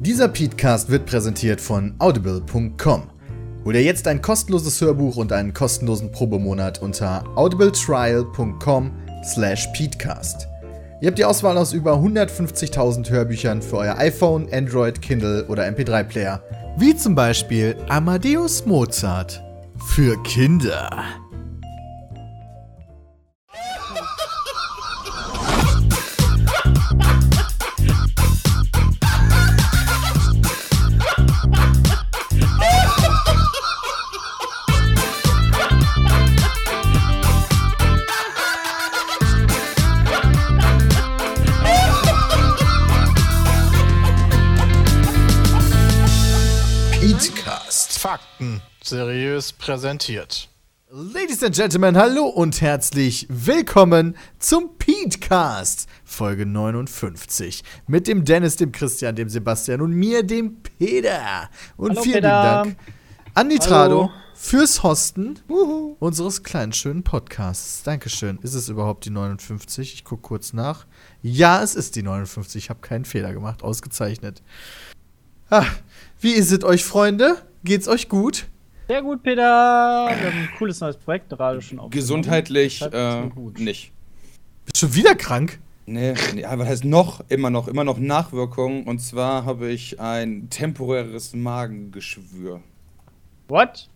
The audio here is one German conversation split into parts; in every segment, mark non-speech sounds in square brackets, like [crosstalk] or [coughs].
Dieser Podcast wird präsentiert von audible.com. Hol dir jetzt ein kostenloses Hörbuch und einen kostenlosen Probemonat unter audibletrial.com slash peatcast. Ihr habt die Auswahl aus über 150.000 Hörbüchern für euer iPhone, Android, Kindle oder MP3-Player. Wie zum Beispiel Amadeus Mozart. Für Kinder. Seriös präsentiert. Ladies and Gentlemen, hallo und herzlich willkommen zum Petecast, Folge 59. Mit dem Dennis, dem Christian, dem Sebastian und mir, dem Peter. Und Hallo, vielen Peter. Dank an Nitrado Hallo. fürs Hosten unseres kleinen schönen Podcasts. Dankeschön. Ist es überhaupt die 59? Ich gucke kurz nach. Ja, es ist die 59. Ich habe keinen Fehler gemacht. Ausgezeichnet. Ah, wie ist es euch, Freunde? Geht's euch gut? Sehr gut, Peter. Wir haben ein cooles neues Projekt gerade schon aufgenommen. Gesundheitlich äh, nicht. Bist schon wieder krank? Nee, nee, aber das heißt noch, immer noch, immer noch Nachwirkungen. Und zwar habe ich ein temporäres Magengeschwür. What?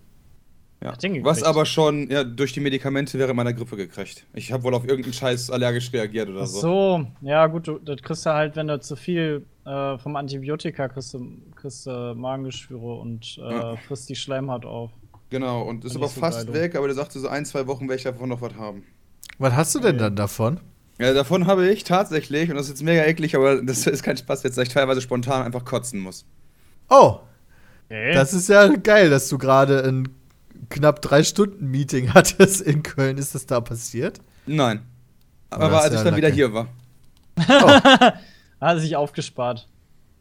Ja. Was aber schon ja, durch die Medikamente während meiner Grippe gekriegt. Ich habe wohl auf irgendeinen Scheiß allergisch reagiert oder Ach so. so, ja gut, du, das kriegst du halt, wenn du zu viel äh, vom Antibiotika kriegst, du, kriegst du Magengeschwüre und äh, Ja. frisst die Schleimhaut auf. Genau, und ist aber so fast geil, weg, aber der sagte so ein, zwei Wochen werde ich davon noch was haben. Was hast du denn Okay. dann davon? Ja, davon habe ich tatsächlich, und das ist jetzt mega eklig, aber das ist kein Spaß jetzt, dass ich teilweise spontan einfach kotzen muss. Oh, Okay. das ist ja geil, dass du gerade ein knapp drei Stunden Meeting [laughs] hattest in Köln. Ist das da passiert? Nein. Oh, Aber ist als ja ich dann wieder hier war. [laughs] Hat er sich aufgespart.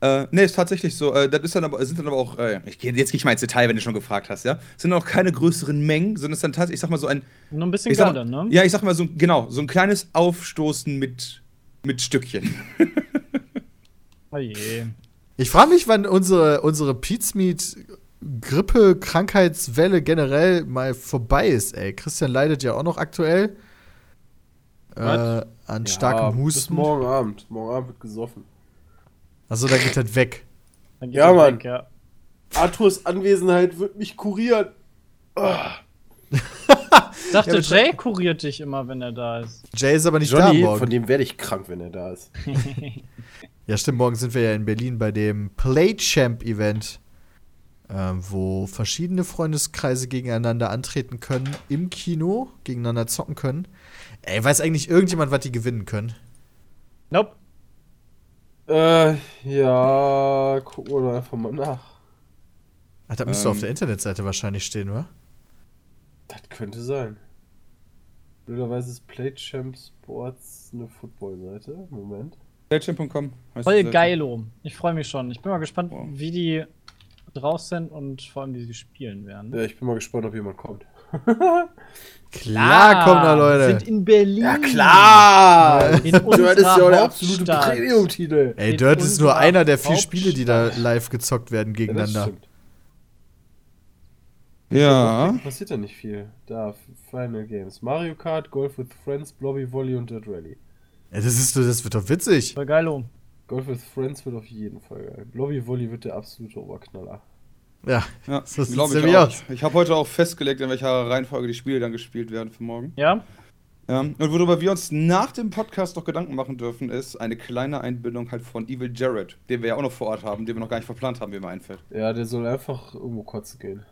Äh, nee, ist tatsächlich so. Äh, das ist dann aber, sind dann aber auch, äh, ich gehe jetzt gehe ich mal ins Detail, wenn du schon gefragt hast, ja. Es sind auch keine größeren Mengen, sondern es ist dann tatsächlich, ich sag mal so ein, Nur ein bisschen Galle, ne? ja, ich sag mal so, genau, so ein kleines Aufstoßen mit, mit Stückchen. Oh je. Ich frage mich, wann unsere, unsere Pizmeet Grippe, Krankheitswelle generell mal vorbei ist, ey. Christian leidet ja auch noch aktuell äh, an Ja, starkem Bis Husten. morgen Abend. Morgen Abend wird gesoffen. Achso, da geht das weg. Dann geht Ja, er Mann. weg, ja. Arthurs Anwesenheit wird mich kurieren. Ich [laughs] dachte, Ja, Jay kuriert dich immer, wenn er da ist. Jay ist aber nicht Johnny, da morgen. von dem werde ich krank, wenn er da ist. [laughs] Ja, stimmt, morgen sind wir ja in Berlin bei dem Play Champ Event, wo verschiedene Freundeskreise gegeneinander antreten können im Kino, gegeneinander zocken können. Ey, weiß eigentlich irgendjemand, was die gewinnen können? Nope. Äh, ja, gucken wir doch einfach mal nach. Ach, das müsste Ähm. auf der Internetseite wahrscheinlich stehen, oder? Das könnte sein. Blöderweise ist PlayChamp Sports eine Football-Seite. Moment. Playchamp.com. Voll Seite. geilo. Ich freue mich schon. Ich bin mal gespannt, Wow. wie die draus sind und vor allem, wie sie spielen werden. Ja, ich bin mal gespannt, ob jemand kommt. [laughs] Klar, kommen da Wir Leute. sind in Berlin. Ja, klar! In Das ist ja unserer der absolute Hauptstadt. Premium-Titel. Ey, in Dirt ist nur einer der vier Spiele, die da Hauptstadt. live gezockt werden Ja, das gegeneinander. stimmt. Ja. Passiert ja nicht viel. Da, Final Games. Mario Kart, Golf with Friends, Blobby Volley und Dirt Rally. Ja, das, ist, das wird doch witzig. Voll geilo. Golf with Friends wird auf jeden Fall geil. Blobby Volley wird der absolute Oberknaller. Ja, Ja, sieht's glaube ich auch. aus. Ich habe heute auch festgelegt, in welcher Reihenfolge die Spiele dann gespielt werden für morgen. Ja? Ja. Und worüber wir uns nach dem Podcast noch Gedanken machen dürfen, ist eine kleine Einbindung halt von Evil Jared, den wir ja auch noch vor Ort haben, den wir noch gar nicht verplant haben, wie mir einfällt. Ja, der soll einfach irgendwo kotzen gehen.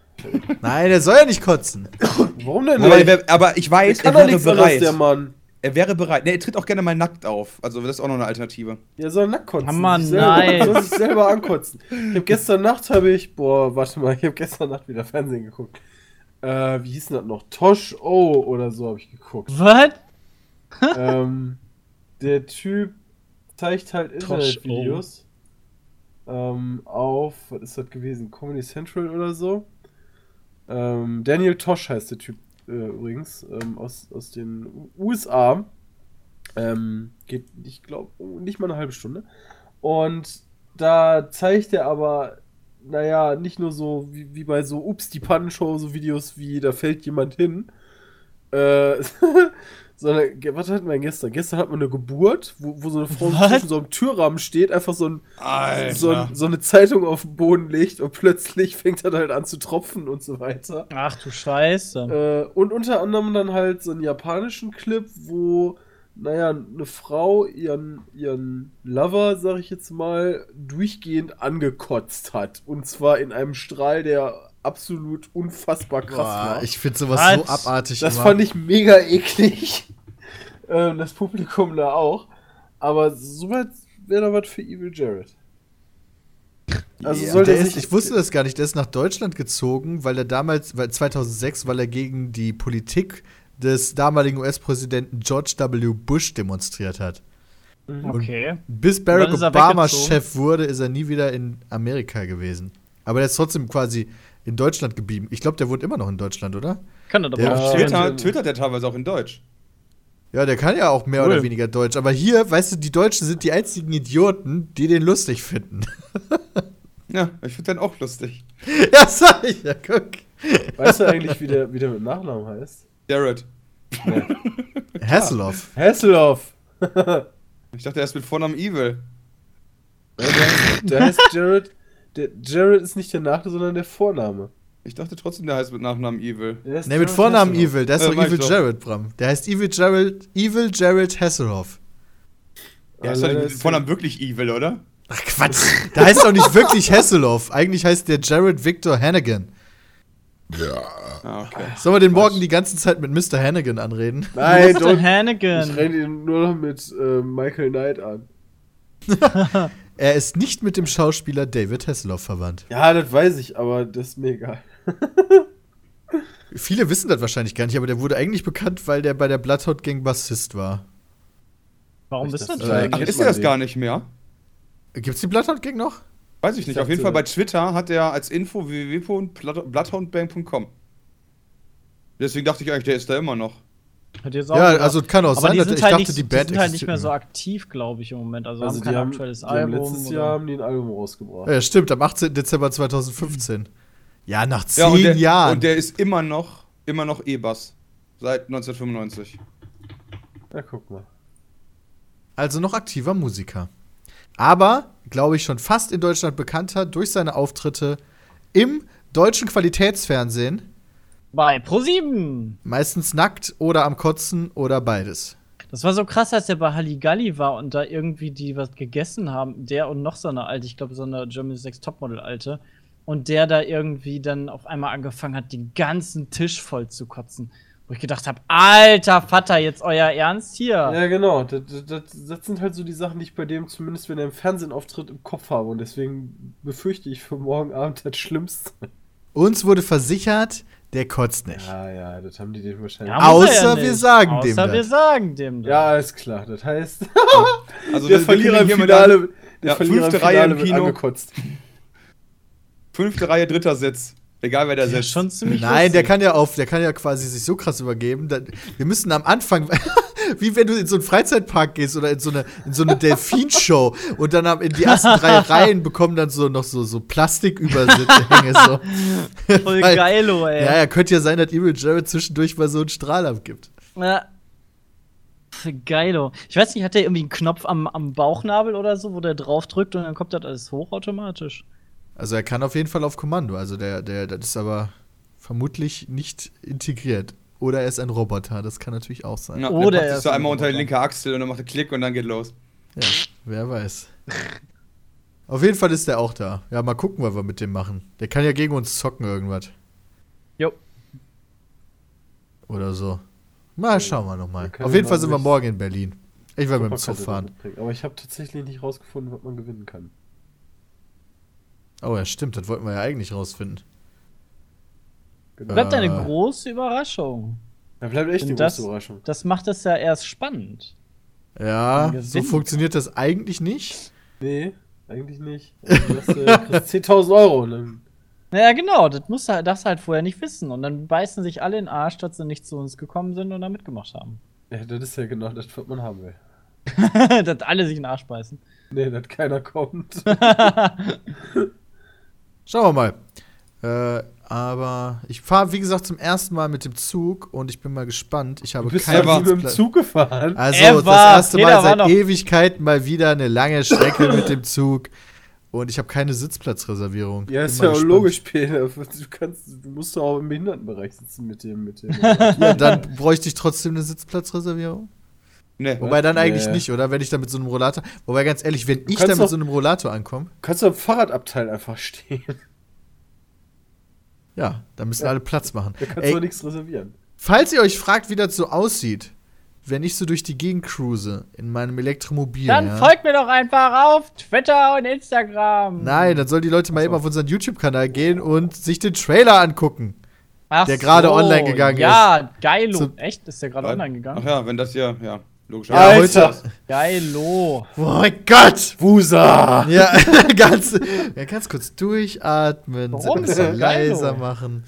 Nein, der soll ja nicht kotzen. Warum denn Aber, nicht? er wär, aber ich Der weiß, kann er doch wäre bereit. der Mann. Er wäre bereit. Ne, er tritt auch gerne mal nackt auf. Also das ist auch noch eine Alternative. Der soll nackt kotzen. Hammer, sich selber, nice. [laughs] soll sich selber ankotzen. Ich habe gestern Nacht, habe ich, boah, warte mal, ich habe gestern Nacht wieder Fernsehen geguckt. Äh, wie hieß denn das noch? Tosh O oder so habe ich geguckt. Was? [laughs] ähm, der Typ zeigt halt Internetvideos ähm, auf, was ist das gewesen? Comedy Central oder so. Ähm, Daniel Tosh heißt der Typ äh, übrigens, ähm, aus, aus den USA. Ähm, geht, ich glaube, nicht mal eine halbe Stunde. Und da zeigt er aber, naja, nicht nur so wie, wie bei so Ups, die Pannenshow, so Videos wie da fällt jemand hin. Äh, [laughs] sondern, ge- was hatten wir denn gestern? Gestern hat man eine Geburt, wo, wo so eine Frau Was? zwischen so einem Türrahmen steht, einfach so, ein, so, ein, so eine Zeitung auf den Boden legt und plötzlich fängt er halt an zu tropfen und so weiter. Ach du Scheiße. Äh, und unter anderem dann halt so einen japanischen Clip, wo, naja, eine Frau ihren, ihren Lover, sag ich jetzt mal, durchgehend angekotzt hat. Und zwar in einem Strahl, der absolut unfassbar krass war. Boah, ich finde sowas so Was? abartig. das immer. fand ich mega eklig. [laughs] ähm, das Publikum da auch. Aber soweit wäre da was für Evil Jared. Also ja, soll der der ist, ich wusste das gar nicht. Der ist nach Deutschland gezogen, weil er damals, weil 2006, weil er gegen die Politik des damaligen US-Präsidenten George W. Bush demonstriert hat. Okay. Bis Barack Obama. Chef wurde, ist er nie wieder in Amerika gewesen. Aber der ist trotzdem quasi in Deutschland geblieben. Ich glaube, der wohnt immer noch in Deutschland, oder? Kann er doch Der- auch Ja. stehen. Twitter, twittert der teilweise auch in Deutsch. Ja, der kann ja auch mehr Cool. oder weniger Deutsch. Aber hier, weißt du, die Deutschen sind die einzigen Idioten, die den lustig finden. [laughs] Ja, ich finde den auch lustig. [laughs] ja, sag ich ja, guck. Weißt du eigentlich, wie der, wie der mit Nachnamen heißt? Jared. Nee. [laughs] Hasselhoff. Hasselhoff! Ich dachte, er ist mit Vornamen Evil. Ja, der heißt Jared. Der, Jared ist nicht der Nachname, sondern der Vorname. Ich dachte trotzdem, der heißt mit Nachnamen Evil. Der ist Ne, mit Jared Vornamen Hasselhoff. Evil. Der ist Äh, doch Evil doch. Jared, Bram. Der heißt Evil Jared, Evil Jared Hasselhoff. Ja, ist doch mit Vornamen wirklich Evil, oder? Ach Quatsch. Der heißt doch nicht wirklich Hasselhoff. Eigentlich heißt der Jared Victor Hannigan. Ah, okay. Sollen wir den morgen die ganze Zeit mit Mr. Hannigan anreden? Nein, Mr. don't, ich Hannigan. renne ihn nur noch mit äh, Michael Knight an. [laughs] Er ist nicht mit dem Schauspieler David Hasselhoff verwandt. Ja, das weiß ich, aber das ist mir egal. [laughs] Viele wissen das wahrscheinlich gar nicht, aber der wurde eigentlich bekannt, weil der bei der Bloodhound Gang Bassist war. Warum Ich bist du das? äh, Ach, ist er das gar nicht mehr? Gibt's die Bloodhound Gang noch? Weiß ich nicht. Ich Auf jeden Fall bei Twitter hat er als Info www.bloodhoundbang.com. Deswegen dachte ich eigentlich, der ist da immer noch. Hat jetzt auch Ja, gedacht. also kann auch aber sein, die sind ich halt dachte, nicht, die Band sind halt nicht mehr so aktiv, glaube ich, im Moment. Also, Also haben die kein haben, aktuelles die haben Album. letztes oder- Jahr haben die ein Album rausgebracht. Ja, stimmt, am 18. Dezember 2015. Ja, nach zehn Ja, und der, Jahren. Und der ist immer noch, immer noch E-Bass. Seit 1995. Ja, guck mal. also noch aktiver Musiker. Aber, glaube ich, schon fast in Deutschland bekannter durch seine Auftritte im deutschen Qualitätsfernsehen. Bei Pro7. Meistens nackt oder am Kotzen oder beides. Das war so krass, als er bei Halligalli war und da irgendwie die was gegessen haben. Der und noch so eine alte, ich glaube, so eine Germany's Next Topmodel alte. Und der da irgendwie dann auf einmal angefangen hat, den ganzen Tisch voll zu kotzen. Wo ich gedacht habe, alter Vater, jetzt euer Ernst hier? Ja, genau. Das, das, das sind halt so die Sachen, die ich bei dem, zumindest wenn er im Fernsehen auftritt, im Kopf habe. Und deswegen befürchte ich für morgen Abend das Schlimmste. Uns wurde versichert, der kotzt nicht. Ja, ja, das haben die den wahrscheinlich. Ja, er Außer ja wir sagen Außer dem das. wir sagen dem das. Ja, alles klar. Das heißt, [laughs] Also der Verlierer im Finale, der Ja, Verlierer im fünfte Reihe Finale im wird Kino. angekotzt. Fünfte Reihe, dritter Sitz. Egal wer da Ja, sitzt. schon ziemlich Nein, der lustig. kann ja auf, der kann ja quasi sich so krass übergeben. da- Wir müssen am Anfang, [laughs] wie wenn du in so einen Freizeitpark gehst oder in so eine, in so eine Delfinshow und dann am- in die ersten drei [laughs] Reihen bekommen dann so noch so, so Plastiküberhänge. so. [laughs] Voll Weil- geilo, ey. Ja, ja, könnte ja sein, dass Evil Jared zwischendurch mal so einen Strahl abgibt. Ja. Geilo. Ich weiß nicht, hat der irgendwie einen Knopf am, am Bauchnabel oder so, wo der drauf drückt und dann kommt das alles hoch automatisch? Also er kann auf jeden Fall auf Kommando. Also der, der, das ist aber vermutlich nicht integriert. Oder er ist ein Roboter, das kann natürlich auch sein. Ja, Oder der er ist so ein einmal unter die Roboter. linke Achsel und dann macht er Klick und dann geht los. Ja, wer weiß. Auf jeden Fall ist der auch da. Ja, mal gucken, was wir mit dem machen. Der kann ja gegen uns zocken irgendwas. Jo. Oder so. Mal schauen wir nochmal. Auf jeden Fall sind wir morgen in Berlin. Ich werde mit dem Zug fahren. Aber ich habe tatsächlich nicht rausgefunden, was man gewinnen kann. Oh ja, stimmt, das wollten wir ja eigentlich rausfinden. Genau. Bleibt eine Äh. große Überraschung. Da bleibt echt die Und das- große Überraschung. Das macht es ja erst spannend. Ja, so funktioniert das eigentlich nicht. Nee, eigentlich nicht. Du hast, äh, kriegst [laughs] 10.000 Euro. Dann, Naja, genau, das musst du halt, das halt vorher nicht wissen. Und dann beißen sich alle in den Arsch, dass sie nicht zu uns gekommen sind und da mitgemacht haben. ja, das ist ja genau das, was man haben will. [laughs] Dass alle sich in den Arsch beißen. Nee, dass keiner kommt. [laughs] Schauen wir mal. Äh, aber ich fahre, wie gesagt, zum ersten Mal mit dem Zug und ich bin mal gespannt. Ich habe Du bist keine ja mit dem Zug gefahren. Also Ever. das erste Mal seit Ewigkeiten mal wieder eine lange Strecke mit dem Zug. Und ich habe keine Sitzplatzreservierung. Ja, ist ja auch gespannt. logisch, Peter. Du kannst, du musst doch auch im Behindertenbereich sitzen mit dem, mit dem. [laughs] Ja, dann bräuchte ich trotzdem eine Sitzplatzreservierung. Nee, Wobei dann eigentlich Nee. nicht, oder? Wenn ich da mit so einem Rollator. Wobei ganz ehrlich, wenn ich da mit so einem Rollator ankomme, kannst du am Fahrradabteil einfach stehen. ja, dann müssen Ja. alle Platz machen. Da kannst Ey, du auch nichts reservieren. falls ihr euch fragt, wie das so aussieht, wenn ich so durch die Gegend cruise in meinem Elektromobil. Dann ja, folgt mir doch einfach auf Twitter und Instagram. Nein, dann sollen die Leute mal so. eben auf unseren YouTube-Kanal gehen und sich den Trailer angucken. Ach der gerade online gegangen Ja, geilo. So- Echt? Ist der gerade online gegangen? Ach ja, wenn das hier, ja, logisch. Ja, Alter! heute- Geilo. Oh mein Gott! Wusa! Ja, [laughs] ganz, ja, ganz kurz durchatmen, Warum? bisschen Geilo. leiser machen.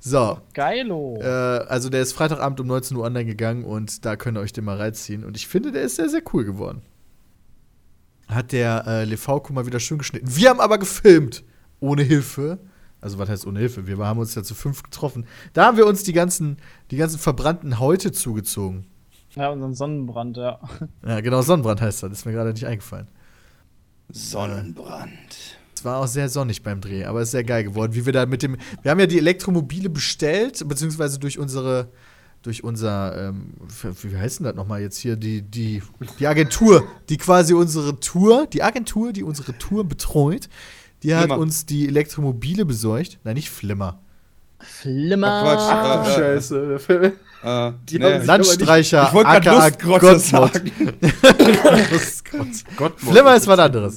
So, Geilo. äh, also der ist Freitagabend um 19 Uhr online gegangen und da könnt ihr euch den mal reinziehen. Und ich finde, der ist sehr, sehr cool geworden. Hat der äh, Levauko mal wieder schön geschnitten. Wir haben aber gefilmt, ohne Hilfe. Also was heißt ohne Hilfe? Wir haben uns ja zu fünf getroffen. Da haben wir uns die ganzen, die ganzen verbrannten Häute zugezogen. Ja, unseren Sonnenbrand, ja. [laughs] Ja, genau, Sonnenbrand heißt das. Ist mir gerade nicht eingefallen. Sonnenbrand. Es war auch sehr sonnig beim Dreh, aber es ist sehr geil geworden, wie wir da mit dem. Wir haben ja die Elektromobile bestellt, beziehungsweise durch unsere, durch unser, ähm, wie heißt denn das nochmal jetzt hier, die, die, die Agentur, die quasi unsere Tour, die Agentur, die unsere Tour betreut, die hat Flimmer. uns die Elektromobile besorgt. Nein, nicht Flimmer. Flimmer. Ach, Quatsch. Ach Scheiße. Äh, Die nee. haben Landstreicher, ich wollte gerade aka Lustgrotze Gottmod. sagen. [laughs] Lustgrotze. Gott, Flimmer ist was anderes.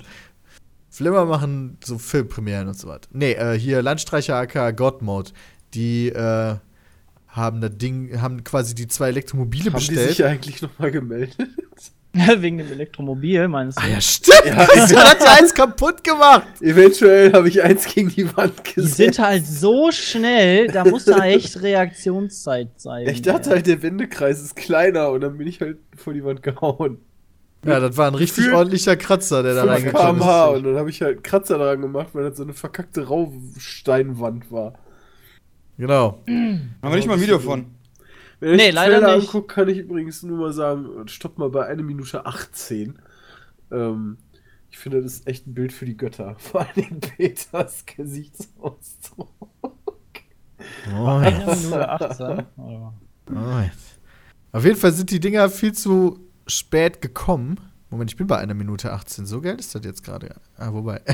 Flimmer machen so Filmpremieren und so was. Nee, äh, hier Landstreicher AK God Mode. Die äh, haben das Ding, haben quasi die zwei Elektromobile Haben die bestellt. sich eigentlich nochmal gemeldet? [laughs] Wegen dem Elektromobil, meinst du? ah ja, stimmt! Ja, [laughs] Ja, hat ja eins kaputt gemacht! Eventuell habe ich eins gegen die Wand Die gesetzt. sind halt so schnell, da muss da [laughs] echt Reaktionszeit sein. Ich dachte halt, der Wendekreis ist kleiner und dann bin ich halt vor die Wand gehauen. Ja, das war ein richtig Gefühlt ordentlicher Kratzer, der da 5 reingekommen km/h ist. und dann habe ich halt einen Kratzer daran gemacht, weil das so eine verkackte Raufsteinwand war. Genau. Haben wir nicht mal ein Video von. Wenn ich Nee, den leider Trailer nicht. angucke, kann ich übrigens nur mal sagen, stopp mal bei 1 Minute 18. Ähm, ich finde, das ist echt ein Bild für die Götter. [laughs] Vor allem Peters Gesichtsausdruck. Oh, Eine Minute 18. Oder? oh, jetzt. Auf jeden Fall sind die Dinger viel zu spät gekommen. Moment, ich bin bei einer Minute 18. So geil ist das jetzt gerade. Ah, wobei. [laughs]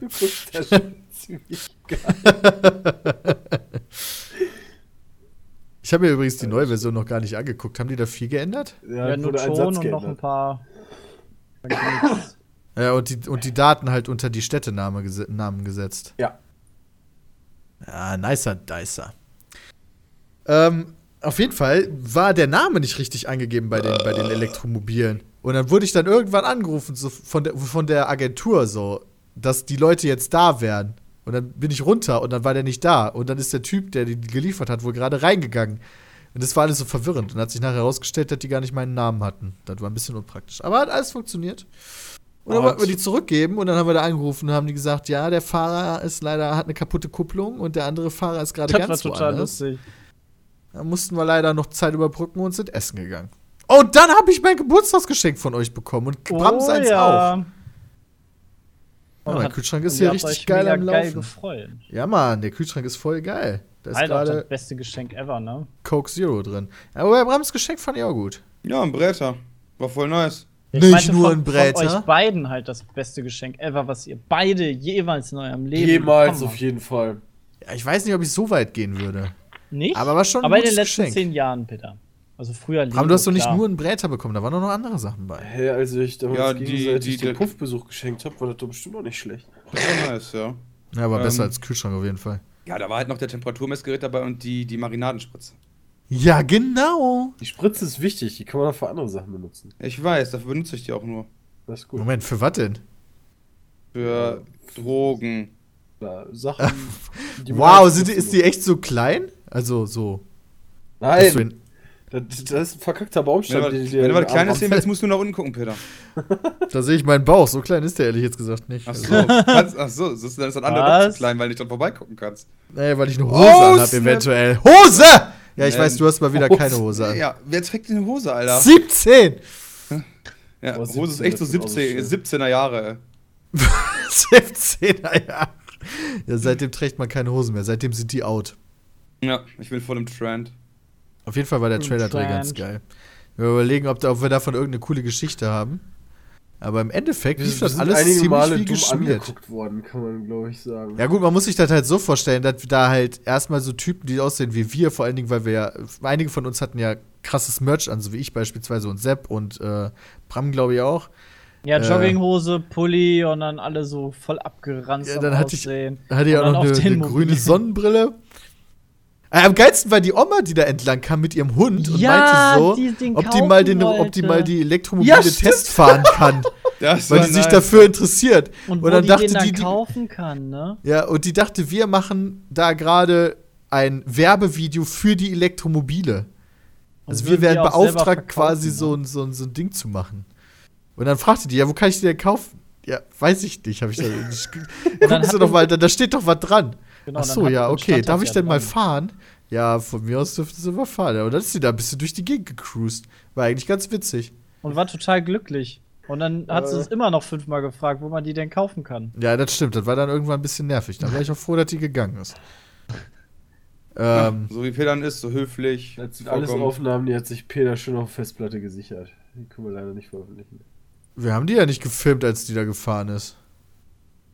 Du guckst da schon ziemlich geil. [laughs] Ich habe mir übrigens die neue Version noch gar nicht angeguckt. Haben die da viel geändert? Ja, Ja, nur Satz und noch ein geändert. paar. [laughs] Ja, und die, und die Daten halt unter die Städtenamen Namen gesetzt. Ja. Ja, nicer Dicer. Ähm, auf jeden Fall war der Name nicht richtig angegeben bei den, bei den Elektromobilen. Und dann wurde ich dann irgendwann angerufen so von, der, von der Agentur so, dass die Leute jetzt da wären. Und dann bin ich runter und dann war der nicht da. Und dann ist der Typ, der die geliefert hat, wohl gerade reingegangen. Und das war alles so verwirrend. Und hat sich nachher herausgestellt, dass die gar nicht meinen Namen hatten. Das war ein bisschen unpraktisch. Aber hat alles funktioniert. Und dann wollten wir die zurückgeben und dann haben wir da angerufen und haben die gesagt, ja, der Fahrer ist leider, hat eine kaputte Kupplung und der andere Fahrer ist gerade Das war ganz total woanders. lustig. Da mussten wir leider noch Zeit überbrücken und sind essen gegangen. Oh, und dann habe ich mein Geburtstagsgeschenk von euch bekommen und Brams eins auch. Ja, mein hat- Kühlschrank ist hier richtig euch geil mega am geil Laufen. gefreut. Ja, Mann, der Kühlschrank ist voll geil. Da ist Alter, das beste Geschenk ever, ne? Coke Zero drin. Aber bei Brams Geschenk fand ich auch gut. Ja, ein Bretter. War voll nice. Ich Nicht meinte nur von, ein Bräter. Von euch beiden halt das beste Geschenk ever, was ihr beide jeweils in eurem Leben Jemals bekommen auf jeden Fall. Ja, ich weiß nicht, ob ich so weit gehen würde. Nicht? Aber war schon ein Aber in den letzten Geschenk. zehn Jahren, Peter. Also früher Aber du hast doch nicht klar. nur einen Bräter bekommen, da waren doch noch andere Sachen bei. Hä, als ich damals Ja, die- gegenseitig die- den die- Puffbesuch geschenkt habe, war das doch bestimmt auch nicht schlecht. Das war nice, ja. Ja, aber Ähm. besser als Kühlschrank auf jeden Fall. Ja, da war halt noch der Temperaturmessgerät dabei und die, die Marinadenspritze. Ja, genau. Die Spritze ist wichtig, die kann man auch für andere Sachen benutzen. Ich weiß, dafür benutze ich die auch nur. Das ist gut. Moment, für was denn? Für Drogen. Ja, Sachen. [laughs] Wow, als sind, ist die echt so klein? Also so. Nein, in- Das, das ist ein verkackter Baumstamm. Wenn du, wenn du was Kleines sehen willst, musst du nach unten gucken, Peter. [laughs] Da sehe ich meinen Bauch. So klein ist der ehrlich jetzt gesagt nicht. Ach Also, so, kannst, ach so, das ist, dann ist das andere doch zu klein, weil du nicht dran vorbeigucken kannst. nee, weil ich eine Hose Oh, snap. eventuell. Hose! Ja, ich Ähm, weiß, du hast mal wieder Hose. keine Hose an. Ja, wer trägt denn eine Hose, Alter? 17! Ja, Oh, Hose ist 17, echt so das ist auch so 17, schön. 17er Jahre. [laughs] 17er Jahre. Ja, seitdem trägt man keine Hosen mehr. Seitdem sind die out. Ja, ich bin voll im Trend. Auf jeden Fall war der Trailer-Dreh ganz geil. Wir überlegen, ob, da, ob wir davon irgendeine coole Geschichte haben. Aber im Endeffekt wir das alles einige ziemlich Male wie dumm geschmiert. angeguckt worden, kann man, glaube ich, sagen. Ja gut, man muss sich das halt so vorstellen, dass da halt erstmal so Typen, die aussehen wie wir, vor allen Dingen, weil wir ja, einige von uns hatten ja krasses Merch an, so wie ich beispielsweise und Sepp und äh, Bram, glaube ich, auch. Ja, Äh. Jogginghose, Pulli und dann alle so voll abgeranzt. Ja, dann hatte ich- hatte ich auch noch eine, eine grüne. Sonnenbrille. Äh, am geilsten war die Oma, die da entlang kam mit ihrem Hund und Ja, meinte die so, den ob die, mal den, ob die mal die Elektromobile Ja. Test fahren kann, [laughs] Das weil die sich nice. dafür interessiert. Und, Und wo dann die dachte den dann die, die, kaufen kann, ne? Ja, und die dachte, wir machen da gerade ein Werbevideo für die Elektromobile. Also wir werden die beauftragt, quasi ne? so, ein- so, ein- so ein Ding zu machen. Und dann fragte die, ja, wo kann ich die denn kaufen? Ja, weiß ich nicht, habe ich [laughs] guckst hat du doch die- mal, da, da steht doch was dran. Genau, Ach dann so, ja, dann okay. Darf ich ja denn mal fahren? Ja, von mir aus dürfte sie mal fahren. Ja, Und dann ist sie da ein bisschen durch die Gegend gecruised. War eigentlich ganz witzig. Und war total glücklich. Und dann hat sie Äh. es immer noch fünfmal gefragt, wo man die denn kaufen kann. Ja, das stimmt. Das war dann irgendwann ein bisschen nervig. Dann war ich auch froh, dass die gegangen ist. Ja, [laughs] Ähm, so wie Peter ist, so höflich. Das sind alles Aufnahmen, die hat sich Peter schon auf Festplatte gesichert. Die können wir leider nicht veröffentlichen. wir haben die ja nicht gefilmt, als die da gefahren ist.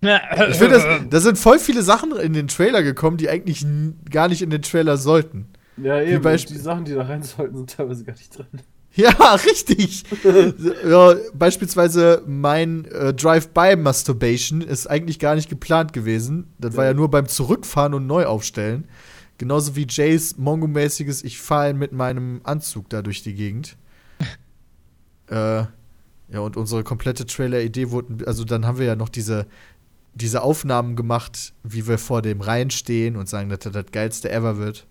Ich finde, das, da sind voll viele Sachen in den Trailer gekommen, die eigentlich gar nicht in den Trailer sollten. Ja, eben. Die Sachen, die da rein sollten, sind teilweise gar nicht drin. Ja, [laughs] richtig. ja, beispielsweise mein äh, Drive-by-Masturbation ist eigentlich gar nicht geplant gewesen. Das war ja nur beim Zurückfahren und Neuaufstellen. Genauso wie Jays Mongo-mäßiges Ich fahre mit meinem Anzug da durch die Gegend. [laughs] äh, ja, und unsere komplette Trailer-Idee wurde, also dann haben wir ja noch diese, diese Aufnahmen gemacht, wie wir vor dem Reihen stehen und sagen, dass das das geilste ever wird.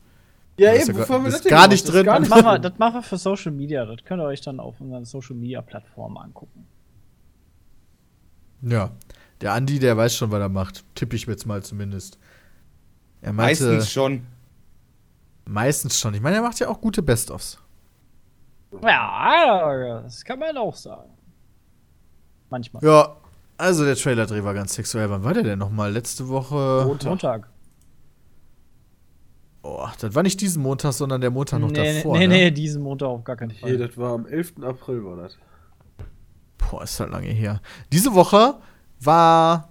Ja, eben, wofür haben wir das das gar nicht drin. Das, nicht machen wir, das machen wir für Social Media. Das könnt ihr euch dann auf unseren Social Media Plattformen angucken. Ja. Der Andi, der weiß schon, was er macht. Tippe ich jetzt mal zumindest. Er meinte, Meistens schon. meistens schon. Ich meine, er macht ja auch gute Best-ofs. Ja, das kann man auch sagen. Manchmal. Ja, also der Trailer-Dreh war ganz sexuell. Wann war der denn nochmal? Letzte Woche? Montag. Montag. Oh, das war nicht diesen Montag, sondern der Montag noch nee, davor. nee, ne? nee, diesen Montag auf gar keinen Fall. Nee, das war am 11. April, war das. Boah, ist halt lange her. Diese Woche war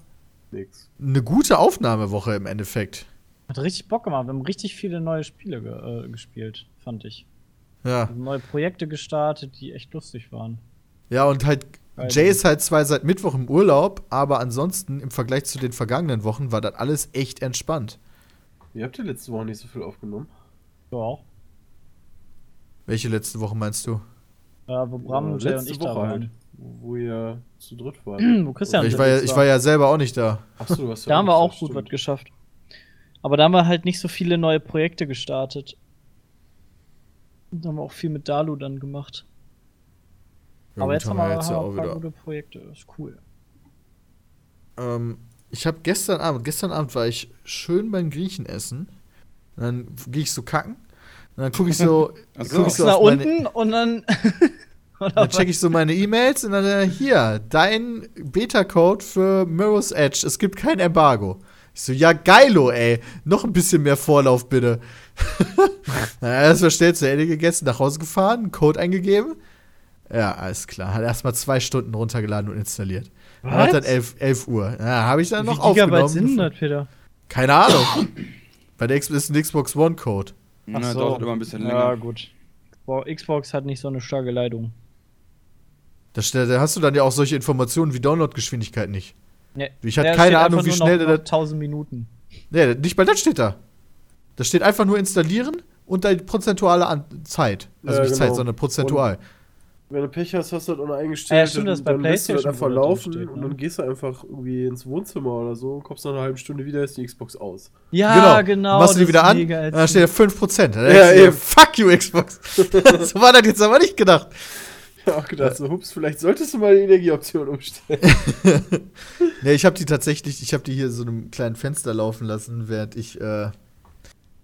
Nix. eine gute Aufnahmewoche im Endeffekt. Hat richtig Bock gemacht. Wir haben richtig viele neue Spiele ge äh, gespielt, fand ich. Ja. Wir haben neue Projekte gestartet, die echt lustig waren. Ja, und halt. Jay ist halt zwar seit Mittwoch im Urlaub, aber ansonsten im Vergleich zu den vergangenen Wochen war das alles echt entspannt. Ihr habt ja letzte Woche nicht so viel aufgenommen. Auch. Welche letzte Woche meinst du? Ja, wo Bram, Ja, Jay und letzte ich da Woche waren. halt, wo ihr zu dritt wart. [clears throat] wo Christian ich, war ja, ich war ja selber auch nicht da. Achso, du hast [laughs] ja Da haben wir auch gut was geschafft. Aber da haben wir halt nicht so viele neue Projekte gestartet. Und da haben wir auch viel mit Dalu dann gemacht. Ja, Aber gut, jetzt haben wir, ja jetzt haben ja wir auch ein paar wieder. gute Projekte. Das ist cool. Ähm, ich habe gestern Abend, gestern Abend war ich schön beim Griechen essen. Dann gehe ich so kacken. Und dann gucke ich so, Ach so. guck ich so [laughs] nach unten und dann. [laughs] Dann check ich so meine E-Mails und dann äh, hier, dein Beta-Code für Mirror's Edge. Es gibt kein Embargo. Ich so, ja, geilo, ey. Noch ein bisschen mehr Vorlauf, bitte. [laughs] naja, das war schnell zu Ende gegessen, nach Hause gefahren, Code eingegeben. Ja, alles klar. Hat erstmal zwei Stunden runtergeladen und installiert. Dann Hat dann 11, 11 Uhr. Ja, habe ich dann Wie noch Gigabyte aufgenommen. sind das, Peter? Keine Ahnung. Bei der X ist ein Xbox One Code. Ach so. dauert immer ein bisschen länger. Ja, gut. Xbox- Xbox hat nicht so eine starke Leitung. Da, da hast du dann ja auch solche Informationen wie Downloadgeschwindigkeit nicht. Nee, Ich hatte keine steht Ahnung, wie nur schnell noch der noch 1000 Minuten. Nee, nicht mal das steht da. Da steht einfach nur installieren und die prozentuale An Zeit. Also Ja, nicht Zeit, genau. sondern prozentual. Wenn du Pech hast, hast du halt auch noch Ah ja, eingestellt, stimmt, das dann, bei dann lässt du das PlayStation einfach laufen und ne? dann gehst du einfach irgendwie ins Wohnzimmer oder so, kommst nach einer halben Stunde wieder, ist die Xbox aus. Ja, genau. Machst du die das wieder an, und dann steht da 5%. Dann Ja, denkst du dir, eben. Fuck you, Xbox. [laughs] so war das jetzt aber nicht gedacht. Ja, auch gedacht, so, hups, vielleicht solltest du mal die Energieoption umstellen. [laughs] Nee, ich habe die tatsächlich, ich habe die hier so einem kleinen Fenster laufen lassen, während ich äh,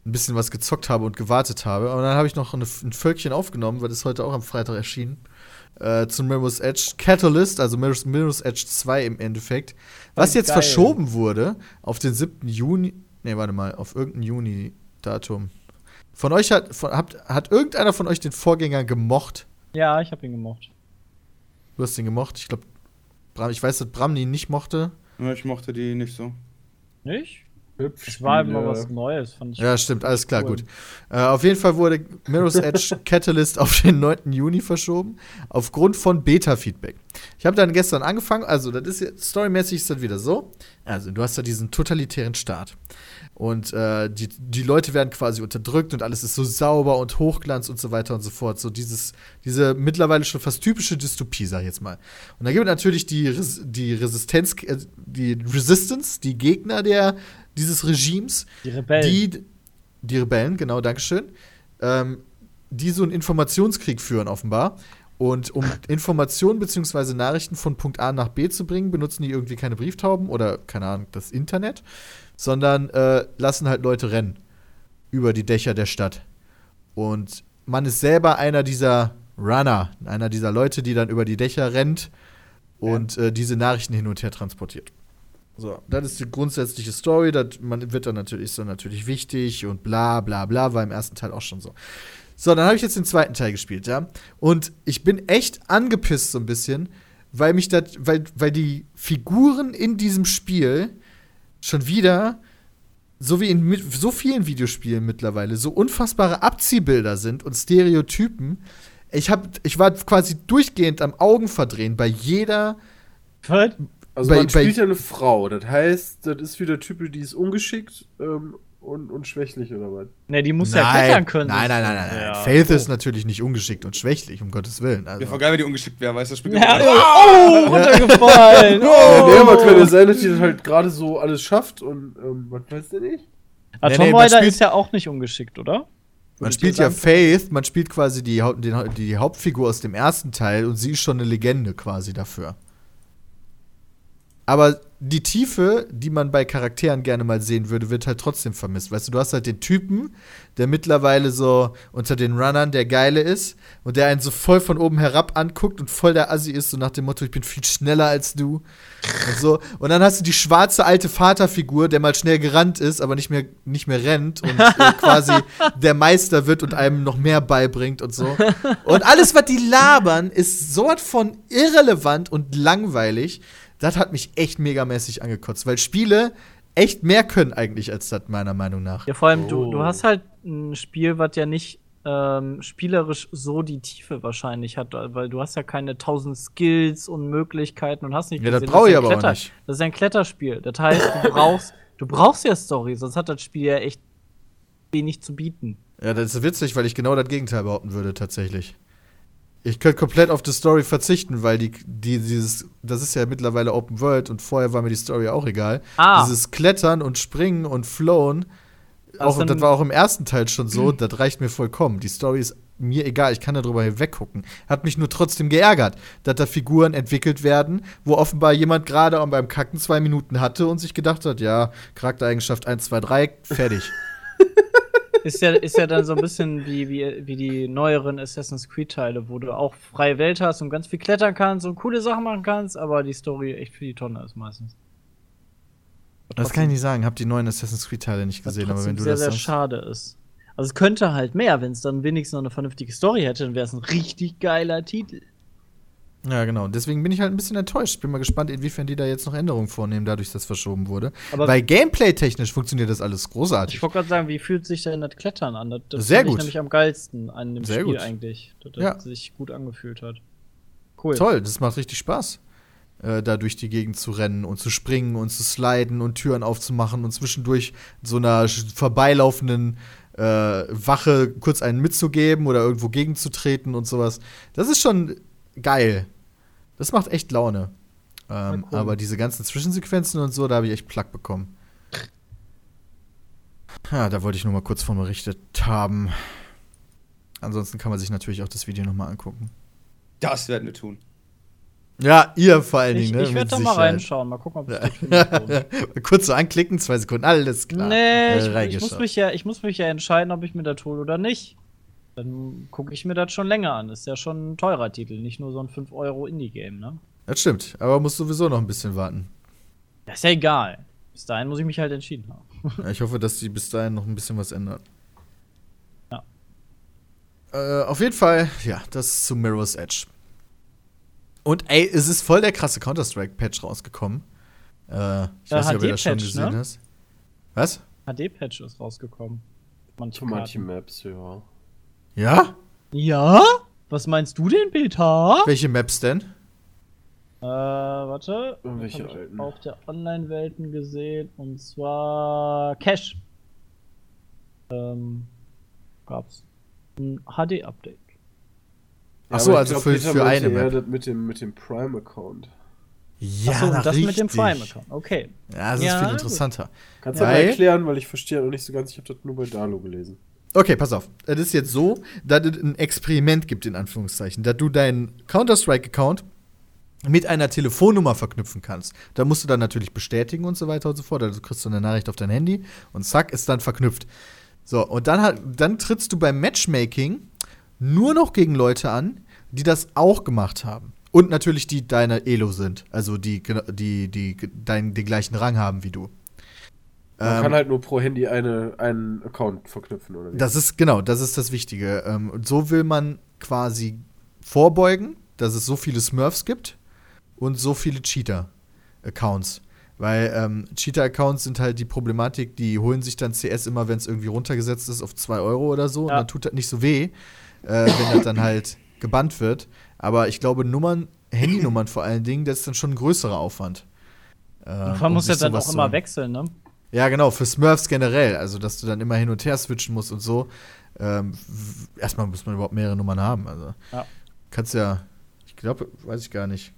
ein bisschen was gezockt habe und gewartet habe. Und dann habe ich noch eine, ein Völkchen aufgenommen, weil das heute auch am Freitag erschienen. Äh, zu Mirror's Edge Catalyst, also Mirror's, Mirror's Edge 2 im Endeffekt. Was jetzt geil. verschoben wurde auf den 7. Juni. Nee, warte mal, auf irgendein Juni-Datum. Von euch hat, von, habt, hat irgendeiner von euch den Vorgänger gemocht? Ja, ich habe ihn gemocht. Du hast den gemocht? Ich glaube, ich weiß, dass Bram ihn nicht mochte. Ja, Ich mochte die nicht so. Nicht? Hübsch. Es war immer was Neues, fand ich. Ja, stimmt, alles klar, Cool. gut. Äh, auf jeden Fall wurde Mirror's Edge [laughs] Catalyst auf den 9. Juni verschoben, aufgrund von Beta-Feedback. Ich habe dann gestern angefangen, also das ist jetzt, storymäßig ist das wieder so. Also, du hast da diesen totalitären Staat. Und äh, die, die Leute werden quasi unterdrückt und alles ist so sauber und Hochglanz und so weiter und so fort. So dieses, diese mittlerweile schon fast typische Dystopie, sag ich jetzt mal. Und da gibt es natürlich die, Res die Resistenz, äh, die Resistance, die Gegner der, dieses Regimes, Die Rebellen. die, die Rebellen, genau, Dankeschön, ähm, die so einen Informationskrieg führen, offenbar. Und um [laughs] Informationen bzw. Nachrichten von Punkt A nach B zu bringen, benutzen die irgendwie keine Brieftauben oder, keine Ahnung, das Internet, sondern äh, lassen halt Leute rennen über die Dächer der Stadt. Und man ist selber einer dieser Runner, einer dieser Leute, die dann über die Dächer rennt und äh, diese Nachrichten hin und her transportiert. So, das ist die grundsätzliche Story. Das man wird dann natürlich, ist dann natürlich wichtig und bla bla bla, war im ersten Teil auch schon so. So, dann habe ich jetzt den zweiten Teil gespielt, ja. Und ich bin echt angepisst so ein bisschen, weil mich das, weil, weil die Figuren in diesem Spiel schon wieder, so wie in mit, so vielen Videospielen mittlerweile, so unfassbare Abziehbilder sind und Stereotypen. Ich, hab, ich war quasi durchgehend am Augen verdrehen bei jeder Was? Also Bei- man spielt bei- ja eine Frau, das heißt, das ist wieder Typ, die ist ungeschickt ähm, und, und schwächlich oder was? Ne, die muss ja klettern können. Nein, nein, nein, nein. nein. Ja. Faith Oh. ist natürlich nicht ungeschickt und schwächlich, um Gottes Willen. Also. voll geil, wenn die ungeschickt wäre, weißt du? Das Spiel Ja, geht- oh, [laughs] runtergefallen. Ja, Oh. nee, aber könnte sein, dass die das halt gerade so alles schafft und ähm, was weiß der nicht? Aber Nee, Tomb nee, spielt- ist ja auch nicht ungeschickt, oder? Man spielt ja. Faith, man spielt quasi die, den, die Hauptfigur aus dem ersten Teil und sie ist schon eine Legende quasi dafür. Aber die Tiefe, die man bei Charakteren gerne mal sehen würde, wird halt trotzdem vermisst. Weißt du, du hast halt den Typen, der mittlerweile so unter den Runnern der Geile ist und der einen so voll von oben herab anguckt und voll der Assi ist, so nach dem Motto, ich bin viel schneller als du. Und so. Und dann hast du die schwarze alte Vaterfigur, der mal schnell gerannt ist, aber nicht mehr, nicht mehr rennt und äh, [laughs] quasi der Meister wird und einem noch mehr beibringt und so. Und alles, was die labern, ist so von irrelevant und langweilig. Das hat mich echt megamäßig angekotzt, weil Spiele echt mehr können eigentlich als das, meiner Meinung nach. Ja, vor allem, du, Oh. du hast halt ein Spiel, was ja nicht ähm, spielerisch so die Tiefe wahrscheinlich hat, weil du hast ja keine tausend Skills und Möglichkeiten und hast nicht Ja, das brauche ich aber auch Kletter- nicht. Das ist ein Kletterspiel. Das heißt, du brauchst, du brauchst ja Story, sonst hat das Spiel ja echt wenig zu bieten. Ja, das ist witzig, weil ich genau das Gegenteil behaupten würde, tatsächlich. Ich könnte komplett auf die Story verzichten, weil die, die, dieses, das ist ja mittlerweile Open World und vorher war mir die Story auch egal. Ah. Dieses Klettern und Springen und Flown, auch, das war auch im ersten Teil schon so, [clears throat] das reicht mir vollkommen. Die Story ist mir egal, ich kann darüber hinweggucken. Hat mich nur trotzdem geärgert, dass da Figuren entwickelt werden, wo offenbar jemand gerade beim Kacken zwei Minuten hatte und sich gedacht hat, ja, Charaktereigenschaft 1, 2, 3, fertig. [laughs] Ist ja, ist ja dann so ein bisschen wie, wie, wie die neueren Assassin's Creed-Teile, wo du auch freie Welt hast und ganz viel klettern kannst und coole Sachen machen kannst, aber die Story echt für die Tonne ist meistens. Das kann ich nicht sagen, hab die neuen Assassin's Creed-Teile nicht gesehen, aber wenn du sehr, das sehr sagst. schade ist. Also es könnte halt mehr, wenn es dann wenigstens noch eine vernünftige Story hätte, dann wäre es ein richtig geiler Titel. Ja, genau. Deswegen bin ich halt ein bisschen enttäuscht. Bin mal gespannt, inwiefern die da jetzt noch Änderungen vornehmen, dadurch, dass das verschoben wurde. Aber- Weil Gameplay-technisch funktioniert das alles Ich großartig. wollte gerade sagen, wie fühlt sich denn das Klettern an? Das, das Sehr gut. Ich nämlich am geilsten an dem Sehr Spiel gut. eigentlich, dass das Ja. sich gut angefühlt hat. Cool. Toll, das macht richtig Spaß. Äh, da durch die Gegend zu rennen und zu springen und zu sliden und Türen aufzumachen und zwischendurch so einer vorbeilaufenden äh, Wache kurz einen mitzugeben oder irgendwo gegenzutreten und sowas. Das ist schon geil. Das macht echt Laune. Ähm, cool. Aber diese ganzen Zwischensequenzen und so, da habe ich echt Plack bekommen. Ja, da wollte ich nur mal kurz von berichtet haben. Ansonsten kann man sich natürlich auch das Video nochmal angucken. Das werden wir tun. Ja, ihr vor allen Ich, Dingen, ne? ich werde da mal reinschauen, mal gucken, ob es gut findet. Kurz so anklicken, zwei Sekunden, alles klar. Nee, Äh, ich, ich, reingeschaut. muss mich ja, ich muss mich ja entscheiden, ob ich mir das hole oder nicht. Dann gucke ich mir das schon länger an. Ist ja schon ein teurer Titel, nicht nur so ein 5 Euro Indie-Game, ne? Das stimmt, aber muss sowieso noch ein bisschen warten. Das ist ja egal. Bis dahin muss ich mich halt entschieden haben. [laughs] Ja, ich hoffe, dass die bis dahin noch ein bisschen was ändern. Ja. Äh, auf jeden Fall, ja, das zu Mirror's Edge. Und ey, es ist voll der krasse Counter-Strike-Patch rausgekommen. Äh, ich Ja, weiß nicht, ob ihr das schon gesehen ne? hast. Was? HD-Patch ist rausgekommen. Manche manche. Maps, ja. Ja? Ja? Was meinst du denn, Peter? Welche Maps denn? Äh, warte. Irgendwelche Hab ich alten. Auf der Online-Welten gesehen. Und zwar Cash. Ähm, gab's ein HD-Update. Ach so, ich also glaub, für- Peter für eine Map. das mit dem, mit dem Prime-Account. Ja, Achso, na, das mit dem richtig. Prime-Account. Okay. Ja, das ist Ja, viel gut. interessanter. Kannst du Ja. Weil- erklären, weil ich verstehe noch nicht so ganz, ich habe das nur bei Dalo gelesen. Okay, pass auf. Es ist jetzt so, dass es ein Experiment gibt, in Anführungszeichen, dass du deinen Counter-Strike-Account mit einer Telefonnummer verknüpfen kannst. Da musst du dann natürlich bestätigen und so weiter und so fort. Also kriegst du eine Nachricht auf dein Handy und zack, ist dann verknüpft. So, und dann, dann trittst du beim Matchmaking nur noch gegen Leute an, die das auch gemacht haben. Und natürlich die deine Elo sind. Also die, die, die, die dein, den gleichen Rang haben wie du. Man Ähm, kann halt nur pro Handy eine, einen Account verknüpfen, oder wie? Das ist, genau, das ist das Wichtige. Ähm, und so will man quasi vorbeugen, dass es so viele Smurfs gibt und so viele Cheater-Accounts. Weil ähm, Cheater-Accounts sind halt die Problematik, die holen sich dann CS immer, wenn es irgendwie runtergesetzt ist auf 2 Euro oder so. Und Ja. dann tut das nicht so weh, äh, wenn das dann halt gebannt wird. Aber ich glaube, Nummern, Handynummern vor allen Dingen, das ist dann schon ein größerer Aufwand. Äh, Man um muss ja dann auch immer wechseln, ne? Ja, genau, für Smurfs generell. Also, dass du dann immer hin und her switchen musst und so. Ähm, erstmal muss man überhaupt mehrere Nummern haben. Also, Ja. kannst ja, ich glaube, weiß ich gar nicht.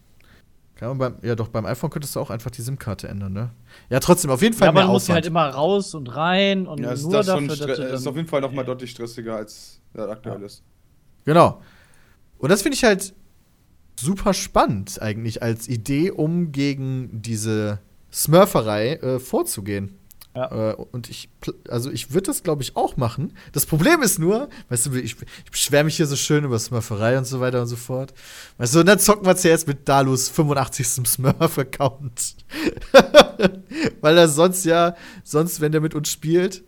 Kann man beim, ja doch, beim iPhone könntest du auch einfach die SIM-Karte ändern, ne? Ja, trotzdem, auf jeden Fall Ja, aber mehr du musst ja Aufwand. halt immer raus und rein und Ja, ist nur das dafür, dass du dann ist auf jeden Fall noch mal deutlich stressiger, als das aktuell ist. Genau. Und das finde ich halt super spannend eigentlich als Idee, um gegen diese Smurferei äh, vorzugehen. Ja. Äh, und ich, also ich würde das, glaube ich, auch machen. Das Problem ist nur, weißt du, ich, ich beschwere mich hier so schön über Smurferei und so weiter und so fort. Weißt du, und dann zocken wir CS mit Dalus 85. Smurf-Account. [laughs] Weil er sonst ja, sonst, wenn der mit uns spielt,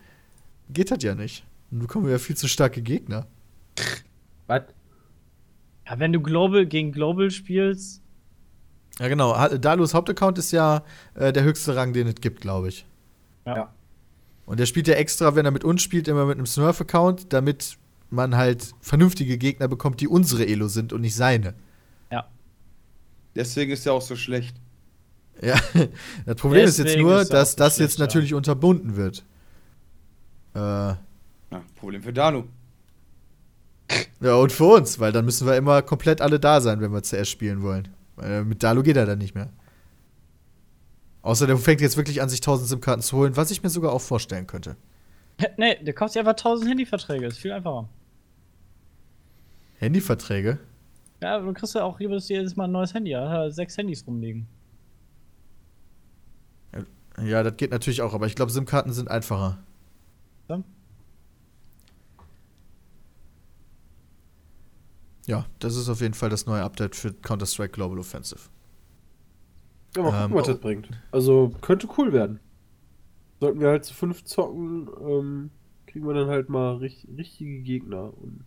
geht das ja nicht. Dann bekommen wir ja viel zu starke Gegner. Was? Ja, wenn du Global gegen Global spielst, Ja, genau. Dalus Hauptaccount ist ja äh, der höchste Rang, den es gibt, glaube ich. Ja. Ja. Und der spielt ja extra, wenn er mit uns spielt, immer mit einem Smurf-Account, damit man halt vernünftige Gegner bekommt, die unsere Elo sind und nicht seine. ja. Deswegen ist er auch so schlecht. Ja, [laughs] das Problem ist jetzt Deswegen nur, ist dass so das jetzt schlecht, ja. natürlich unterbunden wird. Äh, Ja, Problem für Danu. ja, und für uns, weil dann müssen wir immer komplett alle da sein, wenn wir CS spielen wollen. Weil mit Dalu geht er dann nicht mehr. Außer der fängt jetzt wirklich an, sich 1000 SIM-Karten zu holen, was ich mir sogar auch vorstellen könnte. Nee, der kauft sich einfach 1000 Handyverträge, ist viel einfacher. Handyverträge? Ja, du kriegst ja auch jedes, Mal ein neues Handy, ja, sechs Handys rumliegen. Ja, das geht natürlich auch, aber ich glaube, SIM-Karten sind einfacher. Ja. Ja, das ist auf jeden Fall das neue Update für Counter-Strike Global Offensive. Ja, mal gucken, Ähm, was das bringt. Also, könnte cool werden. Sollten wir halt zu fünf zocken, ähm, kriegen wir dann halt mal richt richtige Gegner. Und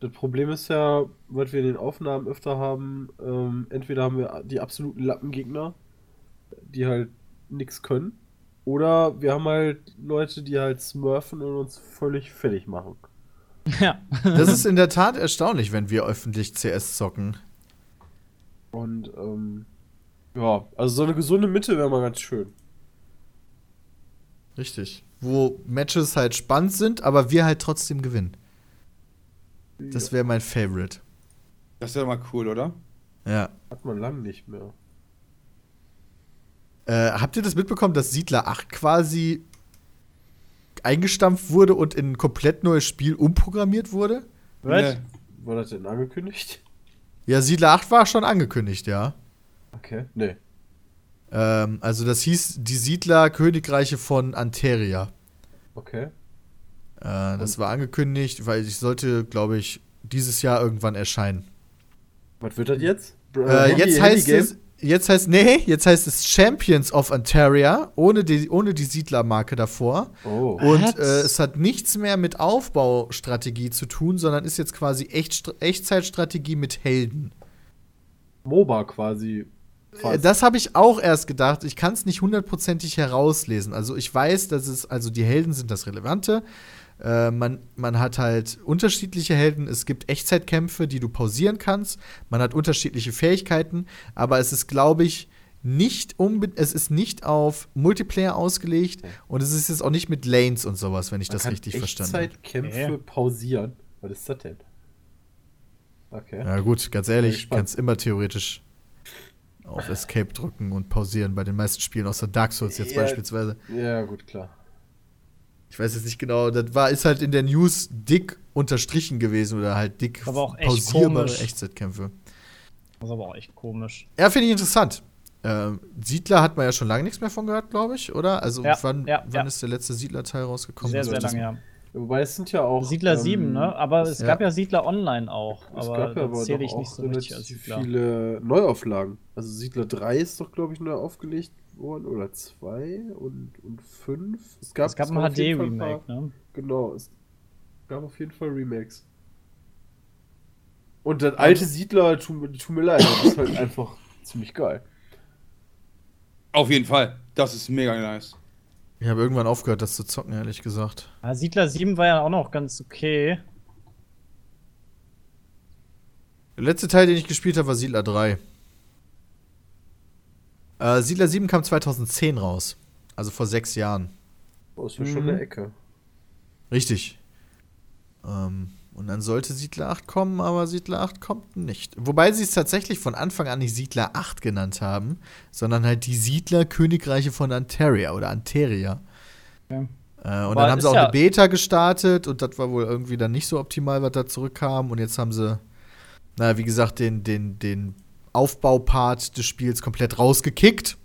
das Problem ist ja, was wir in den Aufnahmen öfter haben, ähm, entweder haben wir die absoluten Lappengegner, die halt nichts können, oder wir haben halt Leute, die halt smurfen und uns völlig fertig machen. Ja. Das ist in der Tat erstaunlich, wenn wir öffentlich CS zocken. Und, ähm, ja, also so eine gesunde Mitte wäre mal ganz schön. Richtig. Wo Matches halt spannend sind, aber wir halt trotzdem gewinnen. Das wäre mein Favorite. Das ja mal cool, oder? Ja. Hat man lang nicht mehr. Äh, habt ihr das mitbekommen, dass Siedler 8 quasi eingestampft wurde und in ein komplett neues Spiel umprogrammiert wurde? Was? Nee. War das denn angekündigt? Ja, Siedler 8 war schon angekündigt, ja. Okay. Nee. Ähm, also das hieß die Siedler Königreiche von Anteria. Okay. Äh, das war angekündigt, weil ich sollte, glaube ich, dieses Jahr irgendwann erscheinen. Was wird das jetzt? Äh, Handy- jetzt heißt es, jetzt heißt, nee, jetzt heißt es Champions of Antaria, ohne die, ohne die Siedlermarke davor. Oh. Und äh, es hat nichts mehr mit Aufbaustrategie zu tun, sondern ist jetzt quasi Echt, Echtzeitstrategie mit Helden. MOBA quasi. Äh, Fast. Das habe ich auch erst gedacht. Ich kann es nicht hundertprozentig herauslesen. Also ich weiß, dass es, also die Helden sind das Relevante. Äh, man, man hat halt unterschiedliche Helden. Es gibt Echtzeitkämpfe, die du pausieren kannst. Man hat unterschiedliche Fähigkeiten, aber es ist, glaube ich, nicht es ist nicht auf Multiplayer ausgelegt und es ist jetzt auch nicht mit Lanes und sowas, wenn ich Man das richtig verstanden habe. Echtzeitkämpfe Okay. pausieren. Was ist das denn? Okay. Ja gut, ganz ehrlich, gespannt. kannst immer theoretisch auf Escape drücken und pausieren bei den meisten Spielen, außer Dark Souls jetzt Ja. beispielsweise. Ja, gut, klar. Ich weiß jetzt nicht genau, das war, ist halt in der News dick unterstrichen gewesen oder halt dick Aber auch echt pausierbare komisch. Echtzeitkämpfe. Das ist aber auch echt komisch. Ja, finde ich interessant. Ähm, Siedler hat man ja schon lange nichts mehr von gehört, glaube ich, oder? Also Ja, wann, ja, wann ja. ist der letzte Siedler-Teil rausgekommen? Sehr, sehr lange, ja. Wobei es sind ja auch. Siedler ähm, 7, ne? Aber es ja. gab ja Siedler Online auch. Es Aber gab ja aber zähle doch ich nicht auch so richtig als Siedler. viele Neuauflagen. Also Siedler 3 ist doch, glaube ich, neu aufgelegt worden. Oder 2 und, und 5. Es gab, Es gab Fall ein HD-Remake, ne? Genau, es gab auf jeden Fall Remakes. Und das alte Siedler, tut, tut mir leid, das ist halt [laughs] einfach ziemlich geil. Auf jeden Fall. Das ist mega nice. Ich habe irgendwann aufgehört, das zu zocken, ehrlich gesagt. Ja, Siedler 7 war ja auch noch ganz okay. Der letzte Teil, den ich gespielt habe, war Siedler 3. Äh, Siedler 7 kam 2010 raus. Also vor sechs Jahren. Oh, ist ja schon Mhm. eine Ecke. Richtig. Ähm, und dann sollte Siedler 8 kommen, aber Siedler 8 kommt nicht. Wobei sie es tatsächlich von Anfang an nicht Siedler 8 genannt haben, sondern halt die Siedler-Königreiche von Anteria oder Anteria. Ja. Äh, und Aber dann haben sie auch ja- eine Beta gestartet und das war wohl irgendwie dann nicht so optimal, was da zurückkam. Und jetzt haben sie, naja, wie gesagt, den, den, den Aufbaupart des Spiels komplett rausgekickt.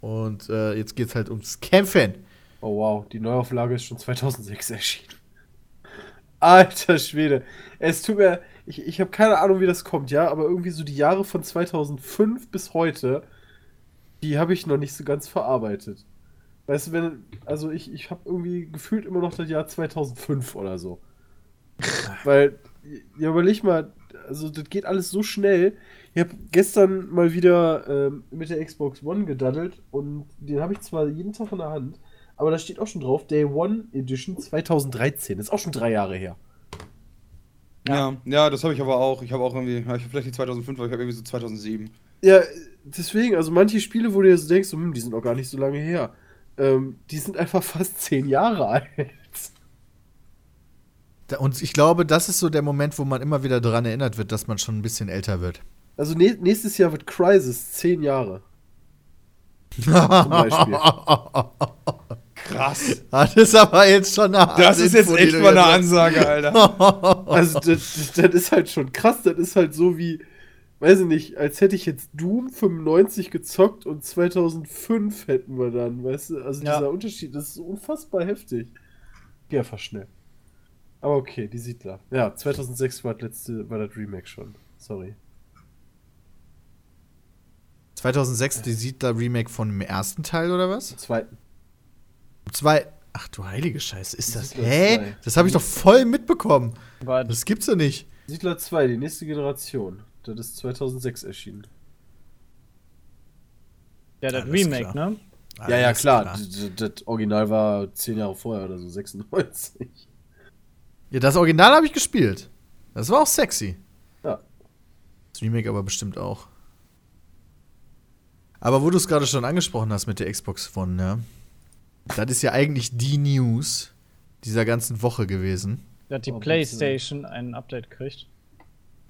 Und äh, jetzt geht's halt ums Kämpfen. Oh wow, die Neuauflage ist schon 2006 erschienen. [laughs] Alter Schwede. Es tut mir. Ich, ich habe keine Ahnung, wie das kommt, ja, aber irgendwie so die Jahre von 2005 bis heute, die habe ich noch nicht so ganz verarbeitet. Weißt du, wenn. Also ich, ich habe irgendwie gefühlt immer noch das Jahr 2005 oder so. [laughs] Weil, ja, überleg mal, also das geht alles so schnell. Ich habe gestern mal wieder ähm, mit der Xbox One gedaddelt und den habe ich zwar jeden Tag in der Hand, aber da steht auch schon drauf, Day One Edition 2013. Das ist auch schon drei Jahre her. Ja, ja, das habe ich aber auch. Ich habe auch irgendwie, ja, ich vielleicht nicht 2005, aber ich habe irgendwie so 2007. Ja, deswegen, also manche Spiele, wo du dir so denkst, so, hm, die sind auch gar nicht so lange her. Ähm, die sind einfach [laughs] fast zehn Jahre alt. Und ich glaube, das ist so der Moment, wo man immer wieder daran erinnert wird, dass man schon ein bisschen älter wird. Also nä- nächstes Jahr wird Crisis zehn Jahre. Beispiel. [laughs] Krass. Das ist aber jetzt schon eine Das ist jetzt echt mal eine Ansage, Alter. [laughs] Also das, das, das ist halt schon krass. Das ist halt so wie, weiß ich nicht, als hätte ich jetzt Doom 95 gezockt und 2005 hätten wir dann, weißt du? Also Ja. dieser Unterschied, das ist unfassbar heftig. Geh einfach schnell. Aber okay, die Siedler. Ja, 2006 war das letzte, war das Remake schon. Sorry. 2006 die Siedler-Remake von dem ersten Teil oder was? Zweiten. Zwei. Ach du heilige Scheiße, ist das. Siedler Hä? zwei. Das habe ich doch voll mitbekommen. War Das gibt's doch nicht. Siedler 2, die nächste Generation. Das ist 2006 erschienen. ja das Alles Remake, klar. ne? ja, ja, Alles klar. D- d- Das Original war zehn Jahre vorher oder so, 96. Ja, das Original habe ich gespielt. Das war auch sexy. Ja. Das Remake aber bestimmt auch. Aber wo du es gerade schon angesprochen hast mit der Xbox One, ja. Das ist ja eigentlich die News dieser ganzen Woche gewesen. Dass die Oh. PlayStation ein Update kriegt.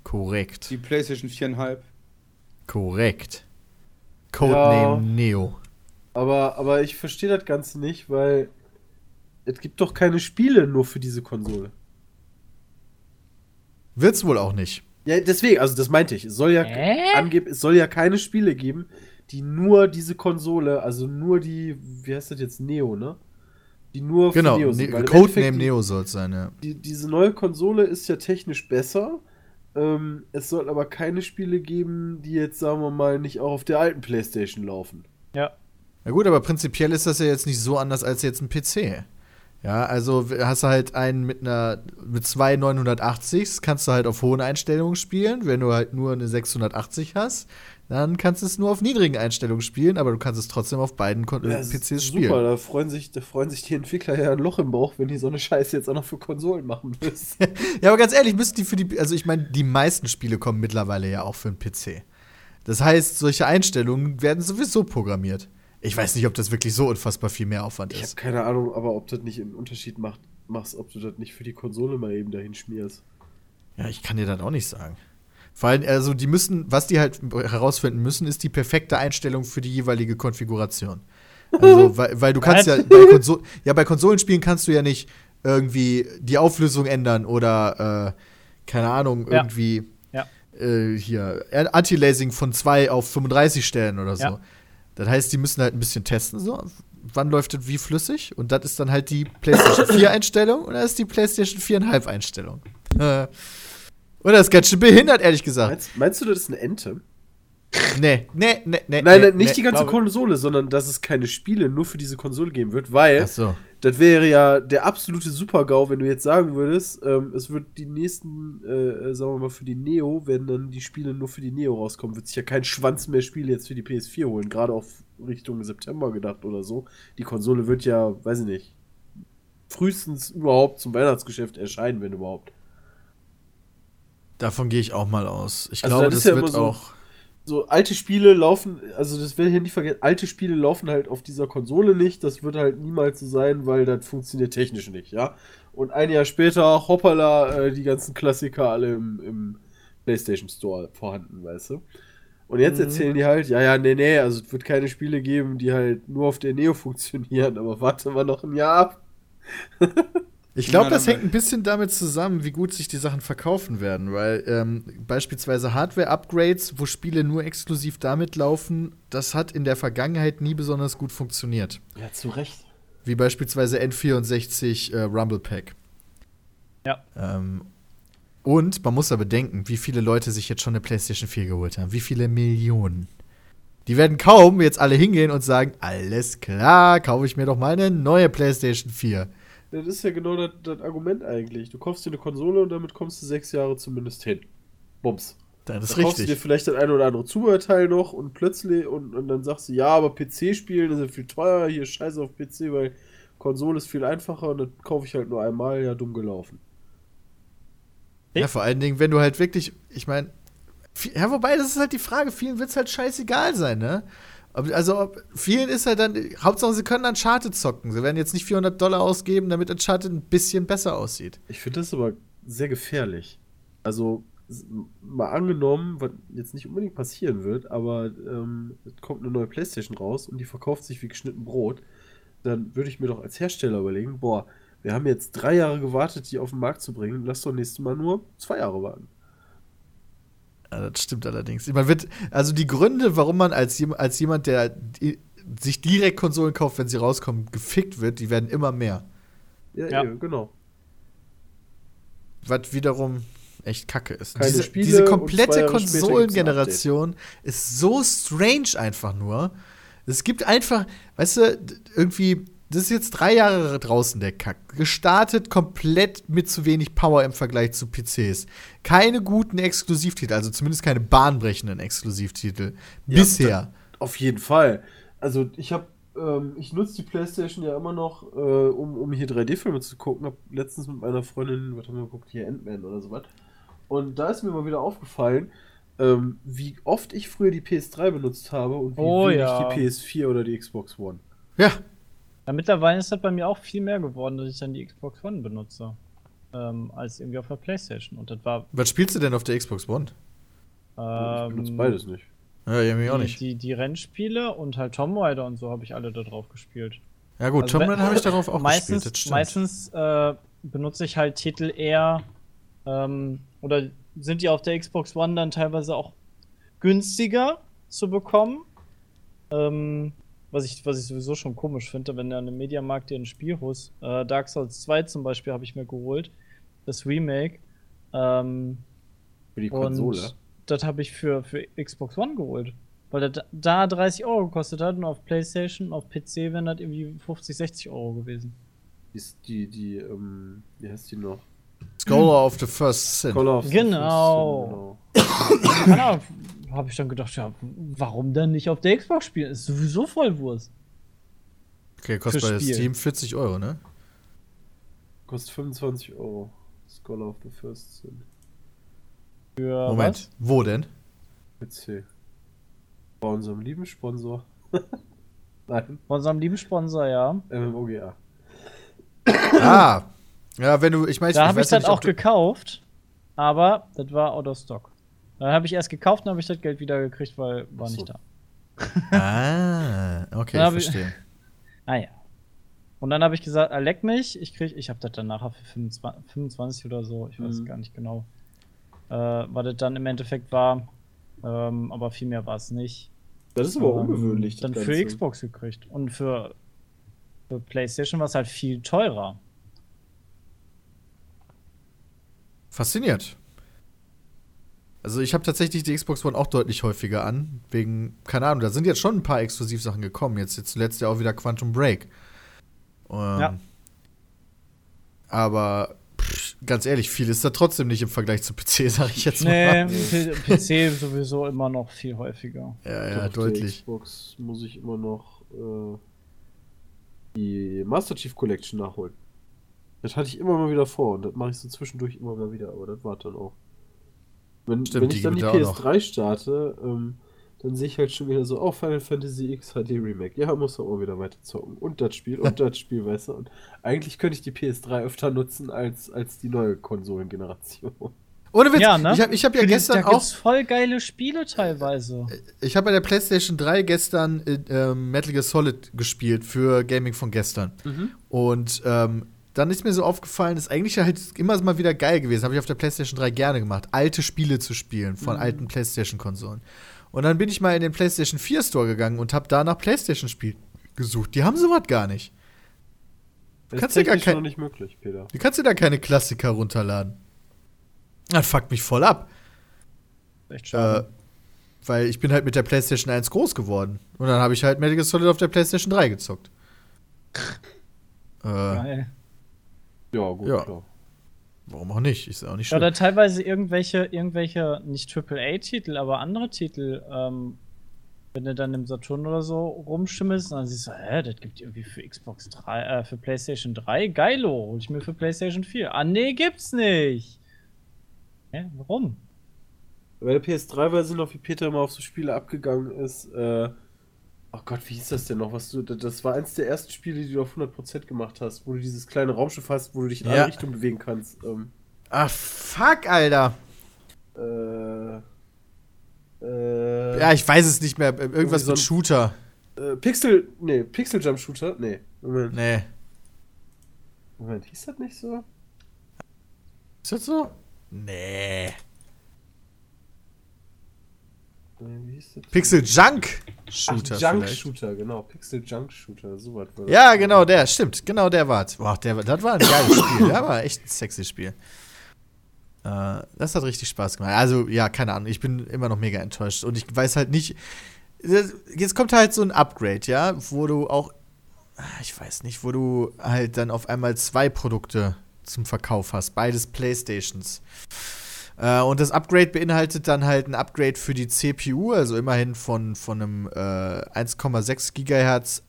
Korrekt. Die PlayStation 4,5. Korrekt. Codename Ja. Neo. Aber, aber ich verstehe das Ganze nicht, weil es gibt doch keine Spiele nur für diese Konsole. Wird's wohl auch nicht. Ja, deswegen, also das meinte ich. Es soll ja angeb es soll ja keine Spiele geben, die nur diese Konsole, also nur die, wie heißt das jetzt, Neo, ne? Die nur Genau. für Neo Ne sind. im Codename Neo soll's sein, ja. Die, diese neue Konsole ist ja technisch besser. Ähm, es soll aber keine Spiele geben, die jetzt, sagen wir mal, nicht auch auf der alten Playstation laufen. Ja. Na gut, aber prinzipiell ist das ja jetzt nicht so anders als jetzt ein PC. Ja, also hast du halt einen mit einer mit zwei 980s, kannst du halt auf hohen Einstellungen spielen. Wenn du halt nur eine 680 hast, dann kannst du es nur auf niedrigen Einstellungen spielen, aber du kannst es trotzdem auf beiden Kon äh, ist PCs super, spielen. da freuen, sich, da freuen sich die Entwickler ja ein Loch im Bauch, wenn die so eine Scheiße jetzt auch noch für Konsolen machen müssen. [laughs] Ja, aber ganz ehrlich, müssen die für die, also ich meine, die meisten Spiele kommen mittlerweile ja auch für den PC. Das heißt, solche Einstellungen werden sowieso programmiert. Ich weiß nicht, ob das wirklich so unfassbar viel mehr Aufwand Ich habe ist. keine Ahnung, aber ob das nicht einen Unterschied macht, machst, ob du das nicht für die Konsole mal eben dahin schmierst. Ja, ich kann dir das auch nicht sagen. Vor allem, also die müssen, was die halt herausfinden müssen, ist die perfekte Einstellung für die jeweilige Konfiguration. Also, weil, weil du kannst ja bei, [laughs] Konso ja bei Konsolenspielen kannst du ja nicht irgendwie die Auflösung ändern oder äh, keine Ahnung, Ja. irgendwie Ja. äh, hier Anti-Lasing von 2 auf 35 stellen oder so. Ja. Das heißt, die müssen halt ein bisschen testen, so, wann läuft das wie flüssig und das ist dann halt die PlayStation 4 Einstellung und das ist die PlayStation 4,5 Einstellung. Äh, oder ist ganz schön behindert, ehrlich gesagt. Meinst, meinst du, das ist eine Ente? Nee, nee, nee, nee. Nein, nee, nein, nicht nee. die ganze Konsole, sondern dass es keine Spiele nur für diese Konsole geben wird, weil so. das wäre ja der absolute Super-GAU, wenn du jetzt sagen würdest, ähm, es wird die nächsten, äh, äh, sagen wir mal, für die Neo, wenn dann die Spiele nur für die Neo rauskommen, wird sich ja kein Schwanz mehr Spiele jetzt für die PS4 holen, gerade auf Richtung September gedacht oder so. Die Konsole wird ja, weiß ich nicht, frühestens überhaupt zum Weihnachtsgeschäft erscheinen, wenn überhaupt. Davon gehe ich auch mal aus. Ich Also glaube, das ja wird immer so- auch. so alte Spiele laufen, also das werde ich ja nicht vergessen, alte Spiele laufen halt auf dieser Konsole nicht, das wird halt niemals so sein, weil das funktioniert technisch nicht, ja. Und ein Jahr später, hoppala, äh, die ganzen Klassiker alle im, im PlayStation Store vorhanden, weißt du. Und jetzt Mhm. erzählen die halt, ja, ja, nee, nee, also es wird keine Spiele geben, die halt nur auf der Neo funktionieren, aber warte mal noch ein Jahr ab. [laughs] Ich glaube, das hängt ein bisschen damit zusammen, wie gut sich die Sachen verkaufen werden, weil ähm, beispielsweise Hardware-Upgrades, wo Spiele nur exklusiv damit laufen, das hat in der Vergangenheit nie besonders gut funktioniert. Ja, zu Recht. Wie beispielsweise N64 äh, Rumble Pack. Ja. Ähm, und man muss aber bedenken, wie viele Leute sich jetzt schon eine PlayStation 4 geholt haben. Wie viele Millionen. Die werden kaum jetzt alle hingehen und sagen: Alles klar, kaufe ich mir doch mal eine neue PlayStation 4. Das ist ja genau das, das Argument eigentlich. Du kaufst dir eine Konsole und damit kommst du sechs Jahre zumindest hin. Bums. Das ist Da kaufst du dir richtig. vielleicht das eine oder andere Zubehörteil noch und plötzlich und, und dann sagst du, ja, aber PC spielen ist ja viel teurer, hier scheiße auf PC, weil Konsole ist viel einfacher und dann kaufe ich halt nur einmal, ja, dumm gelaufen. Ja, vor allen Dingen, wenn du halt wirklich, ich meine, ja, wobei, das ist halt die Frage, vielen wird es halt scheißegal sein, ne? Also, vielen ist halt dann, Hauptsache, sie können Uncharted zocken. Sie werden jetzt nicht 400 Dollar ausgeben, damit Uncharted ein bisschen besser aussieht. Ich finde das aber sehr gefährlich. Also, mal angenommen, was jetzt nicht unbedingt passieren wird, aber ähm, es kommt eine neue Playstation raus und die verkauft sich wie geschnitten Brot, dann würde ich mir doch als Hersteller überlegen, boah, wir haben jetzt drei Jahre gewartet, die auf den Markt zu bringen, lass doch nächstes Mal nur zwei Jahre warten. Ja, das stimmt allerdings. Man wird, also die Gründe, warum man als, als jemand, der die, sich direkt Konsolen kauft, wenn sie rauskommen, gefickt wird, die werden immer mehr. Ja, Ja. genau. Was wiederum echt kacke ist. Keine diese, diese komplette Konsolengeneration ist so strange einfach nur. Es gibt einfach, weißt du, irgendwie, das ist jetzt drei Jahre draußen, der Kack. Gestartet komplett mit zu wenig Power im Vergleich zu PCs. Keine guten Exklusivtitel, also zumindest keine bahnbrechenden Exklusivtitel. Ja, Bisher. Auf jeden Fall. Also ich habe, ähm, ich nutze die Playstation ja immer noch, äh, um, um hier 3D-Filme zu gucken. Hab letztens mit meiner Freundin, was haben wir geguckt, hier Ant-Man oder sowas. Und da ist mir mal wieder aufgefallen, ähm, wie oft ich früher die PS3 benutzt habe und wie Oh wenig ja. die PS4 oder die Xbox One. Ja, Ja, mittlerweile ist das bei mir auch viel mehr geworden, dass ich dann die Xbox One benutze. ähm, als irgendwie auf der Playstation. Und das war Was spielst du denn auf der Xbox One? ich benutze ähm, beides nicht. Ja, irgendwie auch die, nicht. Die, die Rennspiele und halt Tomb Raider und so habe ich alle da drauf gespielt. Ja gut, Also Tomb Raider habe ich darauf auch meistens, gespielt. Meistens äh, benutze ich halt Titel eher ähm, oder sind die auf der Xbox One dann teilweise auch günstiger zu bekommen. Ähm, was, ich, was ich sowieso schon komisch finde, wenn du an einem Mediamarkt dir ein Spiel holst. Äh, Dark Souls 2 zum Beispiel habe ich mir geholt. Das Remake. Ähm, Für die und Konsole. das habe ich für, für Xbox One geholt. Weil das da 30 Euro gekostet hat und auf PlayStation, auf PC wären das irgendwie 50, 60 Euro gewesen. Die, ist die, die, ähm, wie heißt die noch? Scholar of the First Sin. Call of the Genau. First, [coughs] Keine Ahnung, habe ich dann gedacht, ja, warum denn nicht auf der Xbox spielen? Ist sowieso voll Wurst. Okay, kostet bei. Steam 40 Euro, ne? Kostet 25 Euro. Scholar of the First Sin. Für Moment, wo denn? PC. Bei unserem lieben Sponsor. [laughs] Nein, was? Von unserem lieben Sponsor, ja. MMOGA. ah, ja, wenn du, ich meine, Da habe ich ja das ob auch du- gekauft, aber das war out of stock. Dann habe ich erst gekauft und habe ich das Geld wieder gekriegt, weil war so. nicht da. [laughs] Ah, okay, ich- verstehe. [laughs] Ah ja. Und dann habe ich gesagt, ah, leck mich, ich krieg, ich habe das dann nachher für 25, 25 oder so, ich weiß Mhm. gar nicht genau, äh, was das dann im Endeffekt war. Ähm, aber viel mehr war es nicht. Das ist aber Ähm, ungewöhnlich. Dann für Ganze. Xbox gekriegt. Und für, für PlayStation war es halt viel teurer. Fasziniert. Also ich habe tatsächlich die Xbox One auch deutlich häufiger an, wegen, keine Ahnung, da sind jetzt schon ein paar Exklusivsachen gekommen. Jetzt, jetzt zuletzt ja auch wieder Quantum Break. Ähm, Ja. Aber pff, ganz ehrlich, viel ist da trotzdem nicht im Vergleich zu PC, [laughs] sag ich jetzt Nee, mal. P- PC sowieso immer noch viel häufiger. Ja, Doch, ja, der deutlich. Xbox muss ich immer noch äh, die Master Chief Collection nachholen. Das hatte ich immer mal wieder vor und das mache ich so zwischendurch immer mal wieder, aber das war dann auch. Wenn, Stimmt, wenn ich dann die gibt es auch PS3 starte, ähm, dann sehe ich halt schon wieder so, oh, Final Fantasy X HD Remake. Ja, muss auch wieder weiter zocken. Und das Spiel und [laughs] das Spiel, weißt du. Und eigentlich könnte ich die PS3 öfter nutzen als, als die neue Konsolengeneration. Ohne Witz, Ja, ne? ich habe ich hab ja gestern da auch voll geile Spiele teilweise. Ich habe bei der PlayStation 3 gestern äh, ähm, Metal Gear Solid gespielt für Gaming von gestern. Und ähm, dann ist mir so aufgefallen, ist eigentlich halt immer mal wieder geil gewesen. Habe ich auf der PlayStation 3 gerne gemacht, alte Spiele zu spielen von alten PlayStation-Konsolen. Und dann bin ich mal in den PlayStation 4 Store gegangen und habe da nach PlayStation-Spielen gesucht. Die haben sowas gar nicht. Das Kannst ist du gar technisch kein- nicht möglich, Peter. Du kannst dir da keine Klassiker runterladen. Das fuckt mich voll ab. Echt Äh, schade. weil ich bin halt mit der PlayStation 1 groß geworden. Und dann habe ich halt Metal Gear Solid auf der PlayStation 3 gezockt. äh, Geil. Ja, gut, Ja. klar. warum auch nicht? Ist auch nicht Ja, schlimm. oder teilweise irgendwelche, irgendwelche, nicht AAA-Titel, aber andere Titel, ähm, wenn du dann im Saturn oder so rumschimmelst, und dann siehst du, hä, das gibt irgendwie für Xbox 3, äh, für PlayStation 3, geilo, hol ich mir für PlayStation 4. Ah, nee, gibt's nicht. Hä, warum? Bei der PS3-Version noch, wie Peter immer auf so Spiele abgegangen ist, äh, oh Gott, wie hieß das denn noch? Was du, das war eins der ersten Spiele, die du auf 100% gemacht hast, wo du dieses kleine Raumschiff hast, wo du dich in Ja. alle Richtungen bewegen kannst. Ähm, Ach, fuck, Alter. äh, äh, Ja, ich weiß es nicht mehr. Irgendwas Irgendwie so mit ein- Shooter. äh, Pixel, nee, Pixel Jump Shooter? Nee, Moment, Nee. Moment, hieß das nicht so? Ist das so? Nee. Nee, wie hieß das? Pixel Junk Ach, Shooter Junk vielleicht. Shooter, genau, Pixel Junk Shooter, so was war das. Ja, genau, der, stimmt. Genau der war's. Boah, der, das war ein geiles Spiel. [laughs] Ja, war echt ein sexy Spiel. Äh, das hat richtig Spaß gemacht. Also, ja, keine Ahnung. Ich bin immer noch mega enttäuscht. Und ich weiß halt nicht. Jetzt kommt halt so ein Upgrade, ja, wo du auch. Ich weiß nicht, wo du halt dann auf einmal zwei Produkte zum Verkauf hast. Beides Playstations. Äh, und das Upgrade beinhaltet dann halt ein Upgrade für die CPU, also immerhin von, von einem äh, 1,6 Gigahertz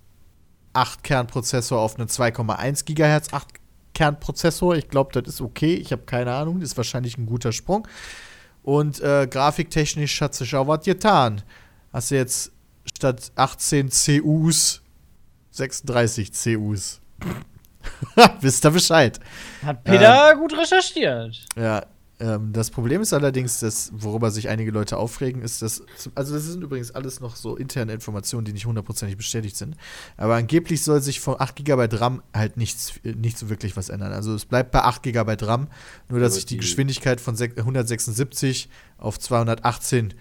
8-Kern-Prozessor auf einen 2,1 Gigahertz 8-Kern-Prozessor. Ich glaube, das ist okay. Ich habe keine Ahnung. Das ist wahrscheinlich ein guter Sprung. Und äh, grafiktechnisch hat sich auch was getan. Hast du jetzt statt 18 CUs 36 CUs. Wisst ihr Bescheid. Hat Peter gut recherchiert. Ja, ähm, das Problem ist allerdings, dass, worüber sich einige Leute aufregen, ist, dass, also das sind übrigens alles noch so interne Informationen, die nicht hundertprozentig bestätigt sind, aber angeblich soll sich von 8 GB RAM halt nichts, nicht so wirklich was ändern. Also es bleibt bei 8 GB RAM, nur dass sich die die- Geschwindigkeit von sech- 176 auf 218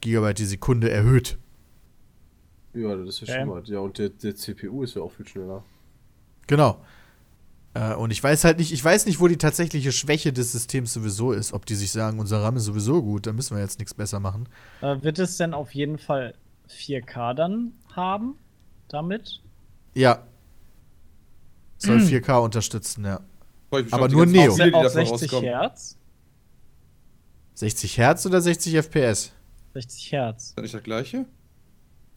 GB die Sekunde erhöht. Ja, das ist ja schon mal. Ja, und der, der CPU ist ja auch viel schneller. Genau. Äh, und ich weiß halt nicht, ich weiß nicht, wo die tatsächliche Schwäche des Systems sowieso ist. Ob die sich sagen, unser RAM ist sowieso gut, da müssen wir jetzt nichts besser machen. Äh, wird es denn auf jeden Fall 4K dann haben? Damit? Ja. Soll 4K unterstützen, ja. Aber nur Neo. Die auf davon 60 rauskommen. Hertz? 60 Hertz oder 60 FPS? 60 Hertz. Ist das nicht das gleiche?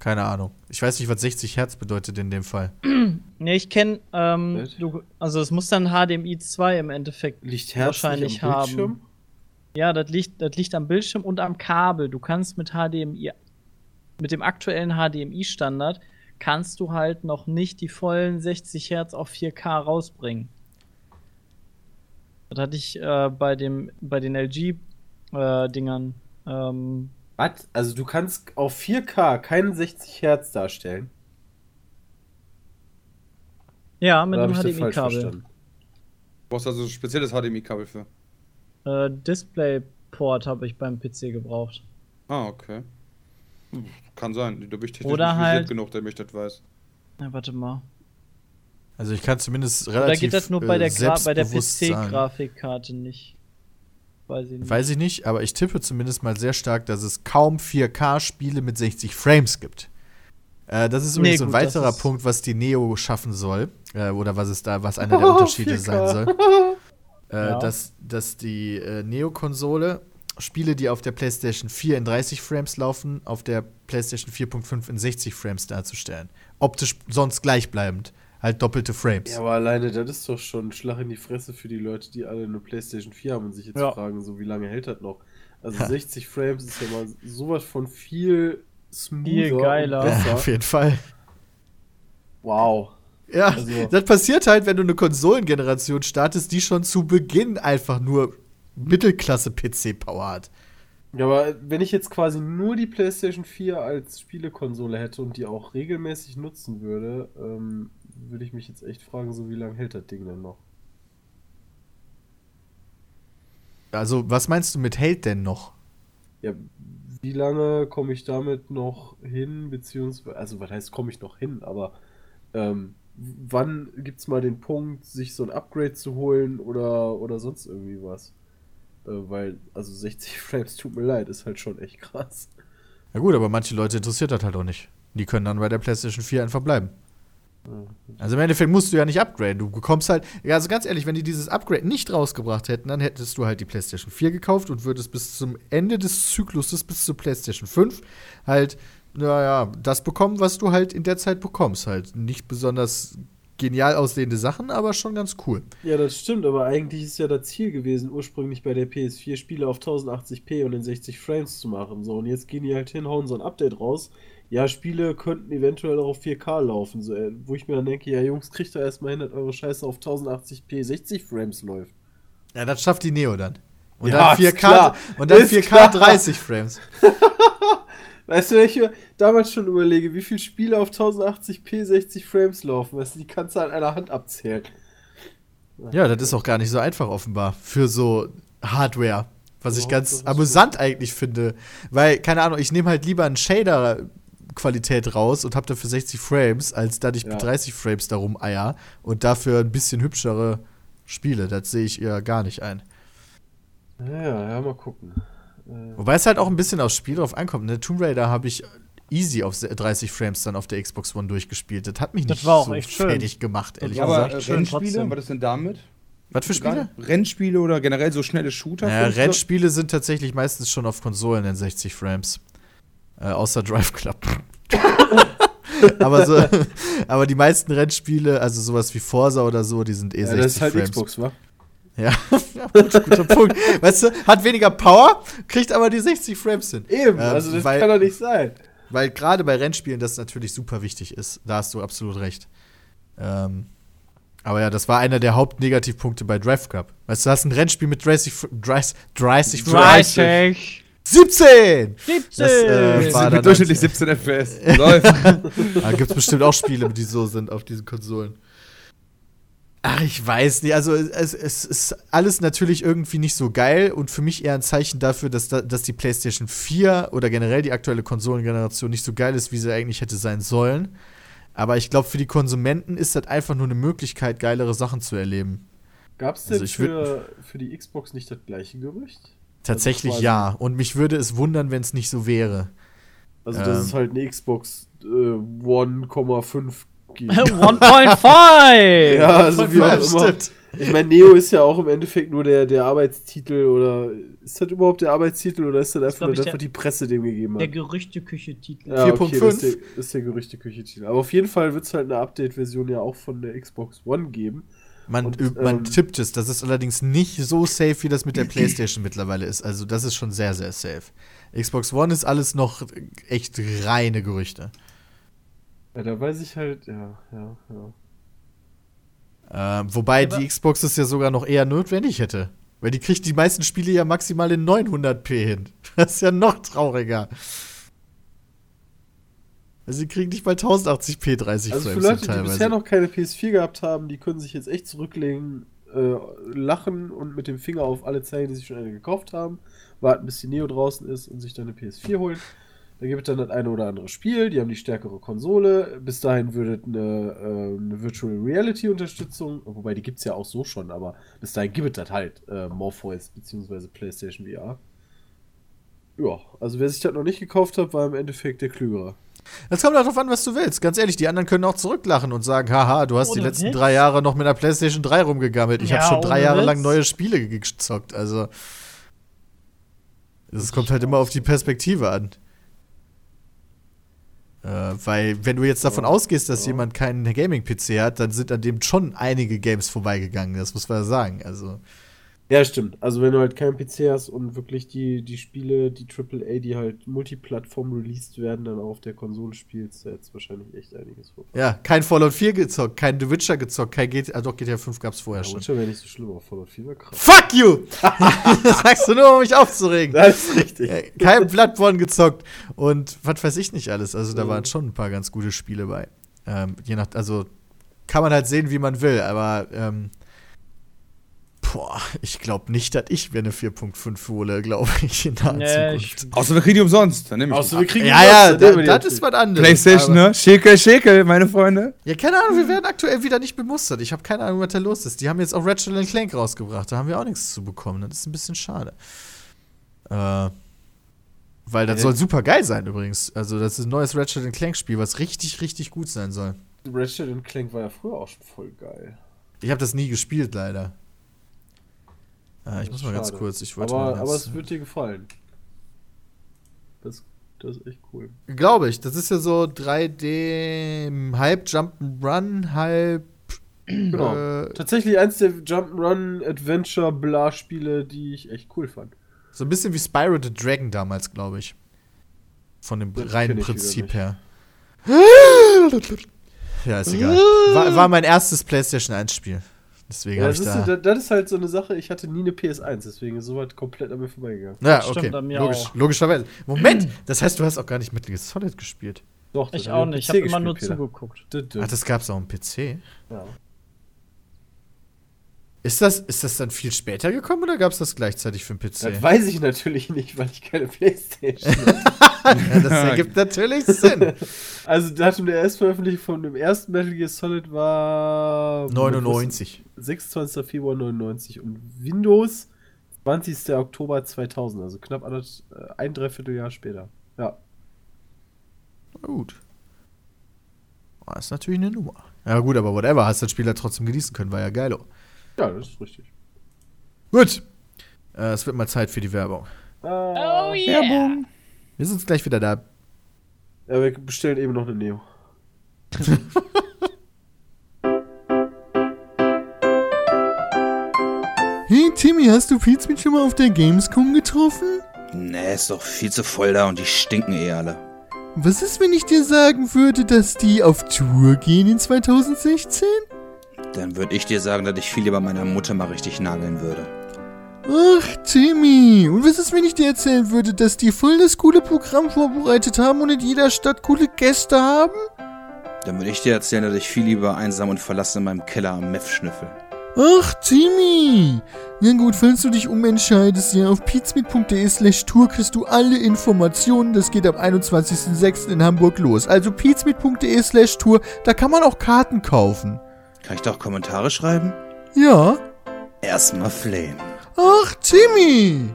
Keine Ahnung. Ich weiß nicht, was 60 Hertz bedeutet in dem Fall. Ne, ich kenne, ähm, also es muss dann HDMI 2 im Endeffekt Liegt Herz wahrscheinlich nicht am haben. Bildschirm? Ja, das liegt, das liegt am Bildschirm und am Kabel. Du kannst mit HDMI, mit dem aktuellen HDMI-Standard, kannst du halt noch nicht die vollen 60 Hertz auf 4K rausbringen. Das hatte ich äh, bei, dem, bei den LG-Dingern. ähm, Was? Also du kannst auf 4K keinen 60 Hertz darstellen? ja, mit Oder einem HDMI-Kabel. Du brauchst also ein spezielles HDMI-Kabel für. Äh, DisplayPort habe ich beim PC gebraucht. Ah, okay. Hm, Kann sein. Da bin ich technisch Oder halt- genug, damit ich das weiß. Ja, warte mal. Also ich kann zumindest Oder relativ geht das nur äh, bei der, Gra bei der. PC-Grafikkarte nicht? Weiß ich nicht. Weiß ich nicht, aber ich tippe zumindest mal sehr stark, dass es kaum 4K-Spiele mit 60 Frames gibt. Äh, das ist Nee, übrigens ein gut, das weiterer Punkt, was die Neo schaffen soll. Äh, oder was es da, was einer der [laughs] Unterschiede 4K. sein soll. [laughs] Äh, Ja. dass, dass die äh, Neo-Konsole Spiele, die auf der PlayStation 4 in 30 Frames laufen, auf der PlayStation 4.5 in 60 Frames darzustellen. Optisch sonst gleichbleibend. Halt doppelte Frames. Ja, aber alleine das ist doch schon ein Schlag in die Fresse für die Leute, die alle eine PlayStation 4 haben und sich jetzt Ja. fragen, so wie lange hält das noch? Also Ja. 60 Frames ist ja mal sowas von viel smoother Viel geiler. und Ja, auf jeden Fall. Wow. Ja, Also- das passiert halt, wenn du eine Konsolengeneration startest, die schon zu Beginn einfach nur Mittelklasse-PC-Power hat. Ja, aber wenn ich jetzt quasi nur die PlayStation 4 als Spielekonsole hätte und die auch regelmäßig nutzen würde, ähm, würde ich mich jetzt echt fragen, so wie lange hält das Ding denn noch? Also, was meinst du mit hält denn noch? Ja, wie lange komme ich damit noch hin, beziehungsweise, also was heißt, komme ich noch hin, aber ähm, wann gibt es mal den Punkt, sich so ein Upgrade zu holen oder, oder sonst irgendwie was? Äh, weil, also 60 [laughs] Frames, tut mir leid, ist halt schon echt krass. Ja gut, aber manche Leute interessiert das halt auch nicht. Die können dann bei der PlayStation 4 einfach bleiben. Also im Endeffekt musst du ja nicht upgraden. Du bekommst halt, also ganz ehrlich, wenn die dieses Upgrade nicht rausgebracht hätten, dann hättest du halt die PlayStation 4 gekauft und würdest bis zum Ende des Zykluses, bis zur PlayStation 5, halt, naja, das bekommen, was du halt in der Zeit bekommst. Halt nicht besonders genial aussehende Sachen, aber schon ganz cool. Ja, das stimmt, aber eigentlich ist ja das Ziel gewesen, ursprünglich bei der PS4 Spiele auf 1080p und in 60 Frames zu machen. So, und jetzt gehen die halt hin, hauen so ein Update raus. Ja, Spiele könnten eventuell auch auf 4K laufen. So, äh, wo ich mir dann denke, ja, Jungs, kriegt doch erstmal hin, dass eure Scheiße auf 1080p 60 Frames läuft. Ja, das schafft die Neo dann. Und Ja, dann ist 4K, klar. und dann Ist 4K klar. 30 Frames. [laughs] Weißt du, wenn ich mir damals schon überlege, wie viele Spiele auf 1080p 60 Frames laufen, weißt du, die kannst du an einer Hand abzählen. Ja, das ist auch gar nicht so einfach offenbar für so Hardware. Was ich ganz amüsant eigentlich finde. Weil, keine Ahnung, ich nehme halt lieber einen Shader-Qualität raus und habe dafür 60 Frames, als dass ich Ja. mit 30 Frames darum eier und dafür ein bisschen hübschere Spiele. Das sehe ich eher gar nicht ein. Ja, ja, mal gucken. Äh, Wobei es halt auch ein bisschen aufs Spiel drauf ankommt. Ne? Tomb Raider habe ich easy auf 30 Frames dann auf der Xbox One durchgespielt. Das hat mich Das nicht war auch so echt schön. fertig gemacht, ehrlich Ja, gesagt. aber schön Rennspiele, trotzdem. was ist denn damit? Was für Spiele? Rennspiele oder generell so schnelle Shooter? Ja, findest du? Rennspiele sind tatsächlich meistens schon auf Konsolen in 60 Frames. Äh, außer Drive Club. [laughs] aber, so, aber die meisten Rennspiele, also sowas wie Forza oder so, die sind eh ja, 60 das ist halt Frames. Xbox, wa? Ja, [laughs] ja gut, guter Punkt. Weißt du, hat weniger Power, kriegt aber die 60 Frames hin. Eben, Ähm, also das weil- kann doch nicht sein. Weil gerade bei Rennspielen das natürlich super wichtig ist. Da hast du absolut recht. Ähm, Aber ja, das war einer der Hauptnegativpunkte bei Drive Cup. Weißt du, du hast ein Rennspiel mit 30, 30, 30 Frames. 30. 17! 17. Das, äh, war mit durchschnittlich 17 FPS. [laughs] Läuft. Da gibt es bestimmt auch Spiele, die so sind auf diesen Konsolen. Ach, ich weiß nicht. Also, es, es ist alles natürlich irgendwie nicht so geil und für mich eher ein Zeichen dafür, dass, da, dass die PlayStation 4 oder generell die aktuelle Konsolengeneration nicht so geil ist, wie sie eigentlich hätte sein sollen. Aber ich glaube, für die Konsumenten ist das einfach nur eine Möglichkeit, geilere Sachen zu erleben. Gab es denn Also für, für die Xbox nicht das gleiche Gerücht? Tatsächlich ja. Und mich würde es wundern, wenn es nicht so wäre. Also, dass Ähm. es halt eine Xbox äh, 1,5 gibt. 1.5. ja, also wie auch immer. Ich meine, Neo ist ja auch im Endeffekt nur der, der Arbeitstitel oder ist das überhaupt der Arbeitstitel oder ist das einfach nur das, der- was die Presse dem gegeben Der hat? Gerüchteküche-Titel. Ja, okay, 4.5. das ist der, das ist der Gerüchteküche-Titel. Aber auf jeden Fall wird es halt eine Update-Version ja auch von der Xbox One geben. Man, Und, man ähm, tippt es. Das ist allerdings nicht so safe, wie das mit der [clears throat] PlayStation mittlerweile ist. Also, das ist schon sehr, sehr safe. Xbox One ist alles noch echt reine Gerüchte. Ja, da weiß ich halt, ja, ja, ja. Ähm, wobei Aber- die Xbox es ja sogar noch eher notwendig hätte. Weil die kriegt die meisten Spiele ja maximal in 900p hin. [laughs] Das ist ja noch trauriger. Also, sie kriegen nicht mal 1080p 30 Also für Frames Leute, die teilweise. bisher noch keine PS4 gehabt haben, die können sich jetzt echt zurücklegen, äh, lachen und mit dem Finger auf alle zeigen, die sich schon eine gekauft haben, warten, bis die Neo draußen ist und sich dann eine PS4 holen. Da gibt es dann das eine oder andere Spiel, die haben die stärkere Konsole. Bis dahin würde eine, äh, eine Virtual Reality Unterstützung, wobei die gibt es ja auch so schon, aber bis dahin gibt es das halt, äh, Morpheus bzw. PlayStation VR. Ja, also wer sich das noch nicht gekauft hat, war im Endeffekt der Klügere. Das kommt darauf an, was du willst. Ganz ehrlich, die anderen können auch zurücklachen und sagen, haha, du hast die Ohne letzten Witz. drei Jahre noch mit der PlayStation 3 rumgegammelt. Ich Ja, habe schon drei Jahre Witz. lang neue Spiele gezockt. Also, es kommt halt immer auf die Perspektive an. Äh, weil, wenn du jetzt davon ausgehst, dass jemand keinen Gaming-PC hat, dann sind an dem schon einige Games vorbeigegangen. Das muss man ja sagen. Also, Ja, stimmt. Also wenn du halt keinen PC hast und wirklich die, die Spiele, die AAA, die halt multiplattform released werden, dann auch auf der Konsole spielst, da jetzt wahrscheinlich echt einiges vorbei. ja, kein Fallout 4 gezockt, kein The Witcher gezockt, kein GTA, ah, doch, GTA 5 gab's vorher Ja, schon. Witcher wäre nicht so schlimm, aber Fallout 4 wäre krass. Fuck you! das [laughs] [laughs] sagst du nur, um mich aufzuregen. Das ist richtig. Ja, kein Bloodborne gezockt und was weiß ich nicht alles. Also da Mhm. waren schon ein paar ganz gute Spiele bei. Ähm, je nach, also kann man halt sehen, wie man will, aber ähm, boah, ich glaube nicht, dass ich mir eine 4.5 hole, glaube ich, in naher Nee, Zukunft. Außer wir kriegen die umsonst. Dann nehme ich Außer wir kriegen Ja, die ja, dann nehmen wir da, das ist was anderes. Playstation, ne? Schäkel, Schäkel, meine Freunde. Ja, keine Ahnung, wir werden aktuell wieder nicht bemustert. Ich habe keine Ahnung, was da los ist. Die haben jetzt auch Ratchet Clank rausgebracht. Da haben wir auch nichts zu bekommen. Das ist ein bisschen schade. Äh, weil das Ja. soll super geil sein übrigens. Also, das ist ein neues Ratchet Clank Spiel, was richtig, richtig gut sein soll. Ratchet Clank war ja früher auch schon voll geil. Ich habe das nie gespielt, leider. Äh, ich Das muss mal ganz schade. kurz. Ich wollte aber, mal ganz, aber es wird dir gefallen. Das, das ist echt cool. Glaube ich. Das ist ja so 3D, halb Jump'n'Run, halb. Genau. Äh, Tatsächlich eins der Jump'n'Run Adventure Blah Spiele, die ich echt cool fand. So ein bisschen wie Spyro the Dragon damals, glaube ich. Von dem Das reinen Prinzip her. Ja, ist egal. [laughs] War, war mein erstes PlayStation 1 Spiel. Deswegen Ja, das, ich ist, da. das, das ist halt so eine Sache, ich hatte nie eine PS1, deswegen ist sowas komplett an mir vorbeigegangen. Ja, Das okay. stimmt an mir Logisch, auch. logischerweise. Moment, das heißt, du hast auch gar nicht Metal Gear Solid gespielt. Doch, Ich auch nicht. Ich habe immer nur zugeguckt. Ach, das gab's auch am PC. Ja. Ist das, ist das dann viel später gekommen oder gab's das gleichzeitig für den PC? Das weiß ich natürlich nicht, weil ich keine Playstation habe. [laughs] ja, das ergibt natürlich Sinn. Also Datum der Erstveröffentlichung von dem ersten Metal Gear Solid war 99. 26. Februar 99 und Windows 20. Oktober 2000, also knapp äh, ein Dreivierteljahr später. Ja. Na gut. Oh, ist natürlich eine Nummer. Ja, gut, aber whatever. Hast das Spiel ja trotzdem genießen können. War ja geil. Ja, das ist richtig. Gut. Äh, es wird mal Zeit für die Werbung. Ah, Oh yeah. Wir sind gleich wieder da. ja, wir bestellen eben noch eine Neo. [laughs] Hey Timmy, hast du Pizmeet schon mal auf der Gamescom getroffen? Nee, ist doch viel zu voll da und die stinken eh alle. Was ist, wenn ich dir sagen würde, dass die auf Tour gehen in 2016? Dann würde ich dir sagen, dass ich viel lieber meiner Mutter mal richtig nageln würde. Ach, Timmy. Und was ist, wenn ich dir erzählen würde, dass die voll das coole Programm vorbereitet haben und in jeder Stadt coole Gäste haben? Dann würde ich dir erzählen, dass ich viel lieber einsam und verlassen in meinem Keller am Meth schnüffel. Ach, Timmy. Na gut, falls du dich umentscheidest, ja, auf pizmeet.de slash tour kriegst du alle Informationen. Das geht am 21.06. in Hamburg los. Also pizmeet.de slash tour, da kann man auch Karten kaufen. Kann ich da auch Kommentare schreiben? Ja. Erstmal flame. Ach, Timmy!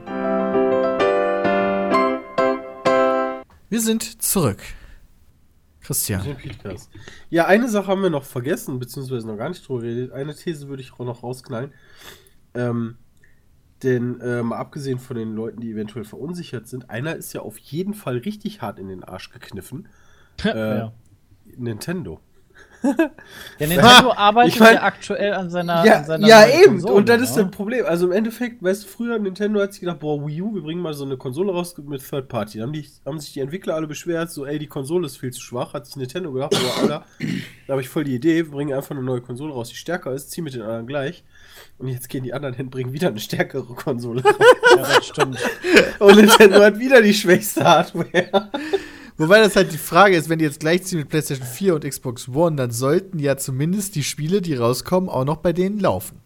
Wir sind zurück. Christian. Ja, eine Sache haben wir noch vergessen, beziehungsweise noch gar nicht drüber geredet. Eine These würde ich auch noch rausknallen. Ähm, denn äh, mal abgesehen von den Leuten, die eventuell verunsichert sind, einer ist ja auf jeden Fall richtig hart in den Arsch gekniffen. Äh, Ja. Nintendo. Der Nintendo arbeitet ich mein- ja aktuell an seiner, ja, an seiner ja eben. Konsole, und das ist ne? das Problem. Also im Endeffekt, weißt du, früher Nintendo hat sich gedacht, boah, Wii U, wir bringen mal so eine Konsole raus mit Third Party. Dann haben, die, haben sich die Entwickler alle beschwert, so, ey, die Konsole ist viel zu schwach. Hat sich Nintendo gedacht, boah, Alter, da habe ich voll die Idee, wir bringen einfach eine neue Konsole raus, die stärker ist, zieh mit den anderen gleich. Und jetzt gehen die anderen hin, bringen wieder eine stärkere Konsole raus. Ja, das stimmt. [laughs] Und Nintendo hat wieder die schwächste Hardware. Wobei das halt die Frage ist, wenn die jetzt gleichziehen mit PlayStation 4 und Xbox One, dann sollten ja zumindest die Spiele, die rauskommen, auch noch bei denen laufen.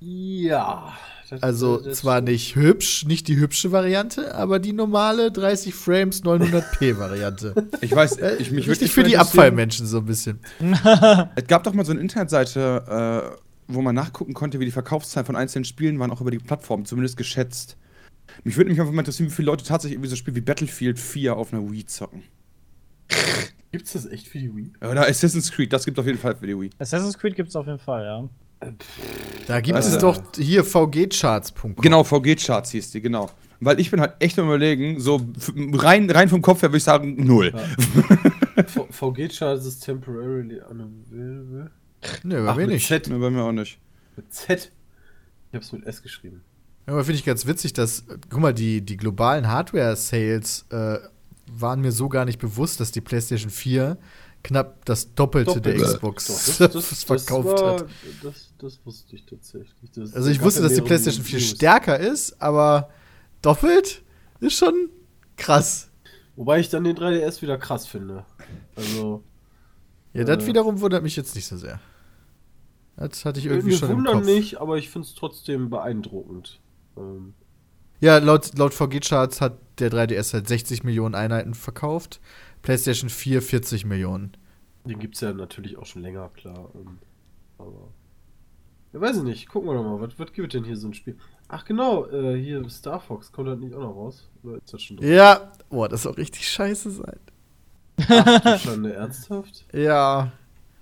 Ja. das- Also das- zwar nicht hübsch, nicht die hübsche Variante, aber die normale 30 Frames 900p [laughs] Variante. Ich weiß, ich mich Richtig wirklich für die Abfallmenschen so ein bisschen. [laughs] Es gab doch mal so eine Internetseite, äh, wo man nachgucken konnte, wie die Verkaufszahlen von einzelnen Spielen waren, auch über die Plattform, zumindest geschätzt. Mich würde mich einfach mal interessieren, wie viele Leute tatsächlich irgendwie so ein Spiel wie Battlefield 4 auf einer Wii zocken. [laughs] Gibt's das echt für die Wii? Oder Assassin's Creed, das gibt auf jeden Fall für die Wii. Assassin's Creed gibt's auf jeden Fall, ja. Da gibt Also- es doch hier vgcharts.com. Genau, VG-Charts hieß die, genau. Weil ich bin halt echt am überlegen, so rein, rein vom Kopf her würde ich sagen, null. [laughs] V- VG Charts is temporarily unavailable. Nö, Ach, bei mir mit nicht. Z. Ne, bei mir auch nicht. Mit Z. Ich hab's mit S geschrieben. Ja, aber finde ich ganz witzig, dass, guck mal, die, die globalen Hardware-Sales äh, waren mir so gar nicht bewusst, dass die PlayStation 4 knapp das Doppelte der Doppelt. Xbox Doch, das- [laughs] das- verkauft das war- hat. Das, das wusste ich tatsächlich. Das Also ich wusste, dass die PlayStation 4 News. stärker ist, aber doppelt ist schon krass. Wobei ich dann den 3DS wieder krass finde. Also, Ja, das Äh. wiederum wundert mich jetzt nicht so sehr. Das hatte ich irgendwie schon im wundern nicht, aber ich finde es trotzdem beeindruckend. Ähm, Ja, laut, laut VG-Charts hat der 3DS halt 60 Millionen Einheiten verkauft, PlayStation 4 40 Millionen. den gibt's ja natürlich auch schon länger, klar. Ähm, aber. Ja, weiß ich nicht. Gucken wir doch mal. Was, was gibt denn hier so ein Spiel? Ach, genau. Äh, hier Star Fox. Kommt das nicht auch noch raus? Oder ist das schon drin? Ja, boah, das soll richtig scheiße sein. Ach, du Schande, ernsthaft? Ja,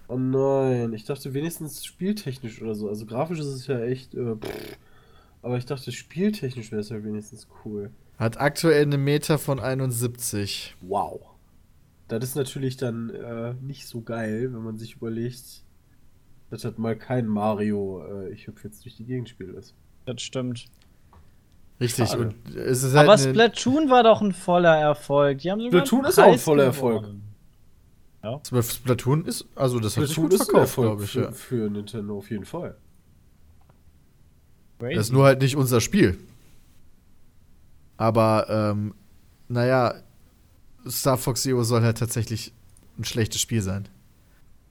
Oh nein, ich dachte wenigstens spieltechnisch oder so. Also grafisch ist es ja echt. Äh, pff. Aber ich dachte, spieltechnisch wäre es ja wenigstens cool. hat aktuell eine Meter von 71. Wow. Das ist natürlich dann äh, nicht so geil, wenn man sich überlegt, dass das mal kein Mario, äh, ich hüpfe jetzt durch die Gegend Spiel ist. Das stimmt. Richtig, und es ist halt Aber Splatoon war doch ein voller Erfolg. Die haben sogar Splatoon ist auch ein voller gewonnen. Splatoon ist, also das hat sich Splatoon gut verkauft, Erfolg glaube ich. für, Ja. für Nintendo auf jeden Fall. Crazy. Das ist nur halt nicht unser Spiel. Aber, ähm, naja, Star Fox Zero soll halt tatsächlich ein schlechtes Spiel sein.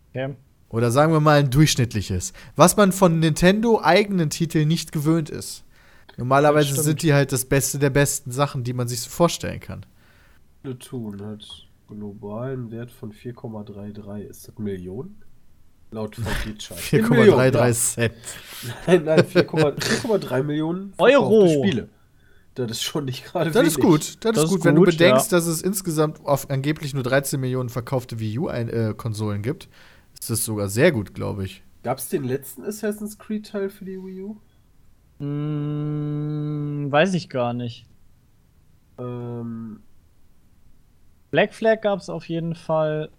Okay. Oder sagen wir mal ein durchschnittliches. Was man von Nintendo eigenen Titeln nicht gewöhnt ist. Normalerweise sind die halt das Beste der besten Sachen, die man sich so vorstellen kann. Splatoon hat globalen Wert von 4,33. Ist das Millionen? Laut VG-Chart. 4,33 Cent. Nein, nein, 4,3 4,3 [laughs] Millionen Euro. Spiele. Das ist schon nicht gerade Das ist gut. Das, Das ist ist gut, wenn du gut, bedenkst, ja. dass es insgesamt auf angeblich nur 13 Millionen verkaufte Wii U-Konsolen gibt. Ist das sogar sehr gut, glaube ich. Gab es den letzten Assassin's Creed-Teil für die Wii U? Mm, weiß ich gar nicht. Ähm, Black Flag gab es auf jeden Fall.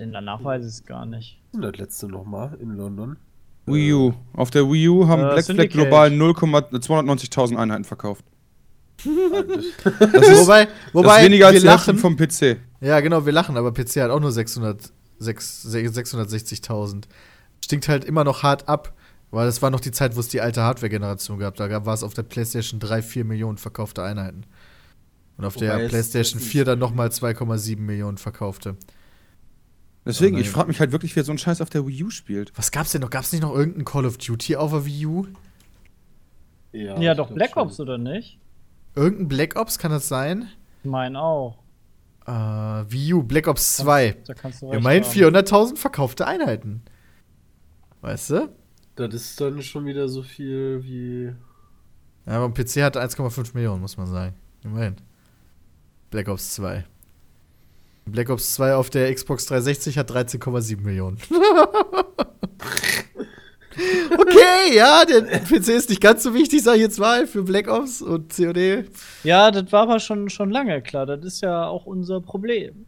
Den danach weiß ich es gar nicht. denn das letzte nochmal in London? Wii U. Auf der Wii U haben Äh, Black Flag global 0,290.000 Einheiten verkauft. [laughs] wobei, Das ist wobei weniger als wir lachen. vom PC. Ja, genau, wir lachen, aber PC hat auch nur 600 sechs- 660.000. Stinkt halt immer noch hart ab, weil das war noch die Zeit, wo es die alte Hardware-Generation gab. Da gab- war es auf der PlayStation 3 4 Millionen verkaufte Einheiten. Und auf Wobei der PlayStation das ist- 4 dann nochmal 2,7 Millionen verkaufte. Deswegen, ich frage mich halt wirklich, wer so einen Scheiß auf der Wii U spielt. Was gab's denn noch? Gab's nicht noch irgendein Call of Duty auf der Wii U? Ja, ich doch, Black schon. Ops, oder nicht? Irgendein Black Ops kann das sein? Ich meine auch. Äh, Wii U, Black Ops 2. Da kannst du recht Immerhin haben. 400.000 verkaufte Einheiten. Weißt du? Das ist dann schon wieder so viel wie. Ja, aber ein PC hat 1,5 Millionen, muss man sagen. Immerhin. Black Ops 2. Black Ops 2 auf der Xbox 360 hat 13,7 Millionen. [laughs] okay, ja, der PC ist nicht ganz so wichtig, sag ich jetzt mal, für Black Ops und COD. Ja, das war aber schon, schon lange klar. Das ist ja auch unser Problem.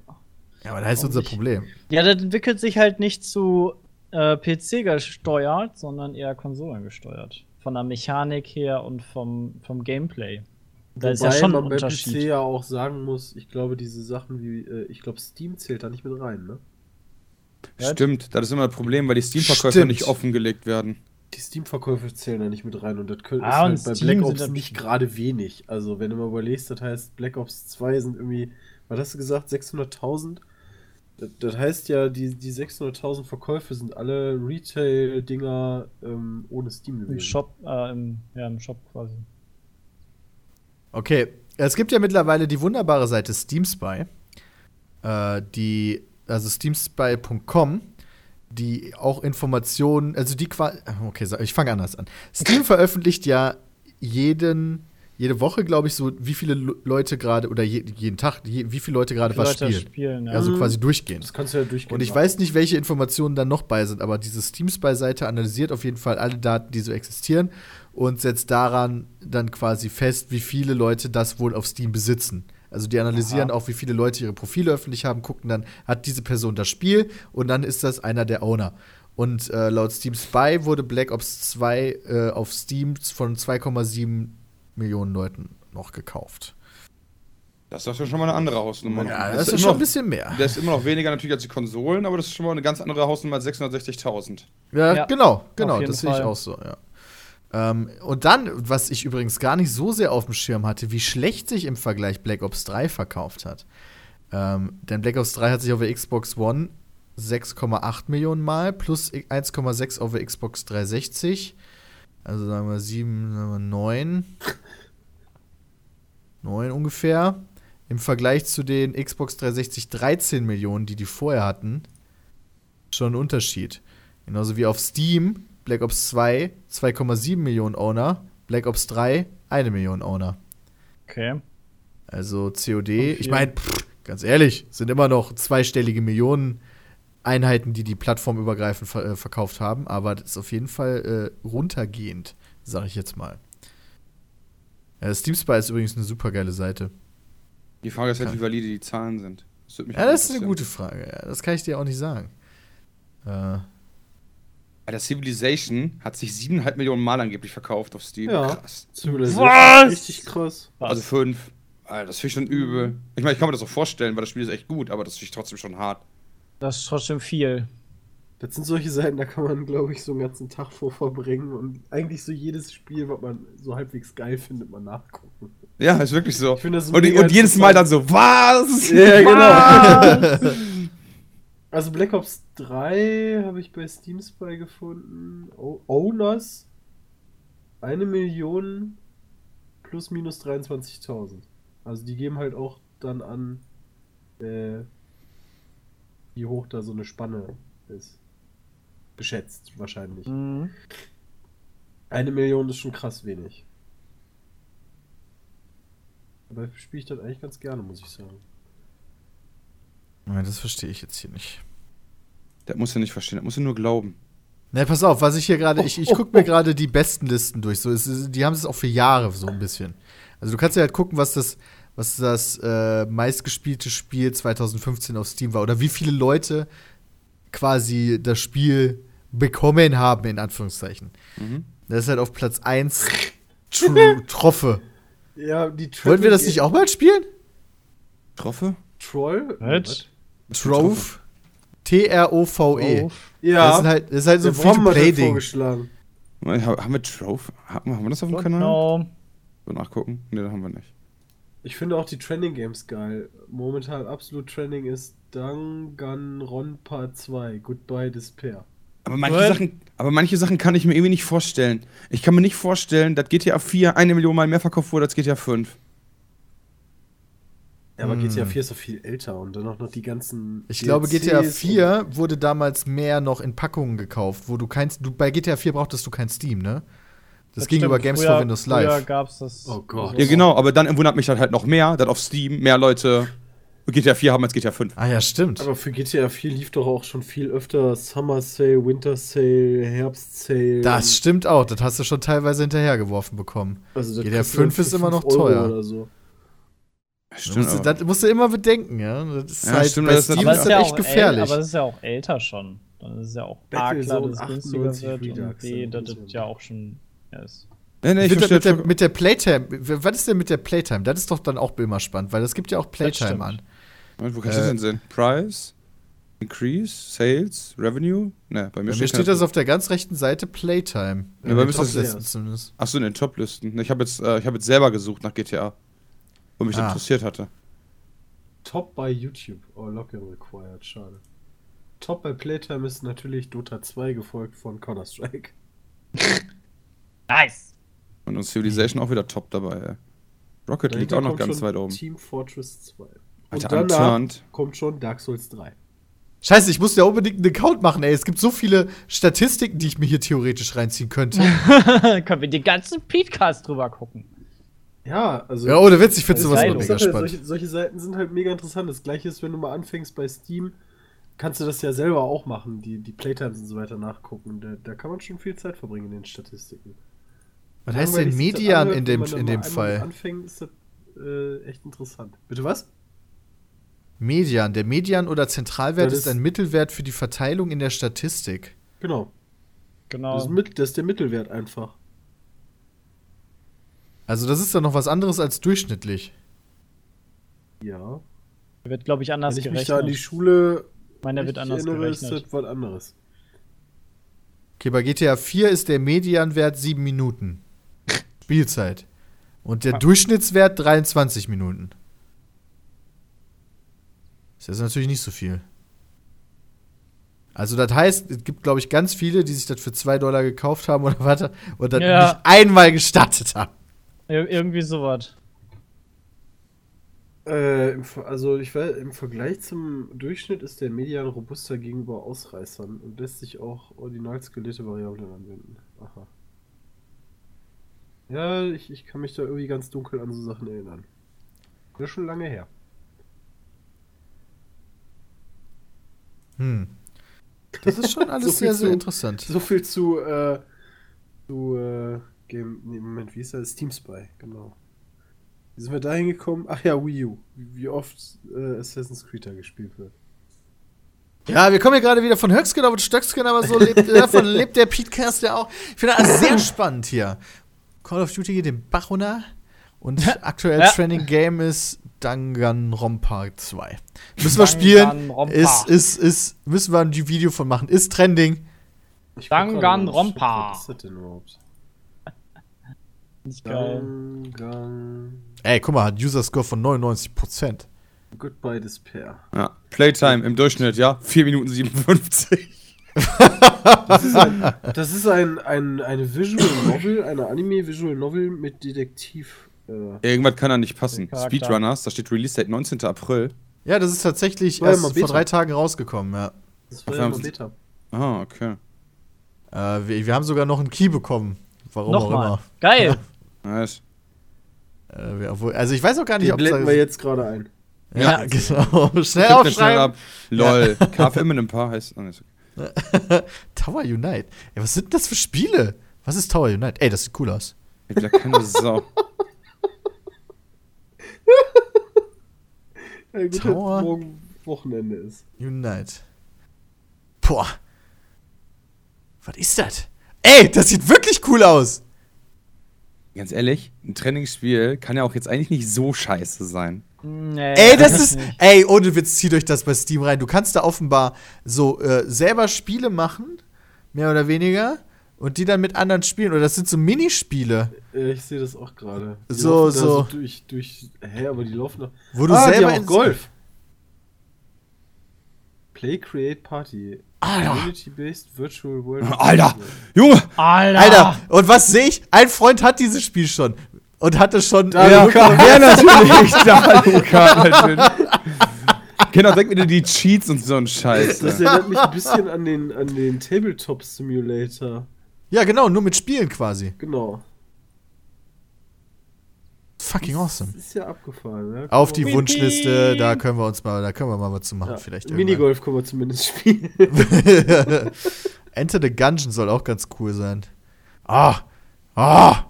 Ja, aber da ist unser? Problem. Ja, das entwickelt sich halt nicht zu äh, PC gesteuert, sondern eher Konsolen gesteuert. Von der Mechanik her und vom, vom Gameplay. Da ist ja Wobei schon ein man bei. PC ja auch sagen muss, ich glaube, diese Sachen wie, äh, ich glaube, Steam zählt da nicht mit rein, ne? Stimmt, das ist immer ein Problem, weil die Steam-Verkäufe nicht offengelegt werden. Die Steam-Verkäufe zählen da nicht mit rein und das könnte Ah, halt bei Steam Black sind Ops nicht gerade wenig. Also, wenn du mal überlegst, das heißt, Black Ops 2 sind irgendwie, was hast du gesagt, 600.000? Das, das heißt ja, die, die 600.000 Verkäufe sind alle Retail-Dinger ähm, ohne Steam gewesen. Im Shop, äh, im, ja, im Shop quasi. Okay, es gibt ja mittlerweile die wunderbare Seite Steam Spy, äh, die, also steamspy.com, die auch Informationen, also die quasi, okay, ich fange anders an. Steam [laughs] veröffentlicht ja jeden, jede Woche, glaube ich, so, wie viele Le- Leute gerade, oder je, jeden Tag, je, wie viele Leute gerade was Leute spielen. spielen ja. Also quasi durchgehend. Das kannst du ja durchgehen. Und ich weiß nicht, welche Informationen dann noch bei sind, aber diese Steam Spy-Seite analysiert auf jeden Fall alle Daten, die so existieren und setzt daran dann quasi fest, wie viele Leute das wohl auf Steam besitzen. Also die analysieren Aha. auch, wie viele Leute ihre Profile öffentlich haben, gucken dann, hat diese Person das Spiel und dann ist das einer der Owner. Und äh, laut Steam Spy wurde Black Ops 2 äh, auf Steam von 2,7 Millionen Leuten noch gekauft. Das ist doch schon mal eine andere Hausnummer. Ja, das ist immer schon ein noch- bisschen mehr. Das ist immer noch weniger natürlich als die Konsolen, aber das ist schon mal eine ganz andere Hausnummer als 660.000. Ja, Ja, genau, genau, das sehe ich auch so, ja. Ähm, und dann, was ich übrigens gar nicht so sehr auf dem Schirm hatte, wie schlecht sich im Vergleich Black Ops 3 verkauft hat. Ähm, denn Black Ops 3 hat sich auf der Xbox One 6,8 Millionen Mal plus 1,6 auf der Xbox 360. Also sagen wir 7, sagen wir 9. 9 ungefähr. Im Vergleich zu den Xbox 360 13 Millionen, die die vorher hatten, schon ein Unterschied. Genauso wie auf Steam, Black Ops 2 2,7 Millionen Owner, Black Ops 3 eine Million Owner. Okay. Also COD, ich meine, ganz ehrlich, sind immer noch zweistellige Millionen Einheiten, die die plattformübergreifend ver äh, verkauft haben, aber das ist auf jeden Fall äh, runtergehend, sage ich jetzt mal. Ja, Steam Spy ist übrigens eine super geile Seite. Die Frage ist halt, wie valide die Zahlen sind. Das, Ja, das ist eine gute Frage. Ja, das kann ich dir auch nicht sagen. Äh, Alter, Civilization hat sich 7,5 Millionen Mal angeblich verkauft auf Steam. Ja. Krass. Civilization Was? ist Richtig krass. Also fünf. Alter, das finde ich schon übel. Ich meine, ich kann mir das auch vorstellen, weil das Spiel ist echt gut, aber das finde ich trotzdem schon hart. Das ist trotzdem viel. Das sind solche Seiten, da kann man, glaube ich, so einen ganzen Tag vor verbringen und eigentlich so jedes Spiel, was man so halbwegs geil findet, mal nachgucken. Ja, ist wirklich so. Und, und jedes Mal dann so, was? Ja, genau. [laughs] Also Black Ops 3 habe ich bei Steam Spy gefunden. O Owners eine Million plus minus 23.000. Also die geben halt auch dann an, äh, wie hoch da so eine Spanne ist. Geschätzt wahrscheinlich. Mhm. Eine Million ist schon krass wenig. Aber spiele ich das eigentlich ganz gerne, muss ich sagen. ja, das verstehe ich jetzt hier nicht. Das musst du nicht verstehen, das musst du nur glauben. Ne, pass auf, was ich hier gerade, ich, ich gucke mir [laughs] gerade die besten Listen durch. So, es, ist- die haben es auch für Jahre so ein bisschen. Also du kannst ja halt gucken, was das, was das äh, meistgespielte Spiel 2015 auf Steam war oder wie viele Leute quasi das Spiel bekommen haben, in Anführungszeichen. Mhm. Das ist halt auf Platz 1 Tr [laughs] Troffe. Ja, die Wollten wir das nicht auch mal spielen? Troffe? Troll? Was? Trove? T-R-O-V-E. Ja, Das ist halt, das ist halt so ein Free-to-Play-Ding. vorgeschlagen. Haben wir Trove? Haben haben wir das auf dem Kanal? So nachgucken? Ne, haben wir nicht. Ich finde auch die Trending Games geil. Momentan absolut Trending ist Danganronpa 2, Goodbye Despair. Aber manche, What? Sachen, aber manche Sachen kann ich mir irgendwie nicht vorstellen. Ich kann mir nicht vorstellen, dass GTA 4 eine Million Mal mehr verkauft wurde als GTA 5. Ja, aber Hm. GTA 4 ist doch viel älter und dann auch noch die ganzen. Ich glaube, DLCs GTA und- 4 wurde damals mehr noch in Packungen gekauft, wo du kein. Du, bei GTA 4 brauchtest du kein Steam, ne? Das, ging stimmt. über Games früher, for Windows Früher Live. gab's das. Oh Gott. Ja, genau, aber dann wundert mich das halt noch mehr, dass auf Steam mehr Leute GTA 4 haben als GTA 5. Ah ja, stimmt. Aber für GTA 4 lief doch auch schon viel öfter Summer Sale, Winter Sale, Herbst Sale. Das stimmt auch. Das hast du schon teilweise hinterhergeworfen bekommen. also das GTA kriegst du dann 5 ist immer noch 5 Euro teuer. Oder so. Das musst, du, das musst du immer bedenken, ja. Das ist Ja, halt, stimmt, bei das ist Steam aber ist es das ist ja echt auch gefährlich. äl- aber es ist ja auch älter schon. Dann ist es ja auch A, klar, dass es günstiger 98 wird und B, dass ja- ja auch schon ja, ist. Nee, nee, ich mit, der, mit, der, mit der Playtime, was ist denn mit der Playtime? Das ist doch dann auch immer spannend, weil es gibt ja auch Playtime an. Wo kannst du das Äh, denn sehen? Price? Increase? Sales? Revenue? Ne, bei mir, Bei mir steht das auf der ganz rechten Seite Playtime. Ja, bei mir In ist den das zumindest. Achso, in den Toplisten. Ich habe jetzt, äh, ich hab jetzt selber gesucht nach GTA. Wo mich das Ah. interessiert hatte. Top bei YouTube. Oh, Login required, schade. Top bei Playtime ist natürlich Dota 2, gefolgt von Counter-Strike. [laughs] Nice! Und uns Civilization auch wieder top dabei, ey. Rocket liegt auch noch ganz weit oben. Team Fortress 2. Alter, Und danach Unturned. kommt schon Dark Souls 3. Scheiße, ich muss ja unbedingt einen Account machen, ey. Es gibt so viele Statistiken, die ich mir hier theoretisch reinziehen könnte. [laughs] Können wir den ganzen Podcast drüber gucken. Ja, also. ja, ohne Witz, ich finde sowas ist immer mega spannend. solche, solche Seiten sind halt mega interessant. Das gleiche ist, wenn du mal anfängst bei Steam, kannst du das ja selber auch machen, die, die Playtimes und so weiter nachgucken. Da, da kann man schon viel Zeit verbringen in den Statistiken. Was heißt denn Median anhört, in wenn dem, in dem Fall? Anfängt ist das äh, echt interessant. Bitte was? Median. Der Median oder Zentralwert ist ist- ein Mittelwert für die Verteilung in der Statistik. Genau. Genau. Das, ist das ist der Mittelwert einfach. Also, das ist dann noch was anderes als durchschnittlich. Ja. wird, glaube ich, anders Wenn ich mich da an die gerechnet. Schule Ich meine, der wird anders erinnere, ist gerechnet. das was anderes. Okay, bei GTA 4 ist der Medianwert 7 Minuten. Spielzeit. Und der Ah. Durchschnittswert 23 Minuten. Ist jetzt natürlich nicht so viel. Also, das heißt, es gibt, glaube ich, ganz viele, die sich das für 2 Dollar gekauft haben oder [laughs] warte, und dann Ja. nicht einmal gestartet haben. Ir irgendwie sowas. Äh, also ich weiß, im Vergleich zum Durchschnitt ist der Median robuster gegenüber Ausreißern und lässt sich auch original skalierte Variablen anwenden. Aha. Ja, ich, ich kann mich da irgendwie ganz dunkel an so Sachen erinnern. Das ist schon lange her. Hm. Das ist schon [laughs] alles So sehr, sehr zu- interessant. So viel zu, äh, zu, äh, Game, nee, Moment, wie ist das? Steam Spy, genau. Wie sind wir da hingekommen? Ach ja, Wii U. Wie, oft äh, Assassin's Creed da gespielt wird. Ja, wir kommen ja gerade wieder von Höcksken auf Stöcksken, aber so lebt, [laughs] davon lebt der Petecast ja auch. Ich finde das sehr spannend hier. Call of Duty geht den Bach runter und aktuell Ja. Trending Game ist Danganronpa 2. Müssen wir spielen. Ist, ist, ist, müssen wir ein Video von machen. Ist Trending. Danganronpa. Nicht geil. Dangan. Ey, guck mal, hat User Score von 99%. Goodbye Despair. Ja. Playtime im Durchschnitt, ja. 4 Minuten 57. Das ist, ein, das ist ein, ein, eine Visual Novel, eine Anime-Visual Novel mit Detektiv. Äh, Irgendwas kann da nicht passen. Speedrunners, da steht Release Date 19. April. Ja, das ist tatsächlich ja erst vor drei Tagen rausgekommen, ja. das war ja sie- Beta. Ah, okay. Äh, wir, wir haben sogar noch einen Key bekommen. Warum auch Nochmal. immer. Geil. Nice. Äh, wir, obwohl, also ich weiß auch gar nicht, Die ob blenden wir jetzt gerade ein. Ja, [laughs] genau. Schnell den schnell aufschreiben. ab. Lol. KFM in einem Paar heißt. Oh, nee, ist okay. [laughs] Tower Unite. Ey, was sind denn das für Spiele? Was ist Tower Unite? Ey, das sieht cool aus. Hat wieder keine Sau. [laughs] Ja, gut, Tower. morgen Wochenende ist. Unite. Boah. Was ist das? Ey, das sieht wirklich cool aus. Ganz ehrlich, ein Trainingsspiel kann ja auch jetzt eigentlich nicht so scheiße sein. Nee, Ey, das [laughs] ist. nicht. Ey, ohne Witz, zieht euch das bei Steam rein. Du kannst da offenbar so äh, selber Spiele machen, mehr oder weniger, und die dann mit anderen spielen. Oder das sind so Minispiele, Ja, ich sehe das auch gerade. Die So, laufen da so. durch, durch. Hä, aber die laufen noch. wo du ah, die selber. haben auch Golf. Play, Create, Party. Alter. Community-based Virtual World. Alter! Junge! Alter! Alter, und was sehe ich? Ein Freund hat dieses Spiel schon. Und hatte schon. Da, ja, Luca. Ja, natürlich! [laughs] Da, Luca, [laughs] natürlich. Genau, direkt wieder die Cheats und so ein Scheiß. Das erinnert mich ein bisschen an den, an den Tabletop Simulator. ja, genau, nur mit Spielen quasi. Genau. Fucking awesome. Das ist ja abgefahren. Ja? Auf die Wunschliste, da können wir uns mal, da können wir mal was zu machen, ja. vielleicht. Minigolf können wir zumindest spielen. [laughs] Enter the Gungeon soll auch ganz cool sein. Ah, ah,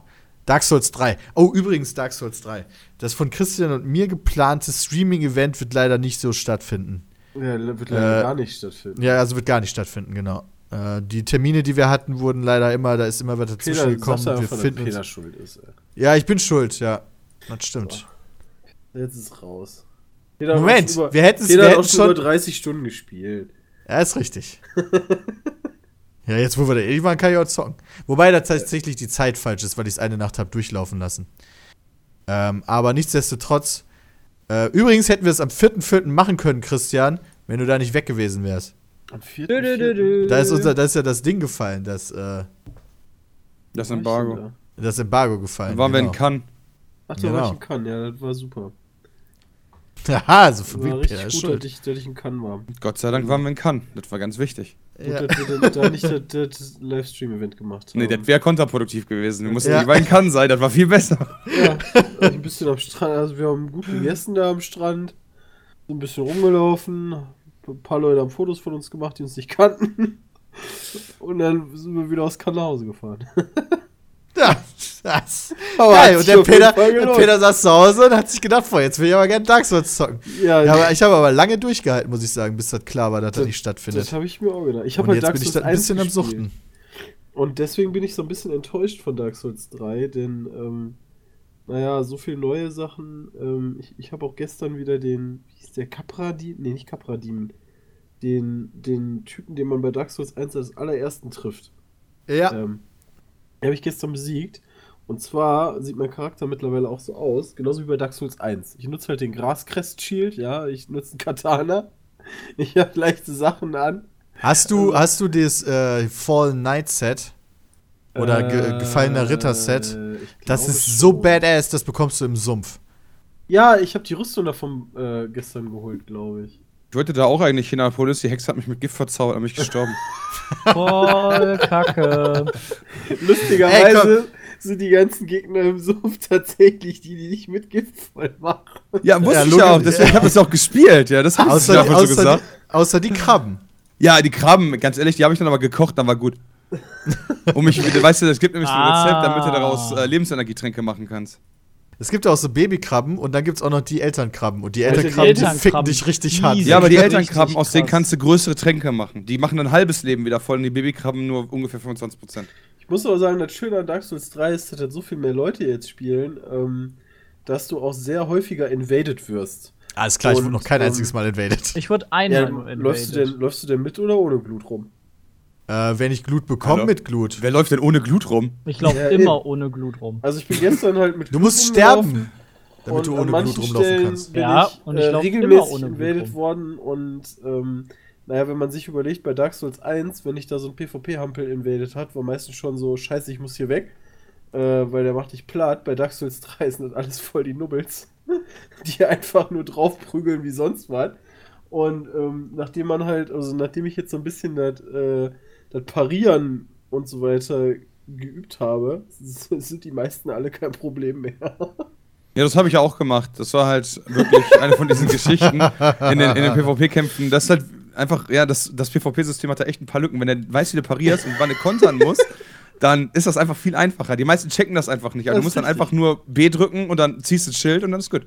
Dark Souls 3. Oh, übrigens Dark Souls 3. Das von Christian und mir geplante Streaming-Event wird leider nicht so stattfinden. ja, wird leider Äh, gar nicht stattfinden. Ja, also wird gar nicht stattfinden, genau. Äh, die Termine, die wir hatten, wurden leider immer, da ist immer was dazwischen Peter, gekommen. sag Wir finden Peter schuld ist. Ey. Ja, ich bin schuld, ja. Das stimmt. Jetzt ist es raus. Peter Moment, über, wir hätten es Peter wir hat auch hätten schon über schon. 30 Stunden gespielt. Ja, ist richtig. [laughs] ja, jetzt, wo wir da ehrlich waren, kann ich auch zocken. Wobei da tatsächlich die Zeit falsch ist, weil ich es eine Nacht habe durchlaufen lassen. Ähm, aber nichtsdestotrotz. Äh, übrigens hätten wir es am 4.4. machen können, Christian, wenn du da nicht weg gewesen wärst. Am 4. Dö, dö, dö, dö. Da ist, unser, da ist ja das Ding gefallen, das, äh, Das Embargo. das Embargo gefallen. Dann waren wir in genau. Cannes. Ach, da Genau. war ich in Cannes, ja, das war super. [laughs] Haha, so Das viel war wie richtig gut, dass ich, dass ich in Cannes war. Gott sei Dank waren wir in Cannes. Das war ganz wichtig. Ja. Gut, dass wir dann da nicht das, das Livestream-Event gemacht haben. Nee, das wäre kontraproduktiv gewesen. Wir mussten Ja. lieber in Cannes sein, das war viel besser. Ja, also ein bisschen am Strand. Also wir haben gut gegessen da am Strand. Sind ein bisschen rumgelaufen. Ein paar Leute haben Fotos von uns gemacht, die uns nicht kannten. Und dann sind wir wieder aus Cannes nach Hause gefahren. [laughs] Ja, das. Aber Geil, und der Peter, der. Peter saß zu Hause und hat sich gedacht, boah, jetzt will ich aber gerne Dark Souls zocken. Ja, Ja, aber ich habe aber lange durchgehalten, muss ich sagen, bis das klar war, dass das, Das- nicht stattfindet. das habe ich mir auch gedacht. Ich und habe halt jetzt Dark bin ich da ein 1 bisschen am. Suchten. Und deswegen bin ich so ein bisschen enttäuscht von Dark Souls 3, denn, ähm, naja, so viele neue Sachen. Ähm, ich ich habe auch gestern wieder den, wie hieß der, Capra-Demon? Nee, nicht Capra-Demon. Den, den Typen, den man bei Dark Souls 1 als allerersten trifft. Ja. Ähm, habe ich gestern besiegt. Und zwar sieht mein Charakter mittlerweile auch so aus, genauso wie bei Dark Souls 1. Ich nutze halt den Grascrest-Shield, ja, ich nutze einen Katana. [laughs] Ich habe leichte Sachen an. Hast du, hast du das äh, Fallen Knight Set? Oder ge gefallener Ritter-Set? Äh, ich Das ist so schon. badass, das bekommst du im Sumpf. Ja, ich habe die Rüstung davon äh, gestern geholt, glaube ich. Ich wollte da auch eigentlich hin, aber die Hexe hat mich mit Gift verzaubert und mich gestorben. [laughs] Voll kacke. Lustigerweise sind die ganzen Gegner im Sumpf tatsächlich die, die dich mit Gift voll machen. Ja, wusste Ja, ich ja auch, deswegen habe ich es auch gespielt, ja, das habe ich Außer, einfach so außer, gesagt. die, außer die Krabben. Ja, die Krabben, ganz ehrlich, die habe ich dann aber gekocht, dann war gut. Um mich, weißt du, es gibt nämlich so ein Rezept, damit du Ah. daraus äh, Lebensenergietränke machen kannst. Es gibt auch so Babykrabben und dann gibt es auch noch die Elternkrabben. Und die Alter, die Elternkrabben, die, ficken Elternkrabben, dich richtig hart. Ja, aber die Elternkrabben, aus denen kannst du größere Tränke machen. Die machen ein halbes Leben wieder voll und die Babykrabben nur ungefähr 25%. Ich muss aber sagen, das Schöne an Dark Souls 3 ist, dass halt so viel mehr Leute jetzt spielen, ähm, dass du auch sehr häufiger invaded wirst. Alles klar, ich wurde Und, noch kein ähm, einziges Mal invaded. Ich wurde Ja, einmal nur läufst, du invaded. denn, läufst du denn mit oder ohne Glut rum? Äh, wenn ich Glut bekomme, Hallo? mit Glut. Wer läuft denn ohne Glut rum? Ich laufe Ja, immer eben. ohne Glut rum. Also ich bin gestern halt mit Du musst sterben, damit und du ohne Glut rumlaufen Stellen kannst. Bin Ja, ich, und ich äh, lauf immer regelmäßig ohne Glut rum. worden und ähm, naja, wenn man sich überlegt, bei Dark Souls 1, wenn ich da so ein PvP-Hampel invaded hat, war meistens schon so, scheiße, ich muss hier weg, äh, weil der macht dich platt. Bei Dark Souls 3 sind das alles voll die Nubbels, [laughs] die einfach nur draufprügeln wie sonst was. Und ähm, nachdem man halt, also nachdem ich jetzt so ein bisschen das äh, das Parieren und so weiter geübt habe, [laughs] sind die meisten alle kein Problem mehr. Ja, das habe ich ja auch gemacht. Das war halt wirklich eine von diesen Geschichten in den, in den PvP-Kämpfen. Das ist halt einfach, ja, das, das PvP-System hat da echt ein paar Lücken. Wenn er weiß, wie du parierst und wann du kontern musst, dann ist das einfach viel einfacher. Die meisten checken das einfach nicht. Also du musst ist dann einfach nur B drücken und dann ziehst du das Schild und dann ist gut.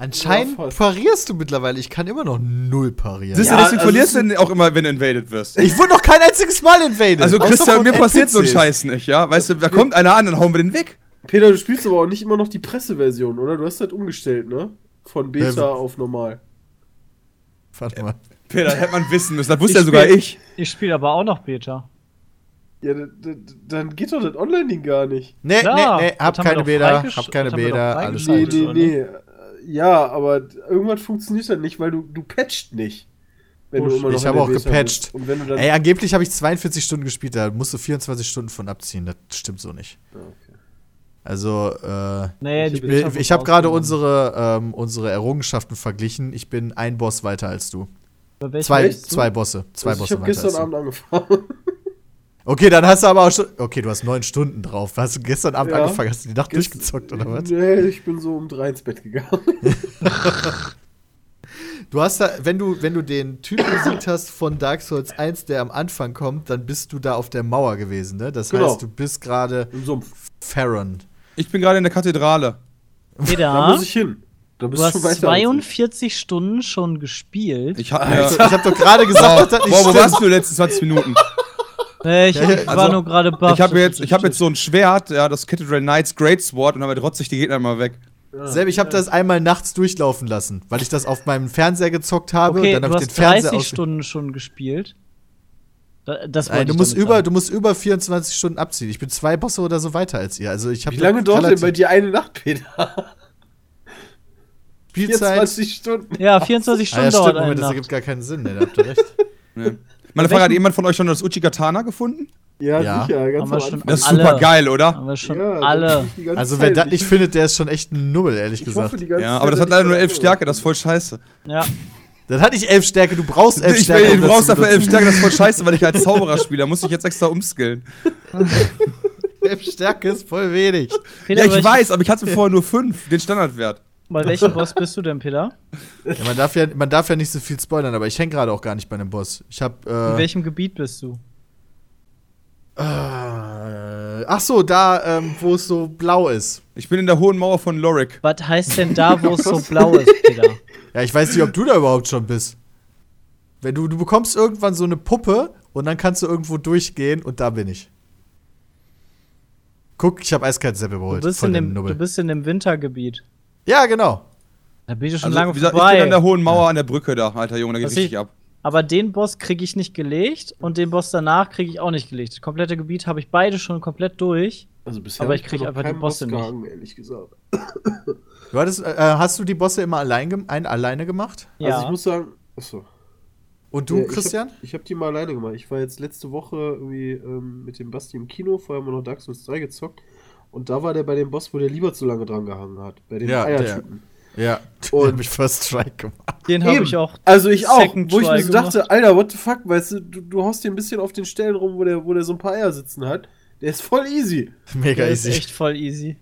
Anscheinend Ja, parierst du mittlerweile. Ich kann immer noch null parieren. Siehst Ja, du, deswegen also verlierst du auch immer, wenn du invaded wirst. ich wurde noch kein einziges Mal invaded. Also Christian, mir passiert so ein NPCs. Scheiß nicht, ja? Weißt du, da kommt einer an, dann hauen wir den weg. Peter, du spielst aber auch nicht immer noch die Presseversion, oder? Du hast halt umgestellt, ne? Von Beta Ja, auf normal. Warte mal. Peter, das hätte man wissen müssen. Das wusste Ich ja sogar spiel- ich. Ich spiele aber auch noch Beta. Ja, dann geht doch das Online-Ding gar nicht. Nee, Klar, nee, nee, hab keine Beta, hab keine Beta, alles Nee, nee, nee. Ja, aber irgendwas funktioniert dann nicht, weil du, du patcht nicht. Wenn du immer noch ich habe auch gepatcht. bist. Und wenn du dann. Ey, angeblich habe ich 42 Stunden gespielt, da musst du 24 Stunden von abziehen. Das stimmt so nicht. Ah, okay. Also, äh, Naja, Ich ich, ich habe gerade unsere, ähm, unsere Errungenschaften verglichen. Ich bin ein Boss weiter als du. Bei welchem Zwei, zwei Bosse. Zwei Also ich Bosse habe weiter gestern. Abend angefangen. [laughs] Okay, dann hast du aber auch schon. Okay, du hast neun Stunden drauf. Hast du gestern Abend Ja. angefangen? Hast du die Nacht Gest- durchgezockt oder was? Nee, ich bin so um drei ins Bett gegangen. [laughs] Du hast da, wenn du, wenn du den Typen besiegt hast von Dark Souls 1, der am Anfang kommt, dann bist du da auf der Mauer gewesen, ne? Das Genau. heißt, du bist gerade Im Sumpf. Farron. Ich bin gerade in der Kathedrale. Da Peter, muss ich hin. Da bist du hast schon weiter. als ich. 42 Stunden schon gespielt. Ich hab mir. ich habe doch gerade gesagt, dass das nicht Boah, wo warst du die letzten 20 Minuten? Äh, ich, Ja, ja, ich war also, nur gerade baff. Ich habe jetzt, ich hab jetzt so ein Schwert, ja, das Cathedral Knights Great Sword und habe trotzig die Gegner mal weg. Selb, ich habe das einmal nachts durchlaufen lassen, weil ich das auf meinem Fernseher gezockt habe. Okay, und dann du habe ich hast den Fernseher 30 aus Stunden schon gespielt. Da- Das Nein, du ich musst damit über, du musst über 24 Stunden abziehen. Ich bin zwei Bosse oder so weiter als ihr. Also ich habe Wie lange dauert denn bei dir eine Nacht, Peter? Spielzeit? 24 Stunden. Ja, 24 Ah, Stunden ja, dauert stimmt, eine Moment, das Nacht. ergibt gar keinen Sinn. Ne, da habt ihr recht. [laughs] Ne. Meine Frage, hat jemand von euch schon das Uchigatana gefunden? Ja, Ja. sicher. Ganz Haben schon. Das ist Alle. super geil, oder? Haben wir schon Ja, alle. Also wer das Ich- nicht findet, der ist schon echt ein Nubbel, ehrlich ich gesagt. hoffe die ganze Ja, aber das hat leider nur da 11 so- Stärke, das ist voll scheiße. Ja. Das hat nicht elf Stärke, du brauchst elf Ich Stärke. will, um du brauchst dafür 11 benutzen. Stärke, das ist voll scheiße, weil ich als Zauberer spiele. Da muss ich jetzt extra umskillen. [laughs] Elf Stärke ist voll wenig. Ja, ich weiß, aber ich hatte vorher nur 5, den Standardwert. Bei welchem Boss bist du denn, Peter? Ja, man, darf ja, man darf ja nicht so viel spoilern, aber ich hänge gerade auch gar nicht bei einem Boss. Ich hab. In Äh, welchem Gebiet bist du? äh, ach so, da, ähm, wo es so blau ist. Ich bin in der hohen Mauer von Lorik. Was heißt denn da, wo es so [laughs] blau ist, Peter? Ja, ich weiß nicht, ob du da überhaupt schon bist. Wenn du, du bekommst irgendwann so eine Puppe und dann kannst du irgendwo durchgehen und da bin ich. Guck, ich habe eiskalt Sepp Du überholt. bist, in dem, du bist in dem Wintergebiet. Ja, genau. Da bin ich schon Also, lange wie gesagt, ich vorbei. bin an der hohen Mauer an der Brücke da, alter Junge, da geht Was richtig ich- ab. Aber den Boss kriege ich nicht gelegt und den Boss danach kriege ich auch nicht gelegt. Das komplette Gebiet habe ich beide schon komplett durch. Also bisher Aber ich krieg noch einfach die Bosse Boss nicht. gehangen, ehrlich gesagt. Du hattest, äh, hast du die Bosse immer allein ein, alleine gemacht? Ja. Also ich muss sagen, achso. Und du, Ja, Christian? Ich habe hab die mal alleine gemacht. Ich war jetzt letzte Woche irgendwie ähm, mit dem Basti im Kino, vorher haben wir noch Dark Souls 3 gezockt. Und da war der bei dem Boss, wo der lieber zu lange dran gehangen hat. Bei dem Ja, der. Eiertypen. Ja. [laughs] Und- Und mich First Strike gemacht. den habe ich auch. Also ich auch, Second wo ich mir so gemacht. dachte, Alter, what the fuck, weißt du, du, du haust dir ein bisschen auf den Stellen rum, wo der, wo der so ein paar Eier sitzen hat. Der ist voll easy. Mega Der ist easy. echt voll easy.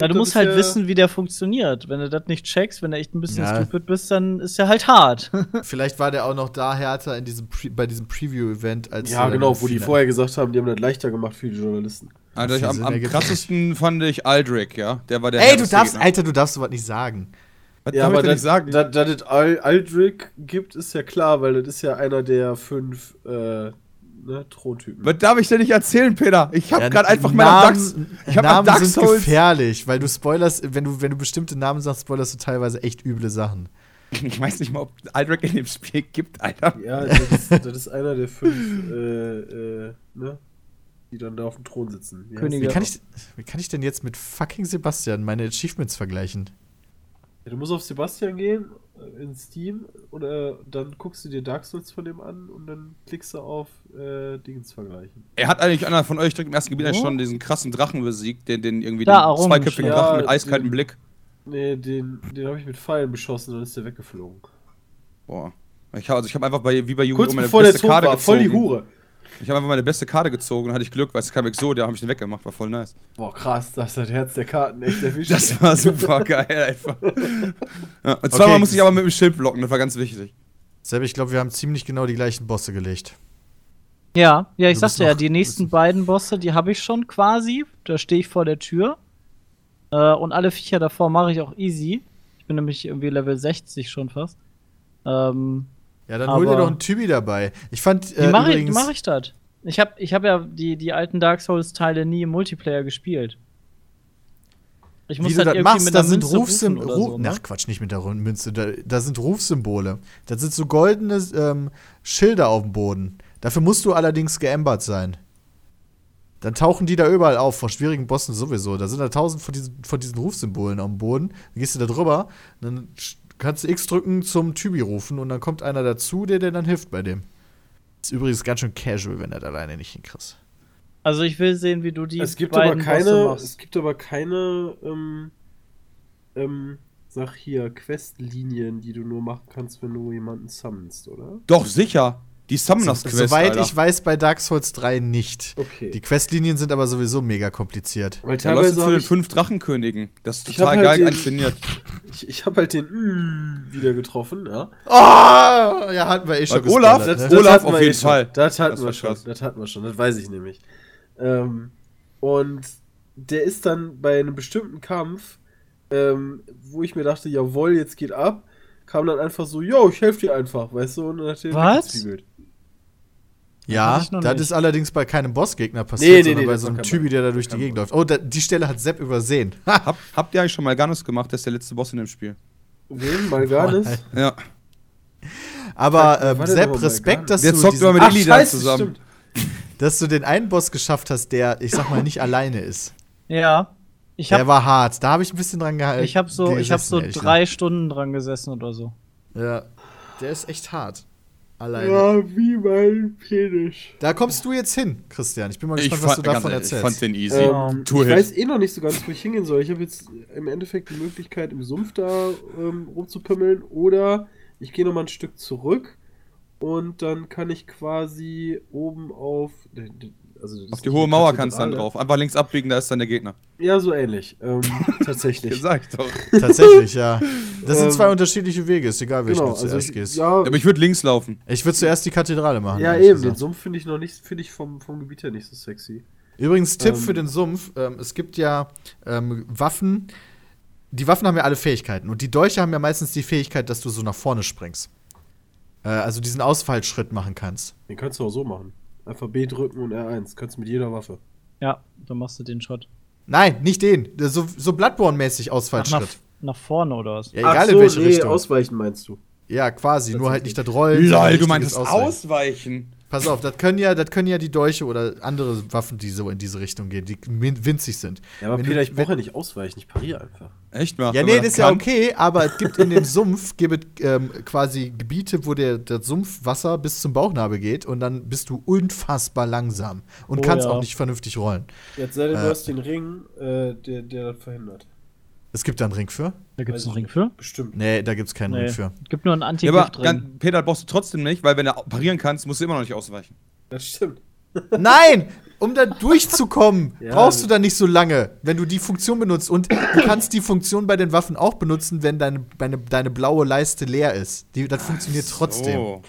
Ja, du musst ist halt ja- wissen, wie der funktioniert. Wenn du das nicht checkst, wenn du echt ein bisschen Ja. stupid bist, dann ist der halt hart. [laughs] Vielleicht war der auch noch da härter in diesem Pre bei diesem Preview-Event als Ja, genau, wo die vorher gesagt haben, die haben das leichter gemacht für die Journalisten. Also am, am krassesten [laughs] fand ich Aldrich, ja. Der war der Ey, du darfst, Gegner. Alter, du darfst sowas nicht sagen. Was Ja, aber nicht sagen? dass- dass es Al Aldrich gibt, ist ja klar, weil das ist ja einer der fünf äh, ne, Throntypen. Was darf ich denn nicht erzählen, Peter? Ich habe Ja, gerade einfach mal Dark, Namen, ich hab Namen Dark sind gefährlich, weil du spoilerst, wenn du, wenn du bestimmte Namen sagst, spoilerst du teilweise echt üble Sachen. [laughs] Ich weiß nicht mal, ob Aldrich in dem Spiel gibt, Alter. Ja, das ist, das ist einer der fünf, äh, äh, ne, die dann da auf dem Thron sitzen. Wie Könige. Wie kann, ich, wie kann ich denn jetzt mit fucking Sebastian meine Achievements vergleichen? Ja, du musst auf Sebastian gehen, in Steam, und äh, dann guckst du dir Dark Souls von dem an und dann klickst du auf äh, Dingens vergleichen. Er hat eigentlich einer von euch direkt im ersten Gebiet Wo? schon diesen krassen Drachen besiegt, den, den irgendwie Da, den zweiköpfigen geschlagen. Drachen mit Ja, eiskaltem den- Blick. Nee, den, den habe ich mit Pfeilen beschossen, dann ist der weggeflogen. Boah. Ich hab, also ich habe einfach bei, wie bei Yu-Gi-Oh! Meine der beste Karte war, voll die gezogen. Hure. Ich habe einfach meine beste Karte gezogen und hatte ich Glück, weil es kam so, der habe ich den weggemacht, war voll nice. Boah, krass, das hat das Herz der Karten echt erwischt. Das war super geil einfach. [laughs] Ja, und zweimal Okay. musste ich aber mit dem Schild blocken, das war ganz wichtig. Selber, ich glaube, wir haben ziemlich genau die gleichen Bosse gelegt. Ja, ja, ich dir ja, die nächsten beiden Bosse, die habe ich schon quasi. Da stehe ich vor der Tür. Äh, und alle Viecher davor mache ich auch easy. Ich bin nämlich irgendwie Level 60 schon fast. Ähm, Ja, dann hol dir doch einen Typi dabei. Ich fand wie äh, mache ich, wie mach ich das? Ich habe ich hab ja die, die alten Dark Souls-Teile nie im Multiplayer gespielt. Ich Wie muss du halt das machst, mit da sind Münze Rufsym rufen oder Ru so, ne? Ach Quatsch, nicht mit der Münze. Da, da sind Rufsymbole. Das sind so goldene ähm, Schilder auf dem Boden. Dafür musst du allerdings geämbert sein. Dann tauchen die da überall auf, vor schwierigen Bossen sowieso. Da sind da tausend von diesen, von diesen Rufsymbolen am Boden. Dann gehst du da drüber, dann kannst du X drücken zum Typi rufen und dann kommt einer dazu, der dir dann hilft bei dem. Ist übrigens ganz schön casual, wenn er das alleine nicht hinkriegst. Also ich will sehen, wie du die es gibt aber beiden Bosse keine, machst. es gibt aber keine, ähm, ähm, sag hier, Questlinien, die du nur machen kannst, wenn du jemanden summonst, oder? Doch, sicher. Die Summoners-Quest, Soweit Alter. ich weiß, bei Dark Souls 3 nicht. Okay. Die Questlinien sind aber sowieso mega kompliziert. Weil Da läufst du teilweise zu habe den ich, fünf Drachenkönigen. Das ist total hab halt geil den- inszeniert. [laughs] ich, ich habe halt den mm, wieder getroffen, ja. Oh! Ja, hatten wir eh schon Olaf- das- ne? Olaf hatten auf wir jeden eh schon. Fall. Das hatten Das wir schon. krass. Das hatten wir schon. Das weiß ich nämlich. Ähm, und der ist dann bei einem bestimmten Kampf, ähm, wo ich mir dachte, jawohl, jetzt geht ab, kam dann einfach so, yo, ich helfe dir einfach, weißt du, und dann hat der Was? Ja, das nicht. ist allerdings bei keinem Bossgegner passiert, Nee, nee, sondern nee, bei so einem Typi, der da durch die Gegend läuft. Oh, da, die Stelle hat Sepp übersehen. Ha! [laughs] Hab, habt ihr eigentlich schon Malganus gemacht? Das ist der letzte Boss in dem Spiel. Wen? Malganis? Ja. Aber ähm, Sepp, Respekt, dass Der du, zockt diesen, immer mit Ach, Illidan scheiße, zusammen. stimmt. dass du den einen Boss geschafft hast, der, ich sag mal, nicht alleine ist. Ja. Ich der habe war hart. Da habe ich ein bisschen dran gehalten. ich hab so, ich hab so drei Stunden dran gesessen oder so. Ja, der ist echt hart. Alleine. Ja, wie mein Penis. Da kommst du jetzt hin, Christian. Ich bin mal Ich gespannt, was du fand, ganz davon ich erzählst. fand den easy. Ähm, ich Hit. weiß eh noch nicht so ganz, wo ich hingehen soll. Ich habe jetzt im Endeffekt die Möglichkeit, im Sumpf da ähm, rumzupimmeln oder ich gehe nochmal ein Stück zurück und dann kann ich quasi oben auf. Also Auf die hohe Mauer kannst du dann drauf. Einfach links abbiegen, da ist dann der Gegner. Ja, so ähnlich. Ähm, [laughs] tatsächlich. Sag ich doch. [laughs] Tatsächlich, ja. Das sind Ähm, zwei unterschiedliche Wege, ist egal, welchen Genau, du also zuerst ich, gehst. ja, Aber ich würde links laufen. Ich würde zuerst die Kathedrale machen. ja eben, den gesagt. Sumpf finde ich noch nicht, finde ich vom, vom Gebiet her nicht so sexy. Übrigens, Tipp Ähm, für den Sumpf: ähm, Es gibt ja ähm, Waffen. Die Waffen haben ja alle Fähigkeiten. Und die Dolche haben ja meistens die Fähigkeit, dass du so nach vorne springst. Äh, also diesen Ausfallschritt machen kannst. Den kannst du auch so machen. Einfach B drücken und R1. Kannst du mit jeder Waffe. Ja, dann machst du den Shot. Nein, nicht den. So, so Bloodborne-mäßig Ach, nach, Ausfallschritt. nach vorne oder was? Ja, egal in welche Richtung. ausweichen meinst du. Ja, quasi. Nur halt nicht das Rollen. Lol, du meintest Ausweichen. ausweichen. Pass auf, das können, ja, das können ja die Dolche oder andere Waffen, die so in diese Richtung gehen, die winzig sind. Ja, aber Wenn Peter, du- ich brauche ja nicht ausweichen, ich pariere einfach. Echt mal? Ja, nee, das ist ja kann. okay, aber es gibt in dem Sumpf gibt, ähm, quasi Gebiete, wo der, das Sumpfwasser bis zum Bauchnabel geht und dann bist du unfassbar langsam und Oh kannst ja. auch nicht vernünftig rollen. Jetzt sei denn, Äh. du hast den Ring, äh, der, der das verhindert. Es gibt da einen Ring für? Da gibt's Weiß einen ich Ring für? Bestimmt. Nee, da gibt's keinen Nee. Ring für. Gibt nur einen Ja, anti aber ring ganz, Peter brauchst du trotzdem nicht, weil wenn du parieren kannst, musst du immer noch nicht ausweichen. Das stimmt. [laughs] Nein! Um da durchzukommen, [laughs] Ja, brauchst du da nicht so lange, wenn du die Funktion benutzt. Und du kannst die Funktion bei den Waffen auch benutzen, wenn deine, deine, deine blaue Leiste leer ist. Die, das funktioniert trotzdem. Oh.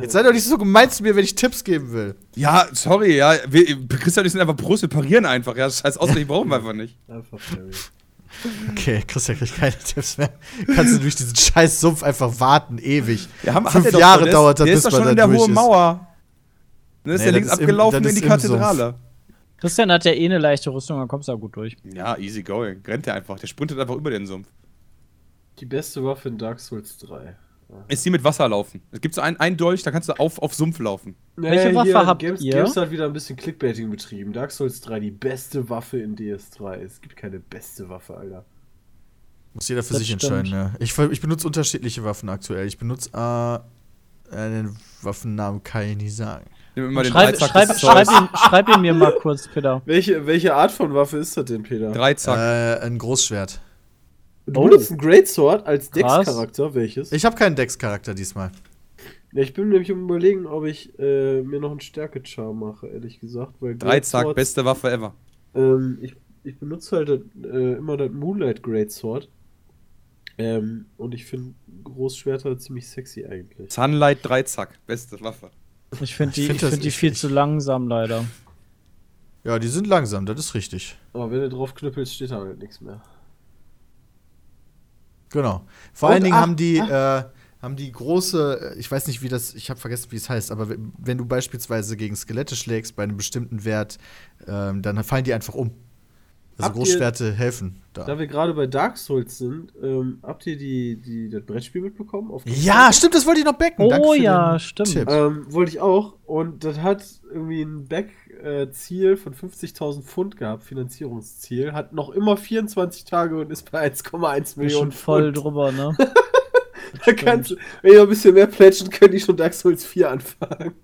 Jetzt sei doch nicht so gemein zu mir, wenn ich Tipps geben will. Ja, sorry, ja. Wir, Christian und ich sind einfach Pros, wir parieren einfach. Ja, das heißt, ausweichen brauchen wir einfach nicht. Einfach. Okay, Christian kriegt keine Tipps mehr. Kannst du durch diesen scheiß Sumpf einfach warten, ewig. Wir haben, Fünf er doch Jahre schon, der dauert ist, das, der bis ist doch man schon da in der durch hohen ist. Mauer. Dann ist Nee, der das links ist im- abgelaufen das in ist die im. Kathedrale. Christian hat ja eh eine leichte Rüstung, dann kommst du da gut durch. Ja, easy going. Rennt der einfach. Der sprintet einfach über den Sumpf. Die beste Waffe in Dark Souls 3. Ist die mit Wasser laufen. Es gibt so einen, einen Dolch, da kannst du auf, auf Sumpf laufen. Welche Waffe habt Games, ihr? Games hat wieder ein bisschen Clickbaiting betrieben. Dark Souls 3, die beste Waffe in DS3. Es gibt keine beste Waffe, Alter. Muss jeder für Das sich stimmt. entscheiden, ja. Ich, ich benutze unterschiedliche Waffen aktuell. Ich benutze äh, einen Waffennamen kann ich nicht sagen. Nimm immer den Schreib, schreib, schreib, ihn, schreib ihn mir mal kurz, Peter. Welche, welche Art von Waffe ist das denn, Peter? Dreizack. Äh, ein Großschwert. Du Oh. benutzt einen Greatsword als. Dex-Charakter. Welches? Ich habe keinen Dex-Charakter diesmal. Ja, ich bin nämlich am überlegen, ob ich äh, mir noch einen Stärke-Char mache, ehrlich gesagt. Weil Dreizack, beste Waffe ever. Ähm, ich, ich benutze halt das, äh, immer das Moonlight Greatsword. Ähm, und ich finde Großschwerter ziemlich sexy eigentlich. Sunlight Dreizack, beste Waffe. Ich finde die, Ich ich find find die viel zu langsam, leider. Ja, die sind langsam, das ist richtig. Aber wenn du drauf knüppelst, steht da halt nichts mehr. Genau. Vor Und- allen Dingen ah, haben die, äh, haben die große, äh, ich weiß nicht, wie das, ich habe vergessen, wie es heißt, aber wenn, wenn du beispielsweise gegen Skelette schlägst bei einem bestimmten Wert, ähm, dann fallen die einfach um. Also Habt ihr- Großschwerte helfen da. Da wir gerade bei Dark Souls sind, ähm, habt ihr die, die, das Brettspiel mitbekommen? Auf Ja, stimmt, das wollte ich noch backen. Danke Oh für ja, den stimmt. Ähm, wollte ich auch. Und das hat irgendwie ein Back-Ziel von 50.000 Pfund gehabt, Finanzierungsziel. Hat noch immer 24 Tage und ist bei 1,1 Ist schon Millionen voll Pfund. drüber, ne? [laughs] Da kannst, du- wenn ihr noch ein bisschen mehr plätschen, könnt ihr schon Dark Souls 4 anfangen.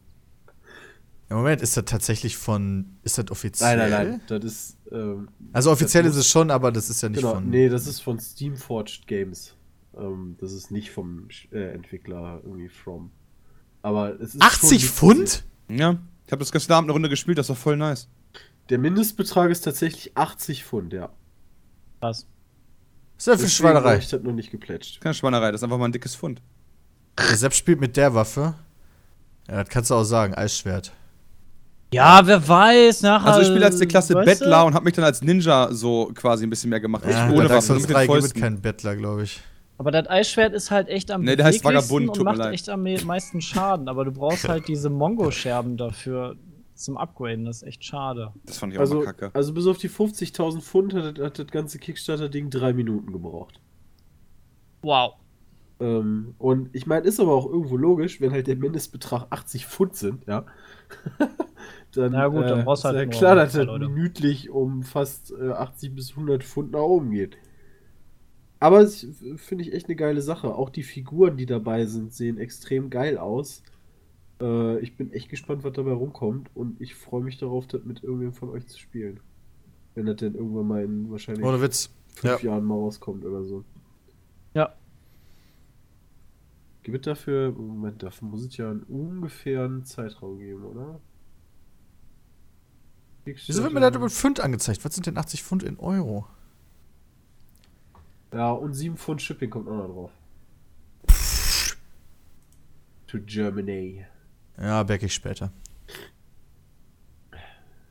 Ja, Moment, ist das tatsächlich von. Ist das offiziell? Nein, nein, nein. Das ist. Ähm, Also offiziell Das ist es schon, aber das ist ja nicht genau, von. nee, das ist von Steamforged Games. Ähm, das ist nicht vom äh, Entwickler irgendwie From. Aber es ist. 80 schon Pfund? Ja. Ich habe das gestern Abend eine Runde gespielt, das war voll nice. Der Mindestbetrag ist tatsächlich 80 Pfund, ja. Krass. Was ist das für Schweinerei? Ich das noch nicht geplätscht. Keine Schweinerei, das ist einfach mal ein dickes Pfund. Der Sepp spielt mit der Waffe. Ja, das kannst du auch sagen, Eisschwert. Ja, wer weiß, nachher. Also ich spiele als der Klasse weißt Bettler und habe mich dann als Ninja so quasi ein bisschen mehr gemacht. Ja, ich ohne Souls mit den 3 gibt Fäusten. keinen Bettler, glaube ich. Aber das Eisschwert ist halt echt am Nee, der heißt Vagabund, und macht leid. echt am me- meisten Schaden. Aber du brauchst halt diese Mongo-Scherben dafür zum Upgraden. Das ist echt schade. Das fand ich auch Also, mal kacke. also bis auf die 50.000 Pfund hat, das- hat das ganze Kickstarter-Ding drei Minuten gebraucht. Wow. Ähm, und ich meine, ist aber auch irgendwo logisch, wenn halt der Mindestbetrag 80 Pfund sind, ja. [laughs] dann, Na gut, dann brauchst du ist halt klar, dass das minütlich um fast äh, 80 bis 100 Pfund nach oben geht. Aber es finde ich echt eine geile Sache. Auch die Figuren, die dabei sind, sehen extrem geil aus. Äh, ich bin echt gespannt, was dabei rumkommt. Und ich freue mich darauf, das mit irgendwem von euch zu spielen. Wenn das denn irgendwann mal in wahrscheinlich Ohne Witz. fünf Ja. Jahren mal rauskommt oder so. Ja. Gibt dafür, Moment, dafür muss es ja einen ungefähren Zeitraum geben, oder? Wieso wird mir das über Pfund angezeigt? Was sind denn 80 Pfund in Euro? Ja, und 7 Pfund Shipping kommt auch noch drauf. To Germany. Ja, back ich später.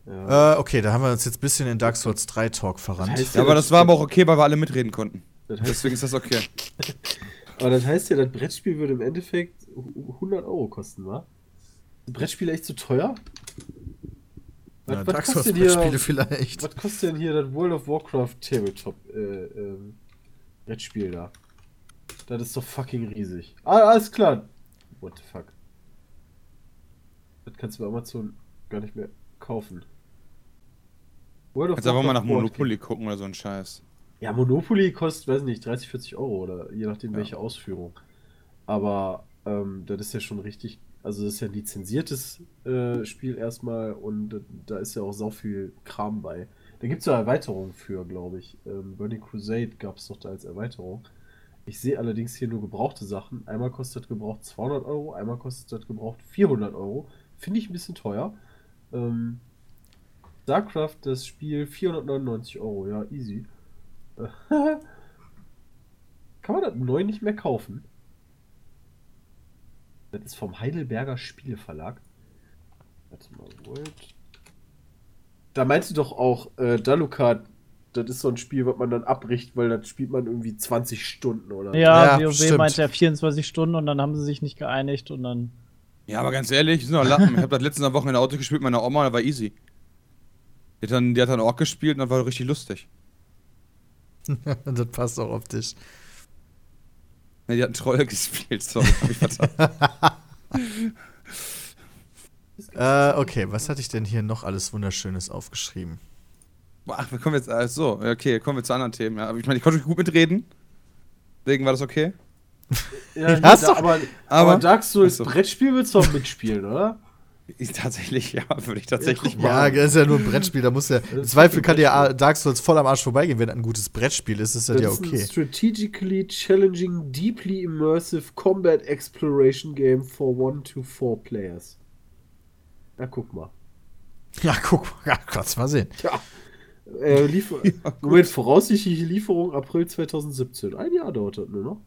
Ja. Äh, okay, da haben wir uns jetzt ein bisschen in Dark Souls 3 Talk verrannt. Das heißt Ja, aber das war aber auch okay, weil wir alle mitreden konnten. das heißt, Deswegen ist das okay. [laughs] aber das heißt ja, das Brettspiel würde im Endeffekt 100 Euro kosten, wa? Ist ein Brettspiel echt zu teuer? Was, Dark was, kostet hier, Spiele vielleicht. was kostet denn hier das World of Warcraft Tabletop äh, ähm, Brettspiel da? Das ist doch fucking riesig. Ah, alles klar. What the fuck? Das kannst du bei Amazon gar nicht mehr kaufen. World of Jetzt einfach mal nach Warcraft Monopoly gucken oder so ein Scheiß. ja, Monopoly kostet, weiß nicht, 30, 40 Euro oder je nachdem Ja. welche Ausführung. Aber ähm, das ist ja schon richtig, also das ist ja ein lizenziertes äh, Spiel erstmal und da- ist ja auch sau viel Kram bei. Da gibt es ja Erweiterungen für, glaube ich. Ähm, Burning Crusade gab es doch da als Erweiterung. Ich sehe allerdings hier nur gebrauchte Sachen. Einmal kostet gebraucht 200 Euro, einmal kostet gebraucht 400 Euro. Finde ich ein bisschen teuer. Ähm, StarCraft, das Spiel 499 Euro, ja, easy. [laughs] Kann man das neu nicht mehr kaufen? Das ist vom Heidelberger Spieleverlag. Warte mal, World. Da meinst du doch auch, äh, Dalukat, das ist so ein Spiel, was man dann abbricht, weil das spielt man irgendwie 20 Stunden oder so. Ja, Ja, WoW stimmt. meinte ja 24 Stunden und dann haben sie sich nicht geeinigt und dann. Ja, aber ganz ehrlich, wir sind doch Lappen. Ich habe das letzte Woche in der Auto gespielt mit meiner Oma, das war easy. Die hat dann, die hat dann Ork gespielt und das war richtig lustig. [laughs] das passt auch auf dich. Ne, die hat einen Troll gespielt, sorry, hab ich vertan. [laughs] Äh, okay, was hatte ich denn hier noch alles Wunderschönes aufgeschrieben? Ach, wir kommen jetzt, ach so, okay, kommen wir zu anderen Themen. Ja, aber ich meine, ich konnte gut mitreden. Deswegen war das okay. Ja, [laughs] nee, da, doch- aber, aber, aber- Dark Souls so. Brettspiel willst du auch mitspielen, oder? Ich, tatsächlich, ja, würde ich tatsächlich guck machen. Ja, das ist ja nur ein Brettspiel, da muss ja. Im Zweifel kann dir. Dark Souls voll am Arsch vorbeigehen, wenn das ein gutes Brettspiel ist, ist das, ja ist ein okay. strategically challenging, deeply immersive combat exploration game for one to four players. Ja, guck mal. Ja, guck, ja, kannst mal sehen. Tja. Äh, Liefer [laughs] Moment, voraussichtliche Lieferung April 2017. Ein Jahr dauert das nur noch.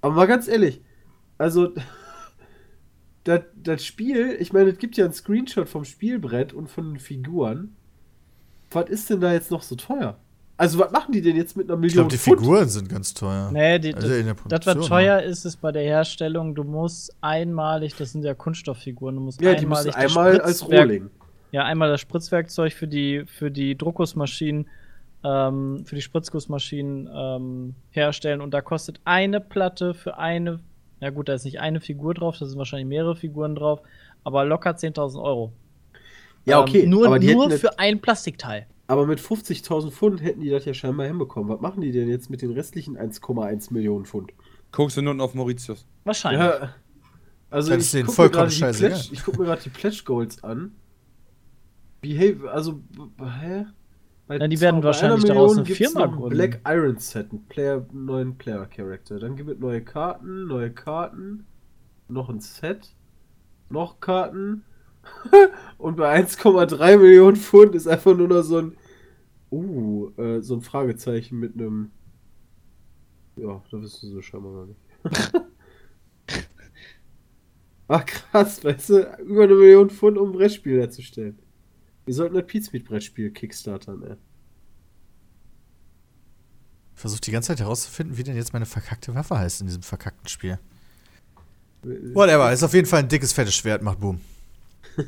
Aber mal ganz ehrlich, also das, das Spiel, ich meine, es gibt ja einen Screenshot vom Spielbrett und von den Figuren. Was ist denn da jetzt noch so teuer? Also, was machen die denn jetzt mit einer Ich Million glaube, die Pfund? Figuren sind ganz teuer. Nee, die, Also in der das, was teuer ist, ist bei der Herstellung, du musst einmalig, das sind ja Kunststofffiguren, du musst Ja, die einmalig das einmal als Spritzwerk- Rohling. Ja, einmal das Spritzwerkzeug für die, für die Druckgussmaschinen, ähm, für die Spritzgussmaschinen ähm, herstellen. Und da kostet eine Platte für eine, ja gut, da ist nicht eine Figur drauf, da sind wahrscheinlich mehrere Figuren drauf, aber locker 10.000 Euro. Ja, okay. Ähm, nur aber nur für ein Plastikteil. Aber mit 50.000 Pfund hätten die das ja scheinbar hinbekommen. Was machen die denn jetzt mit den restlichen 1,1 Millionen Pfund? Guckst du nun auf Mauritius. Wahrscheinlich. Ja. Also Das ist denen guck mir vollkommen gerade die. Pledge- Ich gucke mir gerade die Pledge Goals an. Behave, also, hä? Bei Na, die werden wahrscheinlich daraus eine Firma gründen. Black Iron Set, einen Player, neuen Player Character. Dann gibt es neue Karten, neue Karten, noch ein Set, noch Karten. [laughs] Und bei 1,3 Millionen Pfund ist einfach nur noch so ein, uh, äh, so ein Fragezeichen mit einem, ja, da wissen sie scheinbar gar nicht. [laughs] Ach krass, weißt du, über eine Million Pfund, um ein Brettspiel herzustellen. Wir sollten ein Pizmeet-Brettspiel kickstartern, ey. Ich versuche die ganze Zeit herauszufinden, wie denn jetzt meine verkackte Waffe heißt in diesem verkackten Spiel. Whatever, ist auf jeden Fall ein dickes, fettes Schwert, macht Boom. [laughs]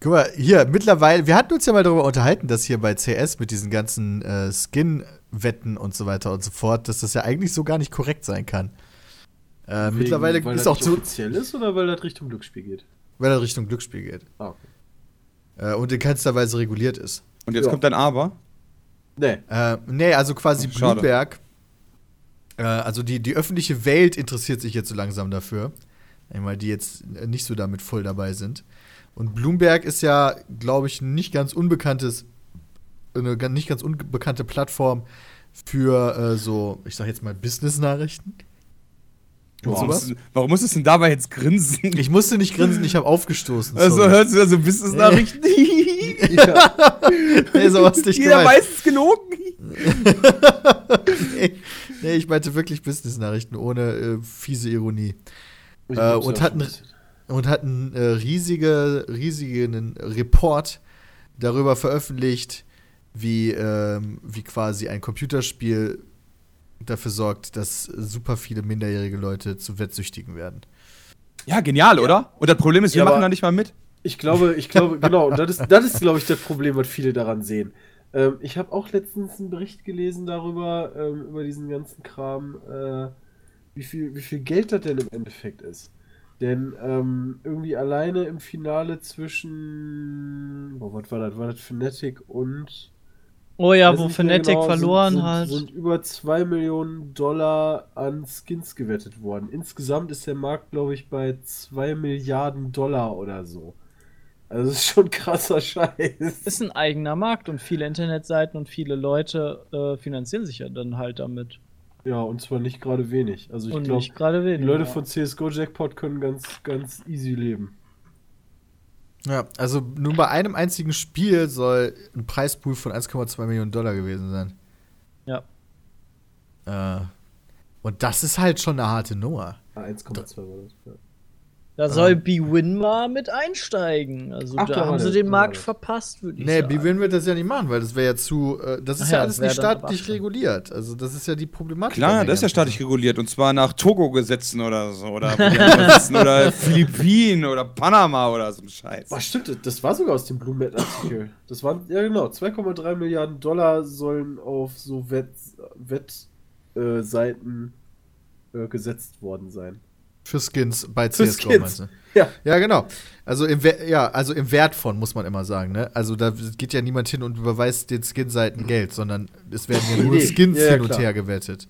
Guck mal, hier, mittlerweile, wir hatten uns ja mal darüber unterhalten, dass hier bei CS mit diesen ganzen äh, Skin-Wetten und so weiter und so fort, dass das ja eigentlich so gar nicht korrekt sein kann. Äh, Wegen- mittlerweile weil ist das auch zu, offiziell ist oder weil das Richtung Glücksspiel geht? weil er Richtung Glücksspiel geht. Ah, okay. Äh, und in keinster Weise reguliert ist. Und jetzt Ja. kommt dein Aber. Nee. Äh, nee, also quasi Ach. Bloomberg. Äh, also die, die öffentliche Welt interessiert sich jetzt so langsam dafür. Weil die jetzt nicht so damit voll dabei sind. Und Bloomberg ist ja, glaube ich, ein nicht ganz unbekanntes, eine nicht ganz unbekannte Plattform für äh, so, ich sag jetzt mal, Business-Nachrichten. Warum, musst, warum musstest du denn dabei jetzt grinsen? Ich musste nicht grinsen, ich habe aufgestoßen. Also sorry. hörst du da so Business-Nachrichten? [laughs] Ja. nee, sowas nicht Jeder gemeint. weiß es gelogen. [laughs] nee, nee, ich meinte wirklich Business-Nachrichten ohne äh, fiese Ironie. Äh, und hatten- und hat einen äh, riesige, riesigen Report darüber veröffentlicht, wie, ähm, wie quasi ein Computerspiel dafür sorgt, dass super viele minderjährige Leute zu Wettsüchtigen werden. Ja, genial, oder? Und das Problem ist, wir Ja, machen da nicht mal mit. Ich glaube, ich glaube, genau, und das ist, das ist, glaube ich, das Problem, was viele daran sehen. Ähm, ich habe auch letztens einen Bericht gelesen darüber, ähm, über diesen ganzen Kram, äh, wie, viel, wie viel Geld das denn im Endeffekt ist. Denn ähm, irgendwie alleine im Finale zwischen, boah, was war das? War das Fnatic und Oh ja, wo Fnatic genau, verloren sind, hat. sind, sind über 2 Millionen Dollar an Skins gewettet worden. Insgesamt ist der Markt, glaube ich, bei 2 Milliarden Dollar oder so. Also das ist schon krasser Scheiß. ist ein eigener Markt und viele Internetseiten und viele Leute äh, finanzieren sich ja dann halt damit. Ja, und zwar nicht gerade wenig. Also ich glaube, die. Leute von CSGO Jackpot können ganz, ganz easy leben. Ja, also nur bei einem einzigen Spiel soll ein Preispool von 1,2 Millionen Dollar gewesen sein. Ja. Äh, und das ist halt schon eine harte Nummer. Ah, 1,2 war das. Ja. Da soll B-Win mal mit einsteigen. Also Ach, da haben sie den Markt verpasst, würde ich Nee, sagen. BWin wird das ja nicht machen, weil das wäre ja zu. Äh, das ist Ach ja, ja, alles nicht staatlich 18. reguliert. Also, das ist ja die Problematik. Klar, das ist ja staatlich reguliert. Und zwar nach Togo-Gesetzen oder so. Oder, [laughs] oder Philippinen oder Panama oder so ein Scheiß. Ach, stimmt, das war sogar aus dem Bloomberg-Artikel. Das waren, ja genau, 2,3 Milliarden Dollar sollen auf so Wettseiten äh, Seiten, äh, gesetzt worden sein. Für Skins bei CSGO, Skins. meinst du? Ja. Ja, genau. Also im, We ja, also im Wert von, muss man immer sagen. Ne? Also da geht ja niemand hin und überweist den Skin-Seiten Geld, sondern es werden ja nur Skins ja, ja, hin und her gewettet.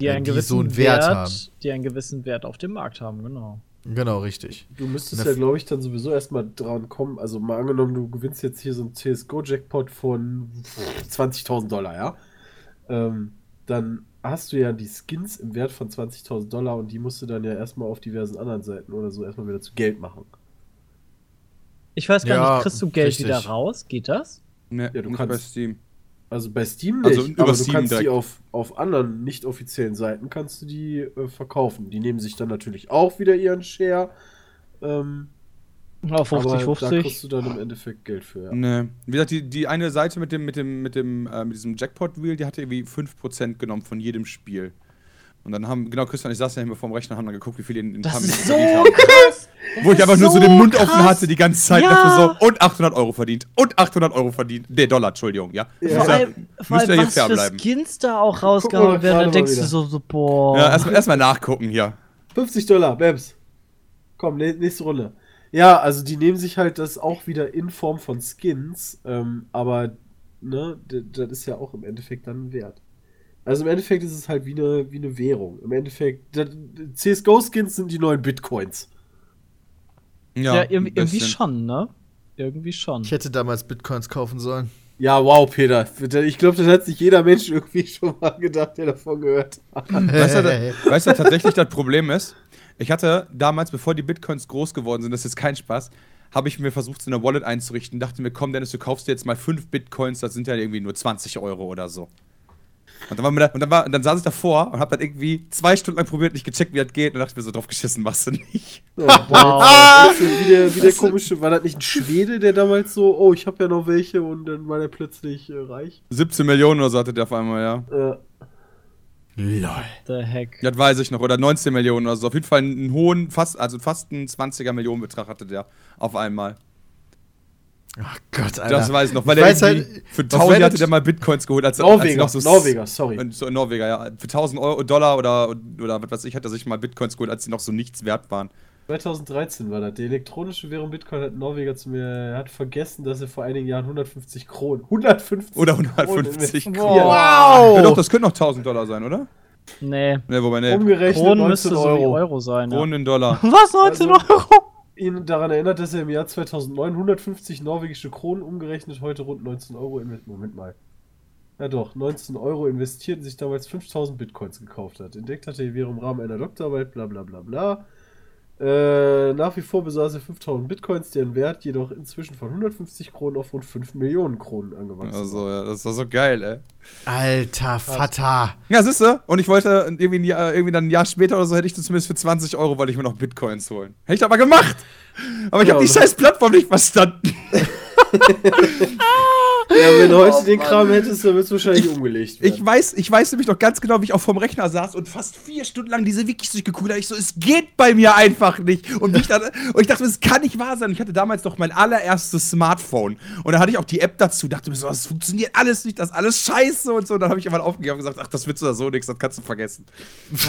die einen die gewissen so einen Wert haben. Die einen gewissen Wert auf dem Markt haben, genau. Genau, richtig. Du müsstest ja, glaube ich, dann sowieso erstmal dran kommen. Also mal angenommen, du gewinnst jetzt hier so einen CSGO-Jackpot von 20.000 Dollar, ja? Ähm, dann hast du ja die Skins im Wert von 20.000 Dollar und die musst du dann ja erstmal auf diversen anderen Seiten oder so erstmal wieder zu Geld machen. Ich weiß gar Ja, nicht, kriegst du Geld richtig. wieder raus? Geht das? Nee, Ja, du nicht kannst- bei Steam. Also bei Steam nicht, Also über aber du Steam kannst die direkt. auf, auf anderen nicht offiziellen Seiten kannst du die äh, verkaufen. Die nehmen sich dann natürlich auch wieder ihren Share. Ähm, Auf aber 50, da 50. kriegst du dann im Endeffekt Geld für. Ja. Nee. Wie gesagt, die, die eine Seite mit dem, mit dem, mit dem, äh, mit diesem Jackpot-Wheel, die hatte irgendwie 5% genommen von jedem Spiel. Und dann haben, genau, Christian, ich saß ja immer vorm Rechner, haben dann geguckt, wie viel die in, in Das Minuten so verdient haben. krass! Wo ich einfach nur so So den Mund krass. offen hatte die ganze Zeit. Ja. Dafür so, und 800 Euro verdient. Und 800 Euro verdient. Nee, Dollar, Entschuldigung, ja. Ja. Vor allem, vor müsst ihr allem hier was für bleiben. Skins da auch rausgehauen werden, dann denkst du so, so boah. Ja, erstmal erst nachgucken hier. 50 Dollar, Babs. Komm, nä- nächste Runde. Ja, also die nehmen sich halt das auch wieder in Form von Skins, ähm, aber ne, das ist ja auch im Endeffekt dann ein Wert. Also im Endeffekt ist es halt wie eine, wie eine Währung. Im Endeffekt, CSGO-Skins sind die neuen Bitcoins. ja, ein irgendwie, irgendwie bisschen. schon, ne? Irgendwie schon. Ich hätte damals Bitcoins kaufen sollen. Ja, wow, Peter. Ich glaube, das hat sich jeder Mensch irgendwie [laughs] schon mal gedacht, der davon gehört hat. Weißt du, weißt du, was tatsächlich das Problem ist? Ich hatte damals, bevor die Bitcoins groß geworden sind, das ist jetzt kein Spaß, habe ich mir versucht, so eine Wallet einzurichten. Dachte mir, komm, Dennis, du kaufst dir jetzt mal fünf Bitcoins, das sind ja irgendwie nur 20 Euro oder so. Und dann, war mir da, und dann, war, und dann saß ich davor und habe dann irgendwie zwei Stunden lang probiert, nicht gecheckt, wie das geht. Und dachte mir so, drauf geschissen, machst du nicht. [laughs] Ja, wow. wie der, wie der komische, war das nicht ein Schwede, der damals so, oh, ich habe ja noch welche und dann war der plötzlich äh, reich? 17 Millionen oder so hatte der auf einmal, ja. Äh, Lol. The heck. Das weiß ich noch. Oder 19 Millionen oder so. Auf jeden Fall einen hohen, fast, also fast einen 20er Millionenbetrag hatte der auf einmal. Ach Gott, Alter. Das weiß ich noch, weil Ich er halt, für auf 1000 hatte der mal Bitcoins geholt, als, als Norweger, noch so Norweger, sorry. So, Norweger, ja. Für 1000 Euro, Dollar oder, oder was weiß ich, hat er sich mal Bitcoins geholt, als die noch so nichts wert waren. 2013 war das. Die elektronische Währung Bitcoin hat ein Norweger zu mir, er hat vergessen, dass er vor einigen Jahren 150 Kronen, 150 Oder Kronen 150 investiert. Kronen. Wow! Ja, doch, das könnte noch 1000 Dollar sein, oder? Nee. Ne, wobei, ne. Umgerechnet Kronen 19 müsste so wie Euro. Euro sein. Ja. Kronen in Dollar. [laughs] Was, 19 Also- Euro? Ihn daran erinnert, dass er im Jahr 2009 150 norwegische Kronen umgerechnet heute rund 19 Euro investiert. Moment mal. Ja doch, 19 Euro investiert und sich damals 5000 Bitcoins gekauft hat. Entdeckt hatte die Währung im Rahmen einer Doktorarbeit, bla bla bla bla. Äh, nach wie vor besaß er 5000 Bitcoins, deren Wert jedoch inzwischen von 150 Kronen auf rund 5 Millionen Kronen angewachsen Also, ja, das war so geil, ey. Alter Vater. Ja, siehst du? Und ich wollte irgendwie, ein Jahr, irgendwie dann ein Jahr später oder so, hätte ich das zumindest für 20 Euro, wollte ich mir noch Bitcoins holen. Hätte ich aber gemacht! Aber ich Ja, habe die scheiß Plattform nicht verstanden. [laughs] [laughs] Ja, wenn du heute den Kram hättest, dann wird es wahrscheinlich umgelegt werden. Ich weiß, ich weiß nämlich noch ganz genau, wie ich auch vorm Rechner saß und fast vier Stunden lang diese Wikis durchgeguckt habe. Ich so, es geht bei mir einfach nicht. Und, mich dann, und ich dachte, es kann nicht wahr sein. Ich hatte damals noch mein allererstes Smartphone. Und da hatte ich auch die App dazu. Dachte mir so, das funktioniert alles nicht, das ist alles scheiße und so. Und dann habe ich einfach aufgegeben und gesagt, ach, das wird so so nichts, das kannst du vergessen.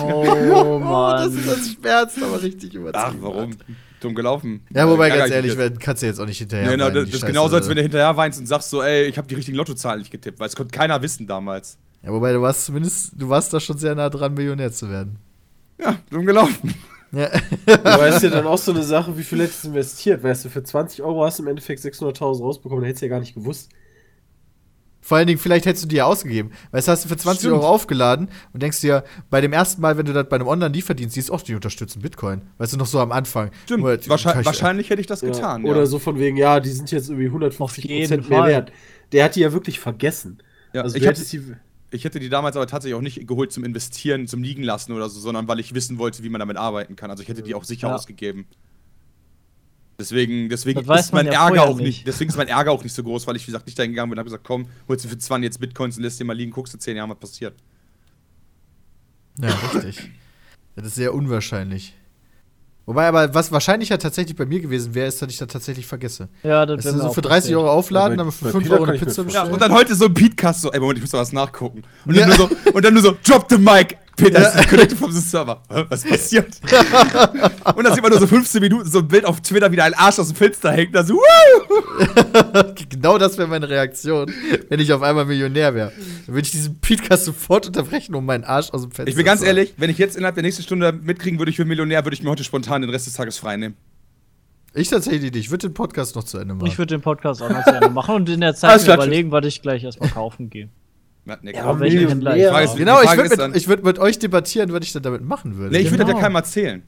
Oh, [laughs] das, Mann. das schmerzt aber richtig übertrieben. Ach, warum? Dumm gelaufen. Ja, wobei, Ärger ganz ich ehrlich, wenn, kannst du jetzt auch nicht hinterher. Nee, genau, weinen, das, das ist Scheiße. genauso, als wenn du hinterher weinst und sagst so, ey, ich habe die richtigen Lottozahlen nicht getippt, weil es konnte keiner wissen damals. Ja, wobei du warst zumindest, du warst da schon sehr nah dran, Millionär zu werden. Ja, dumm gelaufen. Ja. Du weißt ja dann auch so eine Sache, wie viel hättest du investiert? Weißt du, für 20 Euro hast du im Endeffekt 600.000 rausbekommen, dann hättest du ja gar nicht gewusst. Vor allen Dingen, vielleicht hättest du die ja ausgegeben. Weißt du, hast du für 20 Stimmt. Euro aufgeladen und denkst dir, bei dem ersten Mal, wenn du das bei einem Online-Lieferdienst siehst, oh, die unterstützen Bitcoin. Weißt du, noch so am Anfang. Stimmt, kann wahrscheinlich, ich- wahrscheinlich hätte ich das Ja. getan. Oder ja. so von wegen, ja, die sind jetzt irgendwie Auf 150% jeden mehr wert. Der hat die ja wirklich vergessen. Ja, also ich hätte- die. Ich hätte die damals aber tatsächlich auch nicht geholt zum Investieren, zum Liegen lassen oder so, sondern weil ich wissen wollte, wie man damit arbeiten kann. Also ich hätte die auch sicher Ja. ausgegeben. Deswegen, deswegen ist mein ja Ärger auch nicht. nicht. deswegen ist mein Ärger auch nicht so groß, weil ich wie gesagt nicht dahin gegangen bin und habe gesagt, komm, holst du für 20 jetzt Bitcoins und lässt dir mal liegen, guckst du 10 Jahre, was passiert. Ja, richtig. das ist sehr unwahrscheinlich. Wobei aber, was wahrscheinlicher tatsächlich bei mir gewesen wäre, ist, dass ich das tatsächlich vergesse. Ja, das wäre so für 30 passiert. Euro aufladen, dann für bei 5 Peter Euro eine Pizza das Ja, bestellen. und dann heute so ein Podcast, so, ey, Moment, ich muss da was nachgucken. Und dann, Ja. nur, so, und dann nur so, drop the mic, Peter ist disconnected vom Server. Was passiert? [laughs] und dann sieht man nur so 15 Minuten so ein Bild auf Twitter, wie da ein Arsch aus dem Fenster hängt, da so, [laughs] genau das wäre meine Reaktion, wenn ich auf einmal Millionär wäre. Dann würde ich diesen Podcast sofort unterbrechen, um meinen Arsch aus dem Fenster Ich bin ganz zu ehrlich, wenn ich jetzt innerhalb der nächsten Stunde mitkriegen würde, ich bin Millionär, würde ich mir heute spontan den Rest des Tages freinehmen. Ich tatsächlich nicht. Ich würde den Podcast noch zu Ende machen. Ich würde den Podcast auch noch zu Ende machen und in der [laughs] Zeit überlegen, was ich gleich erstmal kaufen gehe. Ja, aber. Händler ich ist- genau, ich würde mit, ich würd mit euch debattieren, was ich dann damit machen würde. Nee, ich würde das ja Genau. keinem erzählen.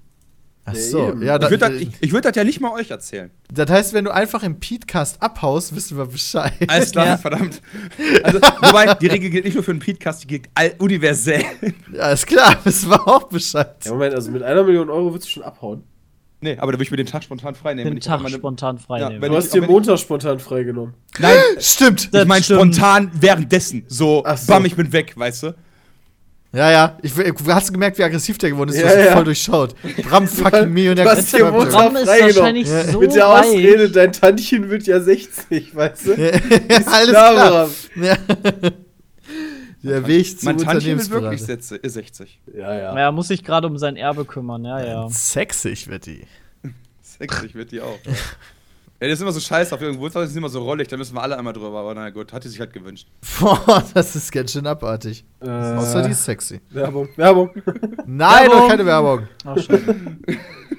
Ach Ja, so, ja, Ich da, würde das, ich, ich würd das ja nicht mal euch erzählen. das heißt, wenn du einfach im Podcast abhaust, wissen wir Bescheid. Alles klar, Ja. verdammt. Also, wobei, die Regel gilt nicht nur für einen Podcast, die gilt all universell. Ja, ist klar, [laughs] wissen wir auch Bescheid. Ja, Moment, also mit einer Million Euro würdest du schon abhauen. Nee, aber da würde ich mir den Tag spontan freinehmen. Den wenn ich Tag meine- spontan freinehmen. wenn Du ich- hast dir Montag spontan freigenommen. Nein, [laughs] Stimmt. Das ich meine spontan währenddessen. So, Ach so. bam, ich bin weg, weißt du? Ja, ja. Ich, du hast gemerkt, wie aggressiv der geworden ist. Ja, du hast ja. voll durchschaut. Bram [laughs] fucking Millionär. Du hast dir freigenommen. wahrscheinlich Ja. so Mit der reich. Ausrede, dein Tantchen wird ja 60, weißt du? [laughs] Alles Klar, klar. Ja. Der Weg zum Mein Tantchen will wirklich Unternehmensberater. Sätze- äh, 60. Ja, ja. Er muss sich gerade um sein Erbe kümmern, ja, ja. Sexig wird die. [laughs] 60 wird die auch. Ey, das ist immer so scheiße auf irgendwo, das ist immer so rollig, da müssen wir alle einmal drüber, aber na gut, hat die sich halt gewünscht. Boah, [laughs] das ist ganz schön abartig. Äh, Außer die ist sexy. Werbung, Werbung. [laughs] Nein, Werbung. doch keine Werbung. Ach, schade.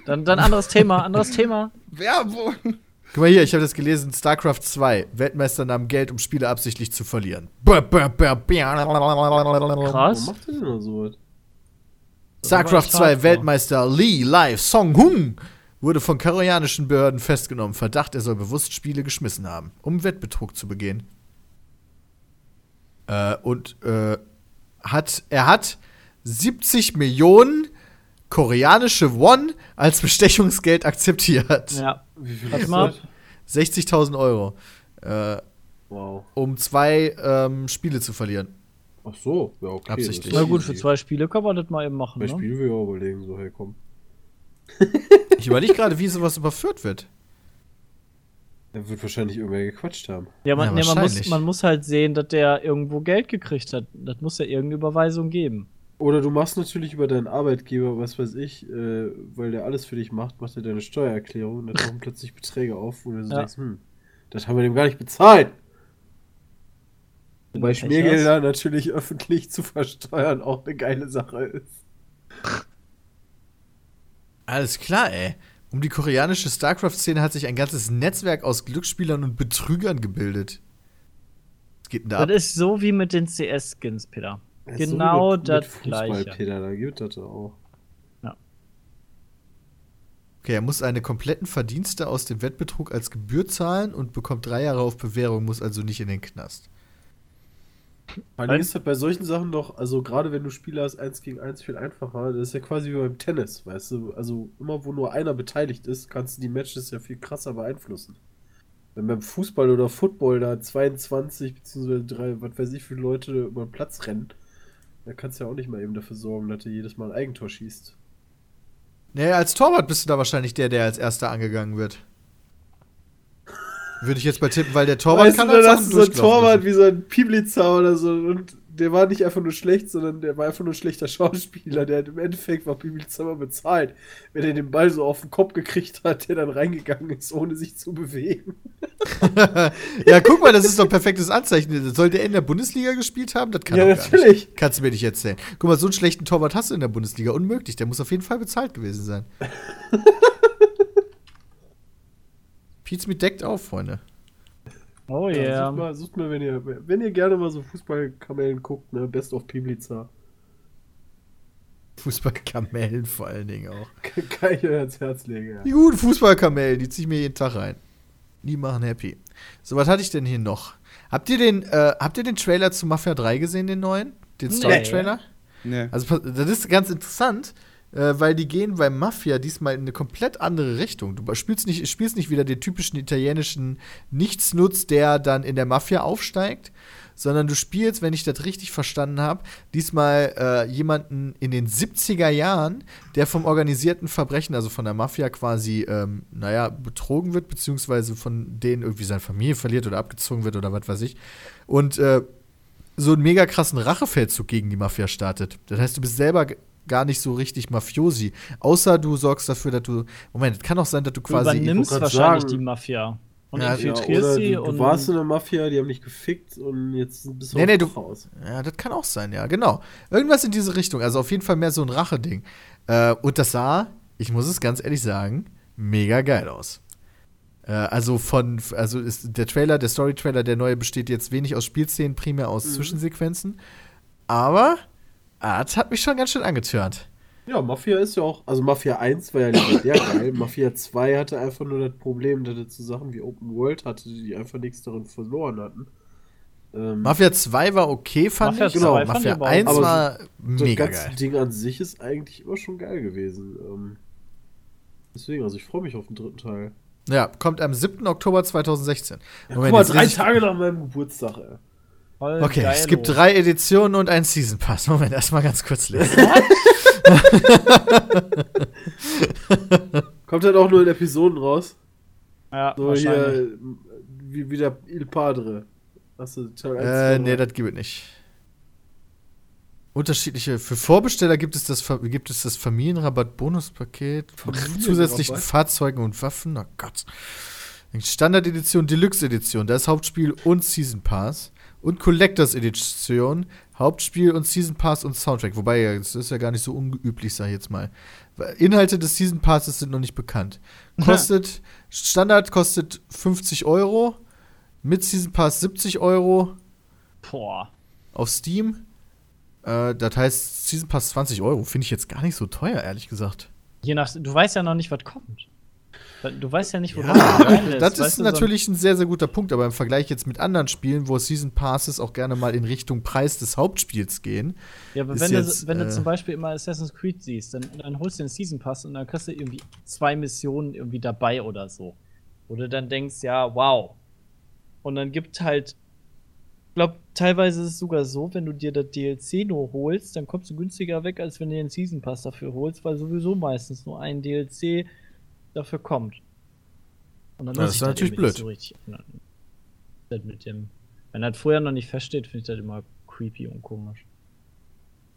Dann, dann anderes Thema, anderes Thema. Werbung! Guck mal hier, ich habe das gelesen. StarCraft 2. Weltmeister nahmen Geld, um Spiele absichtlich zu verlieren. Bäh, bäh, bäh, bäh. Warum Krass. macht ihr denn noch sowas? StarCraft Das war 2 hardcore. Weltmeister Lee Live Song Hung wurde von koreanischen Behörden festgenommen. Verdacht, er soll bewusst Spiele geschmissen haben, um Wettbetrug zu begehen. Äh, und äh, hat, er hat 70 Millionen koreanische Won als Bestechungsgeld akzeptiert. Ja. Wie viel Warte ist mal. das? 60.000 Euro. Äh, Wow. um zwei ähm, Spiele zu verlieren. Ach so, ja, okay. Absichtlich. Na gut, für zwei Spiele kann man das mal eben machen, Bei ne? Spielen will ich auch überlegen, so, hey, komm. [laughs] Ich überlege gerade, wie sowas überführt wird. Er wird wahrscheinlich irgendwer gequatscht haben. Ja, man, Ja, nee, man, muss, wahrscheinlich. man muss halt sehen, dass der irgendwo Geld gekriegt hat. Das muss ja irgendeine Überweisung geben. Oder du machst natürlich über deinen Arbeitgeber, was weiß ich, äh, weil der alles für dich macht, macht er deine Steuererklärung und dann [laughs] tauchen plötzlich Beträge auf, wo du so Ja. denkst, hm, das haben wir dem gar nicht bezahlt. Wobei Schmiergelder natürlich [laughs] öffentlich zu versteuern auch eine geile Sache ist. Alles klar, ey. Um die koreanische StarCraft-Szene hat sich ein ganzes Netzwerk aus Glücksspielern und Betrügern gebildet. Was geht denn da ab? Das ist so wie mit den CS-Skins, Peter. Ja, so Genau mit- das mit Gleiche. Peter, da gibt das auch. Okay, er muss eine kompletten Verdienste aus dem Wettbetrug als Gebühr zahlen und bekommt drei Jahre auf Bewährung, muss also nicht in den Knast. Vor allem ist das bei solchen Sachen doch, also gerade wenn du Spiele hast, eins gegen eins viel einfacher. Das ist ja quasi wie beim Tennis, weißt du? Also immer wo nur einer beteiligt ist, kannst du die Matches ja viel krasser beeinflussen. Wenn beim Fußball oder Football da 22 bzw. 3, was weiß ich, viele Leute über den Platz rennen, da kannst du ja auch nicht mal eben dafür sorgen, dass du jedes Mal ein Eigentor schießt. Naja, als Torwart bist du da wahrscheinlich der, der als erster angegangen wird. Würde ich jetzt mal tippen, weil der Torwart weißt kann du, dann hast du so einen durchgelaufen Torwart wie so ein Piblitzer oder so und der war nicht einfach nur schlecht, sondern der war einfach nur ein schlechter Schauspieler. Der hat im Endeffekt war Piblitzer immer bezahlt, wenn er den Ball so auf den Kopf gekriegt hat, der dann reingegangen ist, ohne sich zu bewegen. [laughs] ja, guck mal, das ist doch ein perfektes Anzeichen. Soll der in der Bundesliga gespielt haben? Das kann Ja, natürlich. Nicht. Kannst du mir nicht erzählen. Guck mal, so einen schlechten Torwart hast du in der Bundesliga. Unmöglich. Der muss auf jeden Fall bezahlt gewesen sein. [laughs] Pietz mit deckt auf, Freunde. Oh Ja, yeah. sucht, mal, sucht mal, wenn ihr, wenn ihr gerne mal so Fußballkamellen guckt, ne, Best of Piblitzer. Fußballkamellen vor allen Dingen auch. [laughs] Kann ich euch ans Herz legen, ja. Die guten Fußballkamellen, die zieh ich mir jeden Tag rein. Die machen happy. So, was hatte ich denn hier noch? Habt ihr den, äh, habt ihr den Trailer zu Mafia 3 gesehen, den neuen? Den Nee. Story-Trailer? Nee. Also, das ist ganz interessant, äh, weil die gehen bei Mafia diesmal in eine komplett andere Richtung. Du spielst nicht, spielst nicht wieder den typischen italienischen Nichtsnutz, der dann in der Mafia aufsteigt, sondern du spielst, wenn ich das richtig verstanden habe, diesmal äh, jemanden in den 70er Jahren, der vom organisierten Verbrechen, also von der Mafia quasi, ähm, naja, betrogen wird, beziehungsweise von denen irgendwie seine Familie verliert oder abgezogen wird oder was weiß ich. Und äh, so einen mega krassen Rachefeldzug gegen die Mafia startet. Das heißt, du bist selber gar nicht so richtig Mafiosi. Außer du sorgst dafür, dass du. Moment, es kann auch sein, dass du Du quasi. übernimmst grad wahrscheinlich sagen- die Mafia. Und Ja, infiltrierst oder sie du, und. du warst in der Mafia, die haben dich gefickt und jetzt bist du Nee, nee, du- raus. Ja, das kann auch sein, ja, genau. Irgendwas in diese Richtung. Also auf jeden Fall mehr so ein Rache-Ding. Äh, und das sah, ich muss es ganz ehrlich sagen, mega geil aus. Äh, also von, also ist der Trailer, der Story-Trailer, der neue besteht jetzt wenig aus Spielszenen, primär aus Zwischensequenzen. Aber ah, das hat mich schon ganz schön angetörnt. Ja, Mafia ist ja auch, also Mafia 1 war ja legendär geil. Mafia 2 hatte einfach nur das Problem, dass es so Sachen wie Open World hatte, die einfach nichts darin verloren hatten. Ähm, Mafia 2 war okay, fand Mafia ich. 2 Genau, fand Mafia ich aber auch- 1 Aber war das mega ganze geil. Ding an sich ist eigentlich immer schon geil gewesen. Ähm, deswegen, also ich freue mich auf den dritten Teil. Ja, kommt am 7. Oktober 2016. Ja, Moment, guck mal, drei Tage nach meinem Geburtstag, ey. Voll Okay, es geilo. gibt drei Editionen und einen Season Pass. Moment, erstmal ganz kurz lesen. [laughs] Kommt halt auch nur in Episoden raus. Ja, So wahrscheinlich. hier, wie, wie der Il Padre. Hast du Teil 1? äh, nee, das gibt es nicht. Unterschiedliche. Für Vorbesteller gibt es das, gibt es das Familienrabatt-Bonuspaket mit Familienrabatt? zusätzlichen Fahrzeugen und Waffen. Oh Gott. Standard-Edition, Deluxe-Edition, da ist Hauptspiel und Season Pass. Und Collectors Edition, Hauptspiel und Season Pass und Soundtrack. Wobei, das ist ja gar nicht so unüblich, sag ich jetzt mal. Inhalte des Season Passes sind noch nicht bekannt. [laughs] Kostet, Standard kostet 50 Euro, mit Season Pass 70 Euro Boah. auf Steam. Äh, das heißt, Season Pass 20 Euro. Finde ich jetzt gar nicht so teuer, ehrlich gesagt. Je nach, du weißt ja noch nicht, was kommt. Du weißt ja nicht, wo das ist natürlich ein sehr, sehr guter Punkt, aber im Vergleich jetzt mit anderen Spielen, wo Season Passes auch gerne mal in Richtung Preis des Hauptspiels gehen. Ja, aber wenn, jetzt, du, wenn du äh, zum Beispiel immer Assassin's Creed siehst, dann, dann holst du den Season Pass und dann kriegst du irgendwie zwei Missionen irgendwie dabei oder so. Wo du dann denkst, ja, wow. Und dann gibt halt, ich glaube, teilweise ist es sogar so, wenn du dir das DLC nur holst, dann kommst du günstiger weg, als wenn du den Season Pass dafür holst, weil sowieso meistens nur ein DLC dafür kommt. Und dann Ja, das ist natürlich irgendwie nicht blöd. So richtig. Mit dem, wenn das vorher noch nicht feststeht, finde ich das immer creepy und komisch.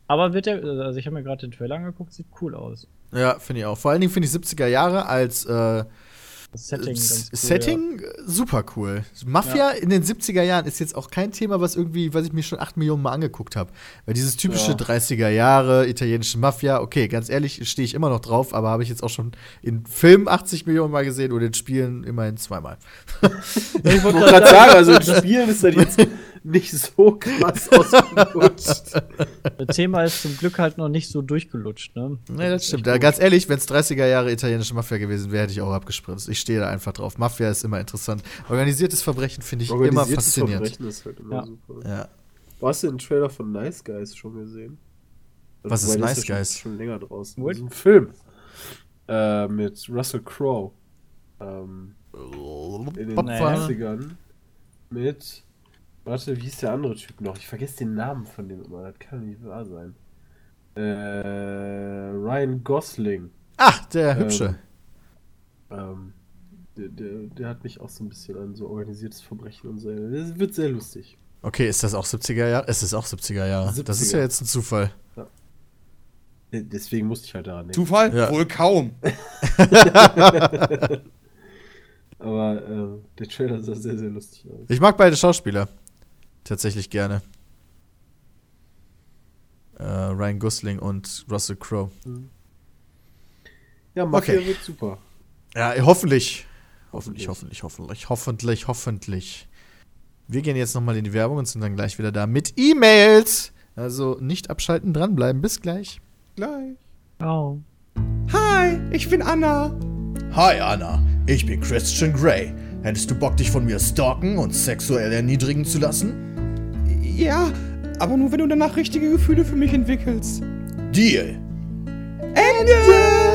Aber wird der, also ich habe mir gerade den Trailer angeguckt, sieht cool aus. Ja, finde ich auch. Vor allen Dingen finde ich 70er Jahre als äh, Das Setting ganz cool. Setting äh, super cool. Mafia in den 70er Jahren ist jetzt auch kein Thema, was irgendwie, was ich mir schon 8 Millionen Mal angeguckt habe. Weil dieses typische Ja. 30er Jahre italienische Mafia, okay, ganz ehrlich, stehe ich immer noch drauf, aber habe ich jetzt auch schon in Filmen 80 Millionen Mal gesehen oder in Spielen immerhin zweimal. Ja. [laughs] Ich wollte gerade sagen, also in Spielen ist das jetzt nicht so krass [laughs] ausgelutscht. das Thema ist zum Glück halt noch nicht so durchgelutscht, ne? Nee, das ist stimmt. Ja, ganz ehrlich, wenn es 30er Jahre italienische Mafia gewesen wäre, hätte ich auch abgespritzt. Ich stehe da einfach drauf. Mafia ist immer interessant. Organisiertes Verbrechen finde ich immer Organisiertes faszinierend. Verbrechen ist halt immer Ja. super. Ja. Hast du den Trailer von Nice Guys schon gesehen? Was ist Nice schon- Guys? Schon länger draußen. What? Das ist ein Film. Äh, mit Russell Crowe. Ähm, in den Nee. 90ern. Mit. Warte, wie hieß der andere Typ noch? Ich vergesse den Namen von dem immer. Das kann nicht wahr sein. Äh, Ryan Gosling. Ach, der Ähm, hübsche. Ähm, der, der, der hat mich auch so ein bisschen an so organisiertes Verbrechen und so. Das wird sehr lustig. Okay, ist das auch 70er Jahre? Es ist auch 70er Jahre. Das ist ja 70er. jetzt ein Zufall. De- Deswegen musste ich halt daran denken. Zufall? Ja. Wohl kaum. [laughs] Aber äh, der Trailer sah sehr, sehr lustig aus. Ich mag beide Schauspieler. Tatsächlich gerne. Äh, Ryan Gosling und Russell Crowe. Ja, Mafia Okay. wird super. Ja, hoffentlich. Hoffentlich, Hoffentlich. hoffentlich, hoffentlich, hoffentlich, hoffentlich. Wir gehen jetzt nochmal in die Werbung und sind dann gleich wieder da mit E-Mails. Also nicht abschalten, dranbleiben. Bis gleich. Gleich. Oh. Hi, ich bin Anna. Hi Anna, ich bin Christian Grey. Hättest du Bock, dich von mir stalken und sexuell erniedrigen zu lassen? Ja, aber nur wenn du danach richtige Gefühle für mich entwickelst. Deal. Ende!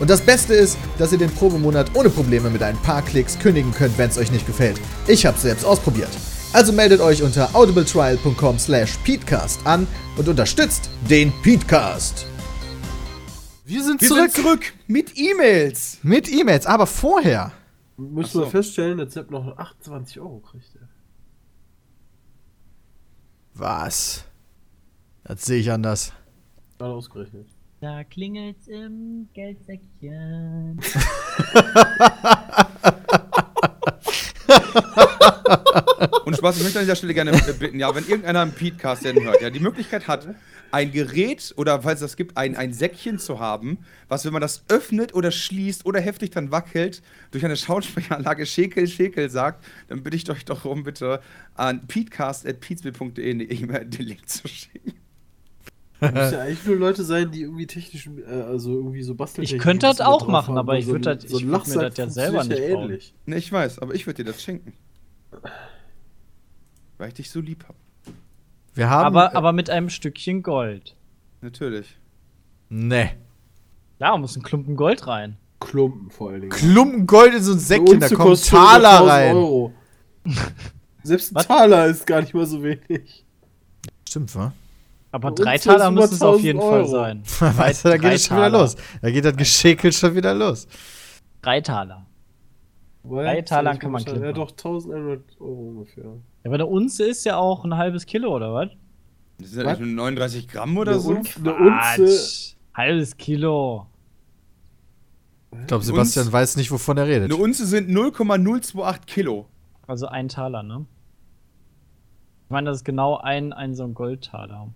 Und das Beste ist, dass ihr den Probemonat ohne Probleme mit ein paar Klicks kündigen könnt, wenn es euch nicht gefällt. Ich hab's selbst ausprobiert. Also meldet euch unter audibletrial.com slash peatcast an und unterstützt den Peatcast. Wir sind Wir zurück sind zurück mit E-Mails. mit E-Mails, aber vorher. Müssen so. wir feststellen, dass Sepp noch 28 Euro kriegt. er. Was? Das sehe ich anders. Gerade ausgerechnet. Da klingelt's im Geldsäckchen. Und Spaß, ich möchte an dieser Stelle gerne äh, bitten, ja, wenn irgendeiner im Peatcast denn hört, ja, die Möglichkeit hat, ein Gerät oder falls es das gibt, ein, ein Säckchen zu haben, was, wenn man das öffnet oder schließt oder heftig dann wackelt, durch eine Schausprechanlage Schäkel, Schäkel sagt, dann bitte ich euch doch um bitte an peatcast.peatsbill.de eine E-Mail den Link zu schicken. Das müssen ja [laughs] eigentlich nur Leute sein, die irgendwie technisch, äh, also irgendwie so basteln. Ich könnte das auch machen, aber ich würd das- ich würd mir das ja selber nicht bauen. ähnlich. Ne, ich weiß, aber ich würde dir das schenken. Weil ich dich so lieb hab. Wir haben. Aber, aber mit einem Stückchen Gold. Natürlich. Nee. Da muss ein Klumpen Gold rein. Klumpen vor allen Dingen. Klumpen Gold in so ein Säckchen, da schon Taler über 1000 rein. Euro. [laughs] Selbst ein Was? Taler ist gar nicht mal so wenig. Stimmt, wa? Aber drei Taler müssen es auf 1000 jeden Fall Euro. sein. [laughs] Weißt du, da geht es schon wieder Taler. los. Da geht das Geschäkel schon wieder los. Drei Taler. Weil, Drei Talern das kann man Ja, klimpern. doch 1100 Euro ungefähr. Ja, aber eine Unze ist ja auch ein halbes Kilo, oder was? Das sind ja Was? nicht nur 39 Gramm oder Eine so. Unze- Eine Unze. Quatsch. Halbes Kilo. Ich glaube, Sebastian Uns- weiß nicht, wovon er redet. Eine Unze sind 0,028 Kilo. Also ein Taler, ne? Ich meine, das ist genau ein, ein so ein Goldtaler.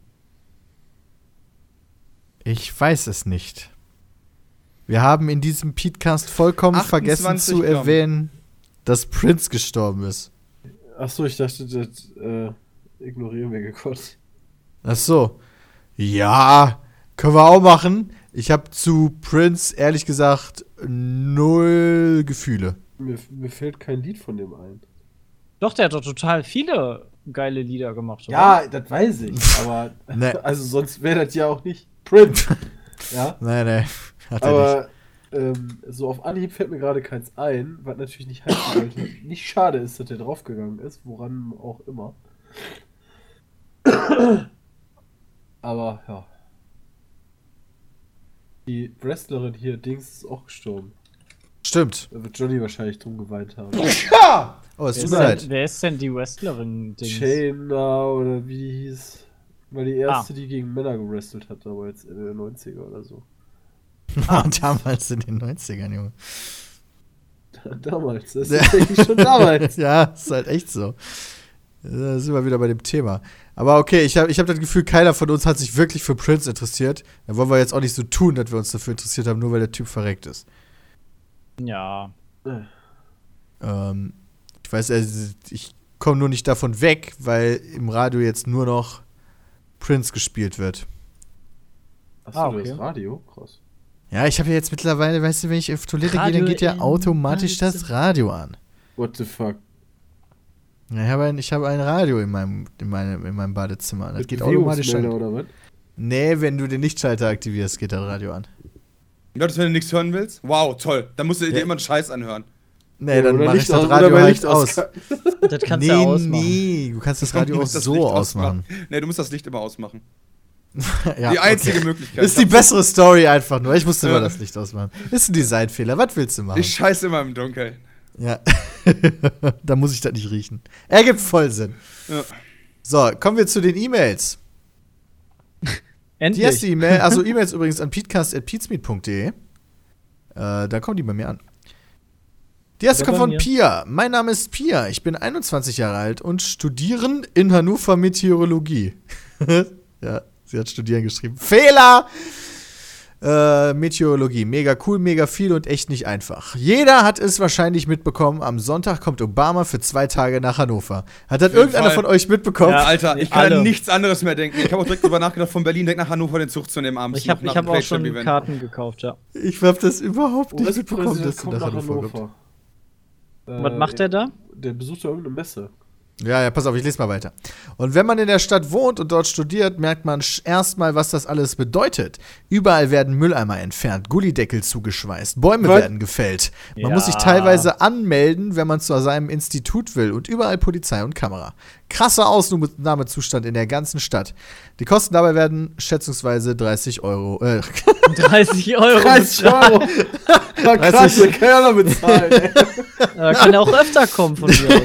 Ich weiß es nicht. Wir haben in diesem Podcast vollkommen 28 vergessen zu Gramm. erwähnen, dass Prince gestorben ist. Achso, ich dachte, das äh, ignorieren wir gekonnt. Ach so. Ja, können wir auch machen. Ich habe zu Prince ehrlich gesagt null Gefühle. Mir, mir fällt kein Lied von dem ein. Doch, der hat doch total viele geile Lieder gemacht, oder? Ja, das weiß ich, [laughs] aber Nee. [laughs] also sonst wäre das ja auch nicht Prince. [laughs] ja, Nee, nee. Hat er nicht. aber ähm, so auf Anhieb fällt mir gerade keins ein, was natürlich nicht heißen sollte. [laughs] Nicht schade ist, dass der draufgegangen ist, woran auch immer. aber ja. Die Wrestlerin hier, Dings, ist auch gestorben. Stimmt. Da wird Johnny wahrscheinlich drum geweint haben. Oh, es tut ist, mir leid. wer ist denn die Wrestlerin? Dings? Shayna oder wie die hieß. War die erste, Ah. die gegen Männer gewrestelt hat, aber jetzt in den 90er oder so. [laughs] Damals in den 90ern, Junge. [laughs] Damals, das ist tatsächlich schon damals. [laughs] ja, ist halt echt so. Da sind wir wieder bei dem Thema. Aber okay, ich habe ich hab das Gefühl, keiner von uns hat sich wirklich für Prince interessiert. Da wollen wir jetzt auch nicht so tun, dass wir uns dafür interessiert haben, nur weil der Typ verreckt ist. Ja. Ähm, ich weiß, also, ich komme nur nicht davon weg, weil im Radio jetzt nur noch Prince gespielt wird. Achso, Ah, okay. das Radio? Krass. Ja, ich habe ja jetzt mittlerweile, weißt du, wenn ich auf Toilette gehe, Radio dann geht ja automatisch das Radio an. What the fuck? Ja, ich habe ein, ich hab ein Radio in meinem, in, meinem, in meinem Badezimmer. Das Mit geht automatisch an. oder was? Nee, wenn du den Lichtschalter aktivierst, geht das Radio an. Gottes, wenn du nichts hören willst? Wow, toll. Dann musst du dir Ja. immer einen Scheiß anhören. Nee, dann mach ich Licht das aus- Radio halt Licht aus. auska- Das kannst nee, du ja ausmachen. nee, du kannst das Radio auch so Licht ausmachen. Nee, du musst das Licht immer ausmachen. [laughs] ja, die einzige okay. Möglichkeit. Ist die bessere Story einfach nur. Ich musste Ja. immer das Licht ausmachen. Ist ein Designfehler. Was willst du machen? Ich scheiße immer im Dunkeln. ja. [laughs] da muss ich das nicht riechen. Ergibt voll Sinn. Ja. So, kommen wir zu den E-Mails. [laughs] Die Endlich. erste E-Mail, also E-Mails übrigens an peatcast.peatsmeet.de. Äh, da kommen die bei mir an. Die erste kommt von mir. Pia. Mein Name ist Pia. Ich bin 21 Jahre alt und studieren in Hannover Meteorologie. [laughs] ja, sie hat studieren geschrieben. Fehler! Äh, Meteorologie. Mega cool, mega viel und echt nicht einfach. Jeder hat es wahrscheinlich mitbekommen. Am Sonntag kommt Obama für zwei Tage nach Hannover. Hat das irgendeiner Fall. von euch mitbekommen? Ja, Alter, ich kann an nichts anderes mehr denken. Ich habe auch direkt drüber nachgedacht, von Berlin direkt nach Hannover den Zug zu nehmen abends. ich habe hab auch schon Playtime-Event. Karten gekauft, ja. Ich hab das überhaupt nicht mitbekommen, dass du nach Hannover Was macht der da? Der besucht ja irgendeine Messe. Ja, ja, pass auf, ich lese mal weiter. Und wenn man in der Stadt wohnt und dort studiert, merkt man erstmal, was das alles bedeutet. Überall werden Mülleimer entfernt, Gullideckel zugeschweißt, Bäume Was? werden gefällt. Man Ja. muss sich teilweise anmelden, wenn man zu seinem Institut will und überall Polizei und Kamera. Krasser Ausnahmezustand in der ganzen Stadt. Die Kosten dabei werden schätzungsweise 30 Euro. Äh, [laughs] 30 Euro. 30 bezahlen. Euro! Ja, krass, 30. da kann ja noch bezahlen. Da [laughs] kann er auch öfter kommen von mir aus.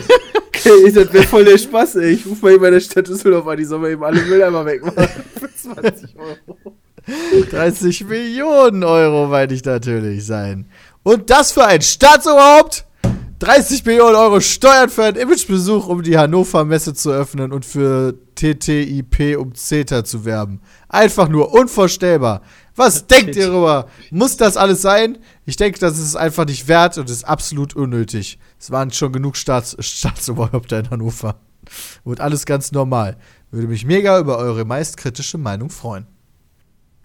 Okay, das wäre voll der Spaß, ey. Ich ruf mal eben bei der Stadt Düsseldorf an, die sollen wir eben alle Mülleimer wegmachen. [laughs] Für 20 Euro. 30 Millionen Euro meine ich natürlich sein. Und das für ein Staatsoberhaupt? 30 Millionen Euro Steuern für einen Imagebesuch, um die Hannover Messe zu öffnen und für TTIP um CETA zu werben. Einfach nur unvorstellbar. Was denkt ihr darüber? Muss das alles sein? Ich denke, das ist es einfach nicht wert und ist absolut unnötig. Es waren schon genug Staats [laughs] Staatsoberhäupter in Hannover. Und alles ganz normal. Würde mich mega über eure meist kritische Meinung freuen.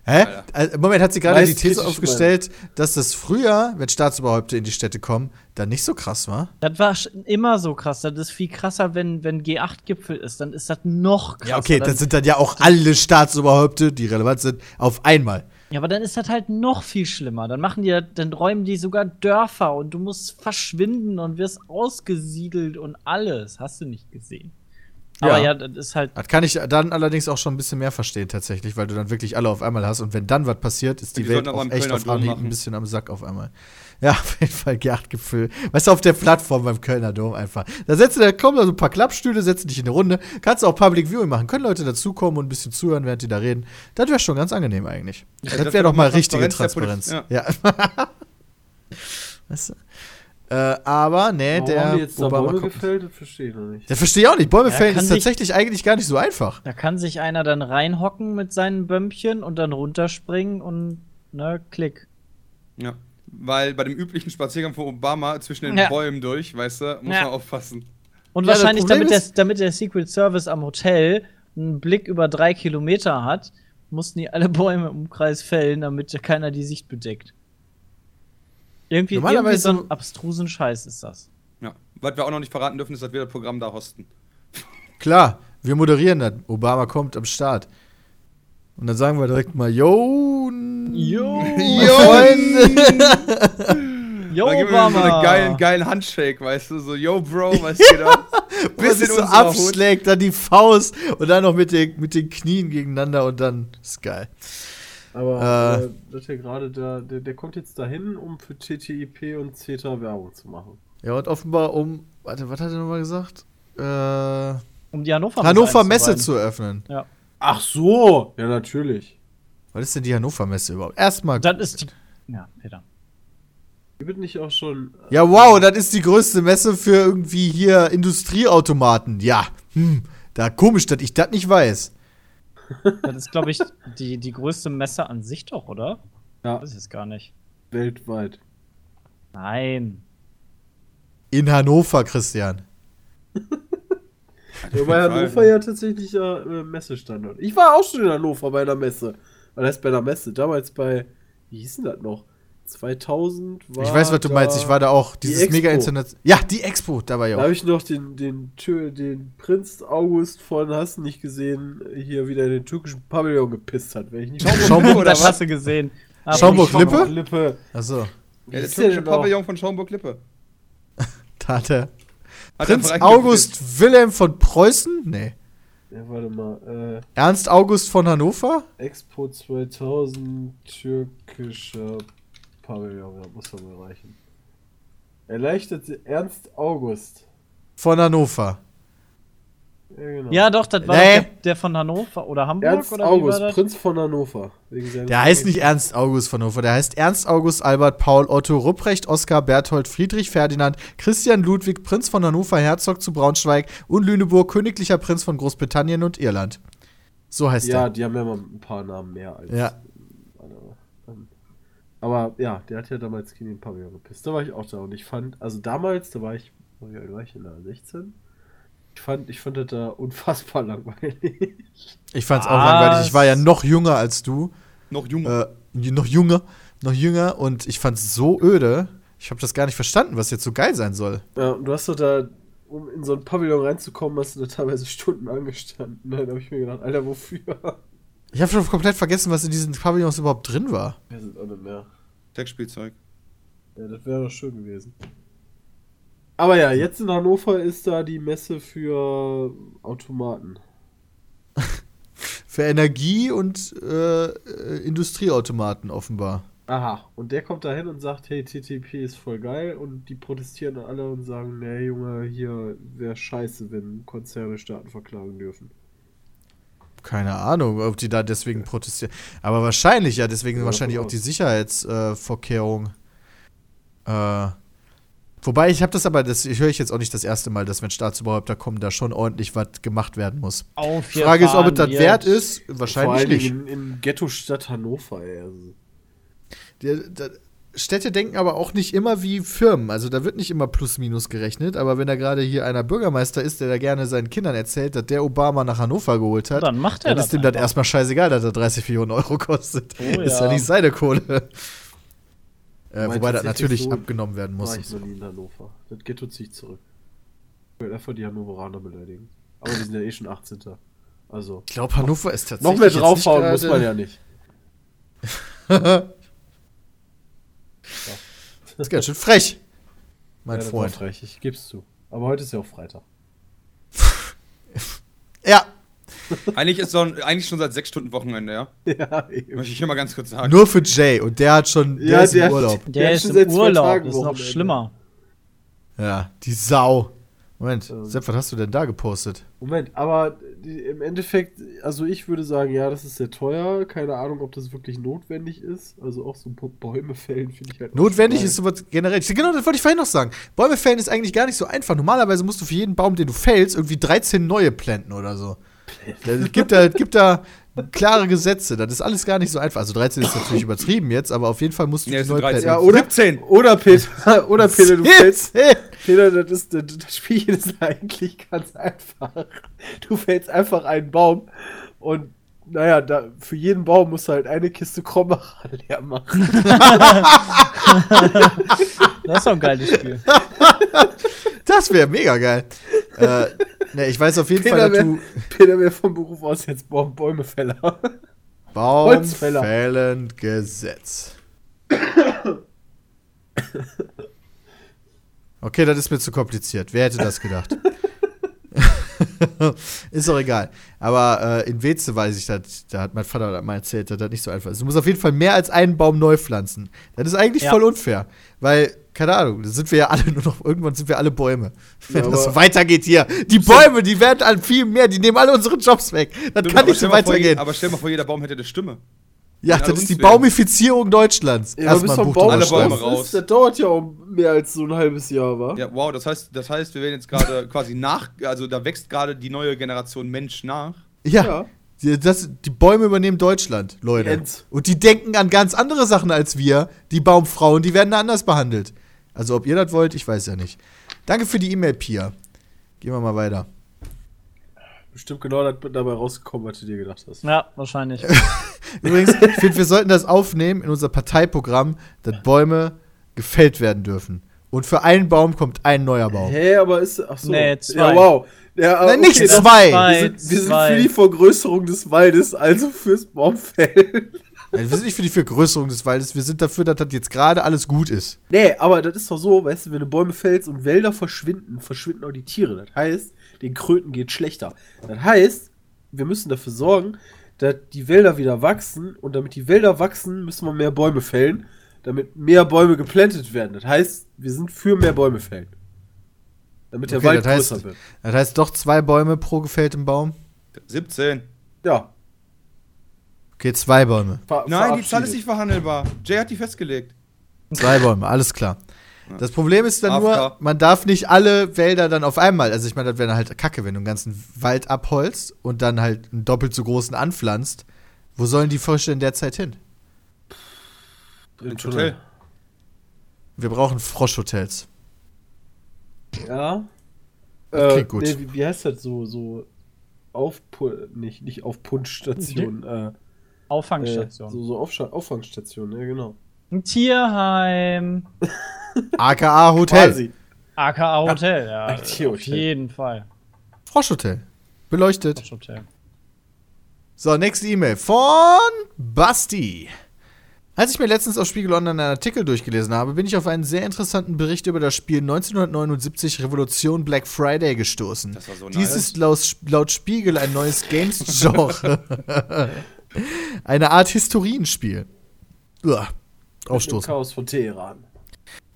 Hä? Alter. Im Moment hat sie gerade die These aufgestellt, dass das früher, wenn Staatsoberhäupter in die Städte kommen, dann nicht so krass war. Das war immer so krass. Das ist viel krasser, wenn, wenn G8-Gipfel ist. Dann ist das noch krasser. Ja, okay, dann, das sind dann ja auch alle Staatsoberhäupter, die relevant sind, auf einmal. Ja, aber dann ist das halt noch viel schlimmer. Dann machen die, dann räumen die sogar Dörfer und du musst verschwinden und wirst ausgesiedelt und alles. Hast du nicht gesehen. Aber Ja. ja, das ist halt. Das kann ich dann allerdings auch schon ein bisschen mehr verstehen, tatsächlich, weil du dann wirklich alle auf einmal hast und wenn dann was passiert, ist die, Die Welt auch echt auf Anhieb ein bisschen am Sack auf einmal. Ja, [laughs] auf jeden Fall G8-Gefühl. Weißt du, auf der Plattform beim Kölner Dom einfach. Da setzt du, da kommen da so ein paar Klappstühle, setzen dich in eine Runde, kannst auch Public Viewing machen, können Leute dazukommen und ein bisschen zuhören, während die da reden. Das wäre schon ganz angenehm eigentlich. das das wäre wär doch mal richtige Transparenz Transparenz. der Ja. [laughs] weißt du? Äh, aber, nee, Warum der haben die jetzt Obama Bäume kommt. gefällt? Das verstehe ich noch nicht. Das verstehe ich auch nicht. Bäume Ja, fällen ist sich- tatsächlich eigentlich gar nicht so einfach. Da kann sich einer dann reinhocken mit seinen Bömmchen und dann runterspringen und, ne, klick. Ja. Weil bei dem üblichen Spaziergang von Obama zwischen den Ja. Bäumen durch, weißt du, muss Ja. man aufpassen. Und Ja, wahrscheinlich, damit der, damit der Secret Service am Hotel einen Blick über drei Kilometer hat, mussten die alle [laughs] Bäume im Umkreis fällen, damit keiner die Sicht bedeckt. Irgendwie, irgendwie so einen abstrusen Scheiß ist das. Ja. Was wir auch noch nicht verraten dürfen, ist, dass wir das Programm da hosten. Klar, wir moderieren das. Obama kommt am Start. Und dann sagen wir direkt mal, yo, Jo, Freunde. Jo, [laughs] dann geben wir so einen geilen, geilen Handshake, weißt du, so, yo, Bro, was geht ab? [laughs] Bis es so unserer Hut. abschlägt, dann die Faust und dann noch mit den, mit den Knien gegeneinander und dann ist geil. Aber Äh. äh, das hier gerade, der, der, der kommt jetzt dahin, um für TTIP und CETA Werbung zu machen. Ja, und offenbar um, warte, was hat er nochmal gesagt? Äh, Um die Hannover, Hannover Messe zu eröffnen. Ja. Ach so, ja natürlich. Was ist denn die Hannover Messe überhaupt? Erstmal. Das ist die. Ja, Peter. Die wird nicht auch schon. äh, Ja, wow, das ist die größte Messe für irgendwie hier Industrieautomaten. Ja, hm, da komisch, dass ich das nicht weiß. [laughs] Das ist, glaube ich, die, die größte Messe an sich doch, oder? Ja, Das ist gar nicht. weltweit. Nein. In Hannover, Christian. [laughs] Ja, bei Hannover ja tatsächlich ja äh, Messestandort. Ich war auch schon in Hannover bei einer Messe. Was heißt bei einer Messe? Damals bei, wie hieß denn das noch? 2000 war ich weiß, was du da- meinst. Ich war da auch. die Dieses Expo. mega Internet. Ja, die Expo, da war ich Da auch. habe ich noch den, den, Tür- den Prinz August von Hast du nicht gesehen, hier wieder in den türkischen Pavillon gepisst hat. Wenn ich nicht Schaumburg Oder hast du gesehen? [laughs] Schaumburg-Lippe? Lippe. Achso, Ja, der türkische? Pavillon von Schaumburg-Lippe. [laughs] da hat er. Hat Prinz August Wilhelm von Preußen? Nee. Ja, warte mal. Äh, Ernst August von Hannover? Expo 2000 türkischer Pavillon. Ja, muss doch mal reichen. Erleichterte Ernst August. Von Hannover. Ja, genau. Ja, doch, das war Nee. doch der, der von Hannover oder Hamburg Ernst oder wie August, war das? Prinz von Hannover. Der heißt nicht Ernst August von Hannover, der heißt Ernst August Albert Paul Otto Rupprecht Oskar Berthold Friedrich Ferdinand Christian Ludwig Prinz von Hannover Herzog zu Braunschweig und Lüneburg Königlicher Prinz von Großbritannien und Irland. So heißt Ja, er. die haben ja mal ein paar Namen mehr als. Ja. andere. Ähm, Aber ja, der hat ja damals Kini im Pavillon gepisst. Da war ich auch da und ich fand, also damals, da war ich, wie alt war ich denn da? 16? Ich fand, ich fand das da [laughs] unfassbar langweilig. Ich fand's auch Was? langweilig. Ich war ja noch jünger als du. Noch jung. Äh, noch jünger, noch jünger und ich fand's so öde. Ich habe das gar nicht verstanden, was jetzt so geil sein soll. Ja, und du hast doch da, um in so ein Pavillon reinzukommen, hast du da teilweise Stunden angestanden. Da habe ich mir gedacht, Alter, wofür? Ich habe schon komplett vergessen, was in diesen Pavillons überhaupt drin war. Wir sind auch nicht mehr. Sexspielzeug. Ja, das wäre doch schön gewesen. Aber ja, jetzt in Hannover ist da die Messe für Automaten. Für Energie- und äh, Industrieautomaten offenbar. Aha, und der kommt da hin und sagt, hey, TTP ist voll geil und die protestieren alle und sagen, nee, Junge, hier wäre scheiße, wenn Konzerne Staaten verklagen dürfen. Keine Ahnung, ob die da deswegen protestieren. Aber wahrscheinlich, ja, deswegen Ja, wahrscheinlich auch die. Sicherheitsvorkehrung. Äh, wobei, ich habe das aber, das höre ich jetzt auch nicht das erste Mal, dass wenn Staatsoberhäupter kommen, da schon ordentlich was gemacht werden muss. Auf Die Frage ist, ob es das wert ist. Vor Wahrscheinlich allen nicht. Dingen in, in Ghetto-Stadt Hannover, ey. Also, Die, da, Städte denken aber auch nicht immer wie Firmen. Also da wird nicht immer plus minus gerechnet. Aber wenn da gerade hier einer Bürgermeister ist, der da gerne seinen Kindern erzählt, dass der Obama nach Hannover geholt hat, Dann macht er dann das ist dem das erstmal scheißegal, dass er 30 Millionen Euro kostet. Oh Ist ja ja. nicht seine Kohle. Äh, Wobei das natürlich so abgenommen werden muss. War ich noch nie in Hannover. Das Ghetto ziehe ich zurück. Ich will einfach die Hannoveraner beleidigen. Aber die sind ja eh schon 18. Also. Ich glaube, Hannover ist tatsächlich. Noch mehr draufhauen muss man ja nicht. Das [laughs] ist ganz schön frech, mein ja, Freund. frech, ich geb's zu. Aber heute ist ja auch Freitag. [laughs] Ja, [laughs] Eigentlich ist so ein, eigentlich schon seit sechs Stunden Wochenende, ja? [laughs] Ja, eben. Möchte ich hier mal ganz kurz sagen. nur für Jay. Und der hat schon. Der Ja, ist im der- Urlaub. Der hat ist schon im seit zwei Urlaub, Tagen ist noch schlimmer. Ja, die Sau. Moment, Ähm. Sepp, was hast du denn da gepostet? Moment, aber die, im Endeffekt, also ich würde sagen, ja, das ist sehr teuer. Keine Ahnung, ob das wirklich notwendig ist. Also auch so ein paar Bäume fällen finde ich halt. Notwendig ist sowas generell. Genau, das wollte ich vorhin noch sagen. Bäume fällen ist eigentlich gar nicht so einfach. Normalerweise musst du für jeden Baum, den du fällst, irgendwie 13 neue planten oder so. Es gibt da, gibt da klare Gesetze. Das ist alles gar nicht so einfach. Also 13 ist natürlich übertrieben jetzt, aber auf jeden Fall musst du es neu sind 13. planten. Ja, oder? 17. Oder Peter, [laughs] oder Peter, du fällst. 17. Peter, das, ist, das, das Spiel [laughs] ist eigentlich ganz einfach. Du fällst einfach einen Baum und naja, da, für jeden Baum musst du halt eine Kiste Krombacher leer machen. Das ist doch ein geiles Spiel. [laughs] Das wäre mega geil. äh, ne, ich weiß auf jeden Peter Fall, dass wäre du Peter wär vom Beruf aus jetzt Bäumefäller. Gesetz. Okay, das ist mir zu kompliziert. Wer hätte das gedacht? [laughs] [laughs] ist doch egal. Aber äh, in Weze weiß ich das, da hat mein Vater mal erzählt, dass das nicht so einfach ist. Du musst auf jeden Fall mehr als einen Baum neu pflanzen. Das ist eigentlich Ja. voll unfair. Weil, keine Ahnung, da sind wir ja alle [laughs] nur noch, irgendwann sind wir alle Bäume. Wenn Ja, [laughs] das so weitergeht hier. Die Bäume, die werden an viel mehr, die nehmen alle unsere Jobs weg. Das kann nicht so mal vor, weitergehen. Aber stell mal vor, jeder Baum hätte eine Stimme. Ja, das ist die. Baumifizierung Deutschlands. Ja, Erstmal vom ein Buch Baum Alle Bäume raus. ist, das dauert ja auch mehr als so ein halbes Jahr, wa? Ja, wow, das heißt, das heißt, wir werden jetzt gerade [laughs] quasi nach, also da wächst gerade die neue Generation Mensch nach. Ja, Ja. Die, das, die Bäume übernehmen Deutschland, Leute. Ends. Und die denken an ganz andere Sachen als wir. Die Baumfrauen, die werden da anders behandelt. Also, ob ihr das wollt, ich weiß ja nicht. Danke für die E-Mail, Pia. Gehen wir mal weiter. Bestimmt genau das dabei rausgekommen, was du dir gedacht hast. Ja, wahrscheinlich. [laughs] Übrigens, ich finde, wir sollten das aufnehmen in unser Parteiprogramm, dass Bäume gefällt werden dürfen. Und für einen Baum kommt ein neuer Baum. Hä, aber ist. Ach so. Nee, zwei. Ja, wow. Ja, Nein, nicht okay, dann- zwei. Zwei, Wir sind, wir sind zwei. für die Vergrößerung des Waldes, also fürs Baumfällen. Nein, wir sind nicht für die Vergrößerung des Waldes, wir sind dafür, dass das jetzt gerade alles gut ist. Nee, aber das ist doch so, weißt du, wenn du Bäume fällst und Wälder verschwinden, verschwinden auch die Tiere. Das heißt, den Kröten geht schlechter. Das heißt, wir müssen dafür sorgen, dass die Wälder wieder wachsen und damit die Wälder wachsen, müssen wir mehr Bäume fällen, damit mehr Bäume geplantet werden. Das heißt, wir sind für mehr Bäume fällen. Damit der Okay, Wald das heißt- größer wird. Das heißt doch zwei Bäume pro gefälltem Baum. 17. Ja. Okay, zwei Bäume. ver- Nein, die Zahl ist nicht verhandelbar. Jay hat die festgelegt. Zwei Bäume, alles klar. Das Problem ist dann nur, AFK. man darf nicht alle Wälder dann auf einmal, also ich meine, das wäre dann halt kacke, wenn du einen ganzen Wald abholst und dann halt einen doppelt so großen anpflanzt. Wo sollen die Frösche in der Zeit hin? Ins Hotel. Wir brauchen Froschhotels. Ja. Das Äh, klingt gut. Nee, wie, heißt das so? So Aufpu nicht, nicht Aufpunschstation. Äh, äh, Auffangstation. so so Aufscha Auffangstation, ja genau. Ein Tierheim. [laughs] AKA Hotel. Quasi. AKA Hotel, ja. ein Tierhotel. Auf jeden Fall. Froschhotel. Beleuchtet. Hotel. So, nächste E-Mail von Basti. Als ich mir letztens auf Spiegel Online einen Artikel durchgelesen habe, bin ich auf einen sehr interessanten Bericht über das Spiel 1979 Revolution Black Friday gestoßen. Das war so Dies nice. ist laut, laut Spiegel ein neues Games-Genre. [laughs] Eine Art Historienspiel. Uah, Aufstoßen. Chaos von Teheran.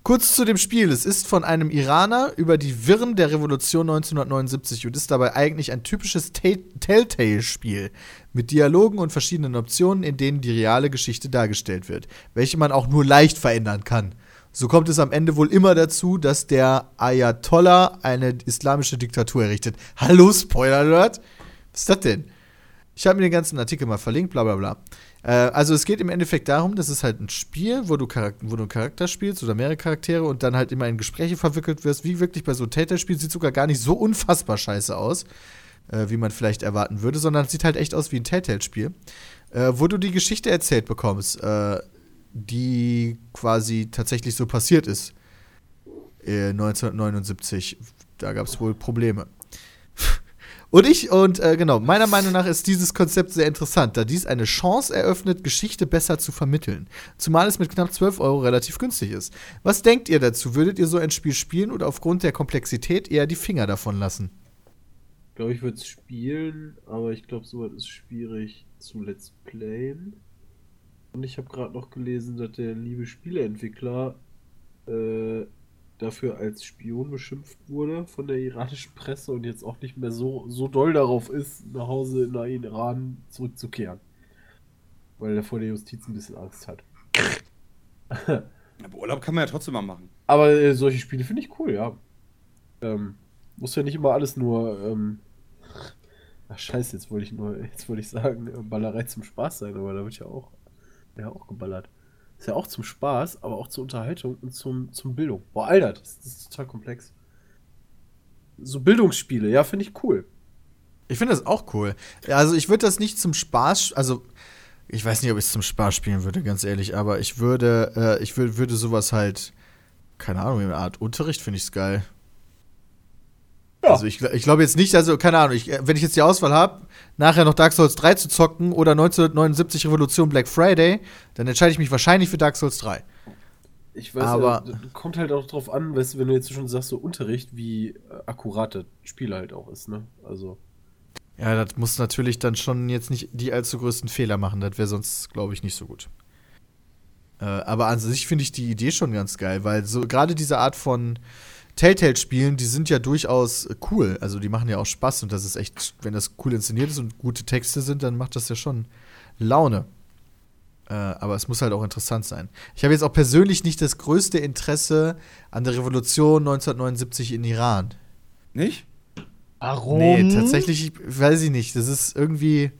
Kurz zu dem Spiel. Es ist von einem Iraner über die Wirren der Revolution 1979 und ist dabei eigentlich ein typisches Ta- Telltale-Spiel mit Dialogen und verschiedenen Optionen, in denen die reale Geschichte dargestellt wird, welche man auch nur leicht verändern kann. So kommt es am Ende wohl immer dazu, dass der Ayatollah eine islamische Diktatur errichtet. Hallo, Spoiler Alert? Was ist das denn? Ich habe mir den ganzen Artikel mal verlinkt, bla bla bla. Äh, also es geht im Endeffekt darum, dass es halt ein Spiel, wo du, wo du einen Charakter spielst oder mehrere Charaktere und dann halt immer in Gespräche verwickelt wirst, wie wirklich bei so einem Telltale-Spiel, sieht sogar gar nicht so unfassbar scheiße aus, äh, wie man vielleicht erwarten würde, sondern es sieht halt echt aus wie ein Telltale-Spiel, äh, wo du die Geschichte erzählt bekommst, äh, die quasi tatsächlich so passiert ist. Äh, 1979. Da gab es wohl Probleme. Und ich, und äh, genau, meiner Meinung nach ist dieses Konzept sehr interessant, da dies eine Chance eröffnet, Geschichte besser zu vermitteln. Zumal es mit knapp 12 Euro relativ günstig ist. Was denkt ihr dazu? Würdet ihr so ein Spiel spielen oder aufgrund der Komplexität eher die Finger davon lassen? Ich glaube, ich würde es spielen, aber ich glaube, sowas ist schwierig zu Let's Playen. Und ich habe gerade noch gelesen, dass der liebe Spieleentwickler äh, dafür als Spion beschimpft wurde von der iranischen Presse und jetzt auch nicht mehr so, so doll darauf ist, nach Hause in den Iran zurückzukehren. Weil er vor der Justiz ein bisschen Angst hat. Aber Urlaub kann man ja trotzdem mal machen. Aber äh, solche Spiele finde ich cool, ja. Ähm, muss ja nicht immer alles nur. Ähm, ach scheiße, jetzt wollte ich nur, jetzt wollte ich sagen, Ballerei zum Spaß sein, aber da wird ja auch, ja auch geballert. Ist ja auch zum Spaß, aber auch zur Unterhaltung und zum, zum Bildung. Boah, Alter, das, das ist total komplex. So Bildungsspiele, ja, finde ich cool. Ich finde das auch cool. Also ich würde das nicht zum Spaß, also ich weiß nicht, ob ich es zum Spaß spielen würde, ganz ehrlich, aber ich würde, äh, ich würd, würde sowas halt, keine Ahnung, in einer Art Unterricht finde ich es geil. Ja. Also ich, ich glaube jetzt nicht, also keine Ahnung, ich, äh, wenn ich jetzt die Auswahl habe, nachher noch Dark Souls 3 zu zocken oder 1979 Revolution Black Friday, dann entscheide ich mich wahrscheinlich für Dark Souls 3. Ich weiß, Aber- ja, kommt halt auch drauf an, weißt wenn du jetzt schon sagst, so Unterricht, wie äh, akkurat das Spiel halt auch ist, ne? Also. Ja, das muss natürlich dann schon jetzt nicht die allzu größten Fehler machen. Das wäre sonst, glaube ich, nicht so gut. Äh, aber an sich finde ich die Idee schon ganz geil, weil so gerade diese Art von Telltale-Spielen, die sind ja durchaus äh, cool. Also die machen ja auch Spaß und das ist echt, wenn das cool inszeniert ist und gute Texte sind, dann macht das ja schon Laune. Äh, aber es muss halt auch interessant sein. Ich habe jetzt auch persönlich nicht das größte Interesse an der Revolution 1979 in Iran. Nicht? Warum? Nee, tatsächlich, weiß ich nicht. Das ist irgendwie.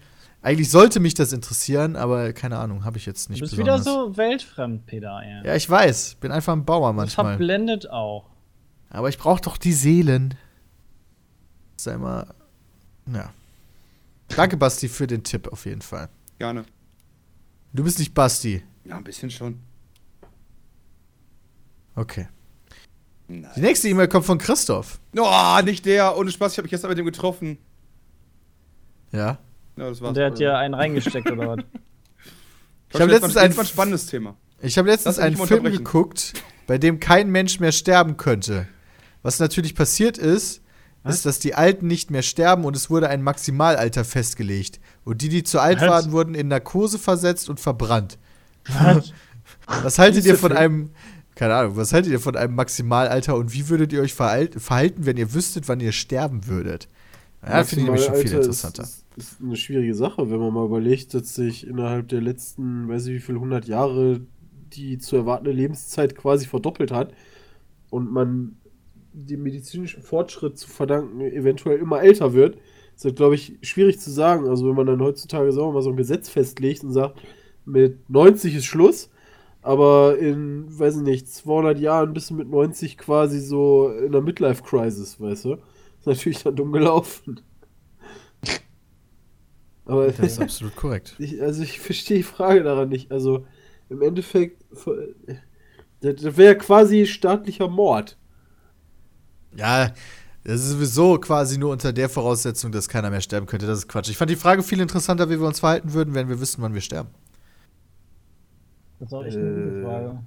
Eigentlich sollte mich das interessieren, aber keine Ahnung, habe ich jetzt Du nicht bist besonders. wieder so weltfremd, Peter. Ja. Ja, ich weiß. Bin einfach ein Bauer das manchmal. verblendet auch. Aber ich brauche doch die Seelen. Sei mal. Ja. Danke, Basti, für den Tipp auf jeden Fall. Gerne. Du bist nicht Basti. Ja, ein bisschen schon. Okay. Nein. Die nächste E-Mail kommt von Christoph. Oh, nicht der. Ohne Spaß, ich habe mich gestern mit dem getroffen. Ja. Ja, das war's. Und der hat dir einen reingesteckt oder was? Ich habe letztens ein, ein, spannendes Thema. ich hab letztens einen Film geguckt, bei dem kein Mensch mehr sterben könnte. Was natürlich passiert ist, ist, dass die Alten nicht mehr sterben und es wurde ein Maximalalter festgelegt. Und die, die zu alt Was? waren, wurden in Narkose versetzt und verbrannt. Was? [laughs] Was haltet ihr von einem, keine Ahnung, was haltet ihr von einem Maximalalter und wie würdet ihr euch verhalt- verhalten, wenn ihr wüsstet, wann ihr sterben würdet? Ja, finde ich nämlich schon viel interessanter. Ist, ist, ist eine schwierige Sache, wenn man mal überlegt, dass sich innerhalb der letzten, weiß ich wie viel, 100 Jahre die zu erwartende Lebenszeit quasi verdoppelt hat und man dem medizinischen Fortschritt zu verdanken eventuell immer älter wird, ist das, glaube ich, schwierig zu sagen. Also wenn man dann heutzutage, sagen wir mal, so ein Gesetz festlegt und sagt, mit 90 ist Schluss, aber in, weiß ich nicht, 200 Jahren bist du mit 90 quasi so in einer Midlife-Crisis, weißt du? Ist natürlich dann dumm gelaufen. Aber Das ist absolut korrekt. [laughs] ich, also ich verstehe die Frage daran nicht. Also im Endeffekt, das, das wäre quasi staatlicher Mord. Ja, das ist sowieso quasi nur unter der Voraussetzung, dass keiner mehr sterben könnte. Das ist Quatsch. Ich fand die Frage viel interessanter, wie wir uns verhalten würden, wenn wir wüssten, wann wir sterben. Das ist auch echt eine gute Äh. Frage.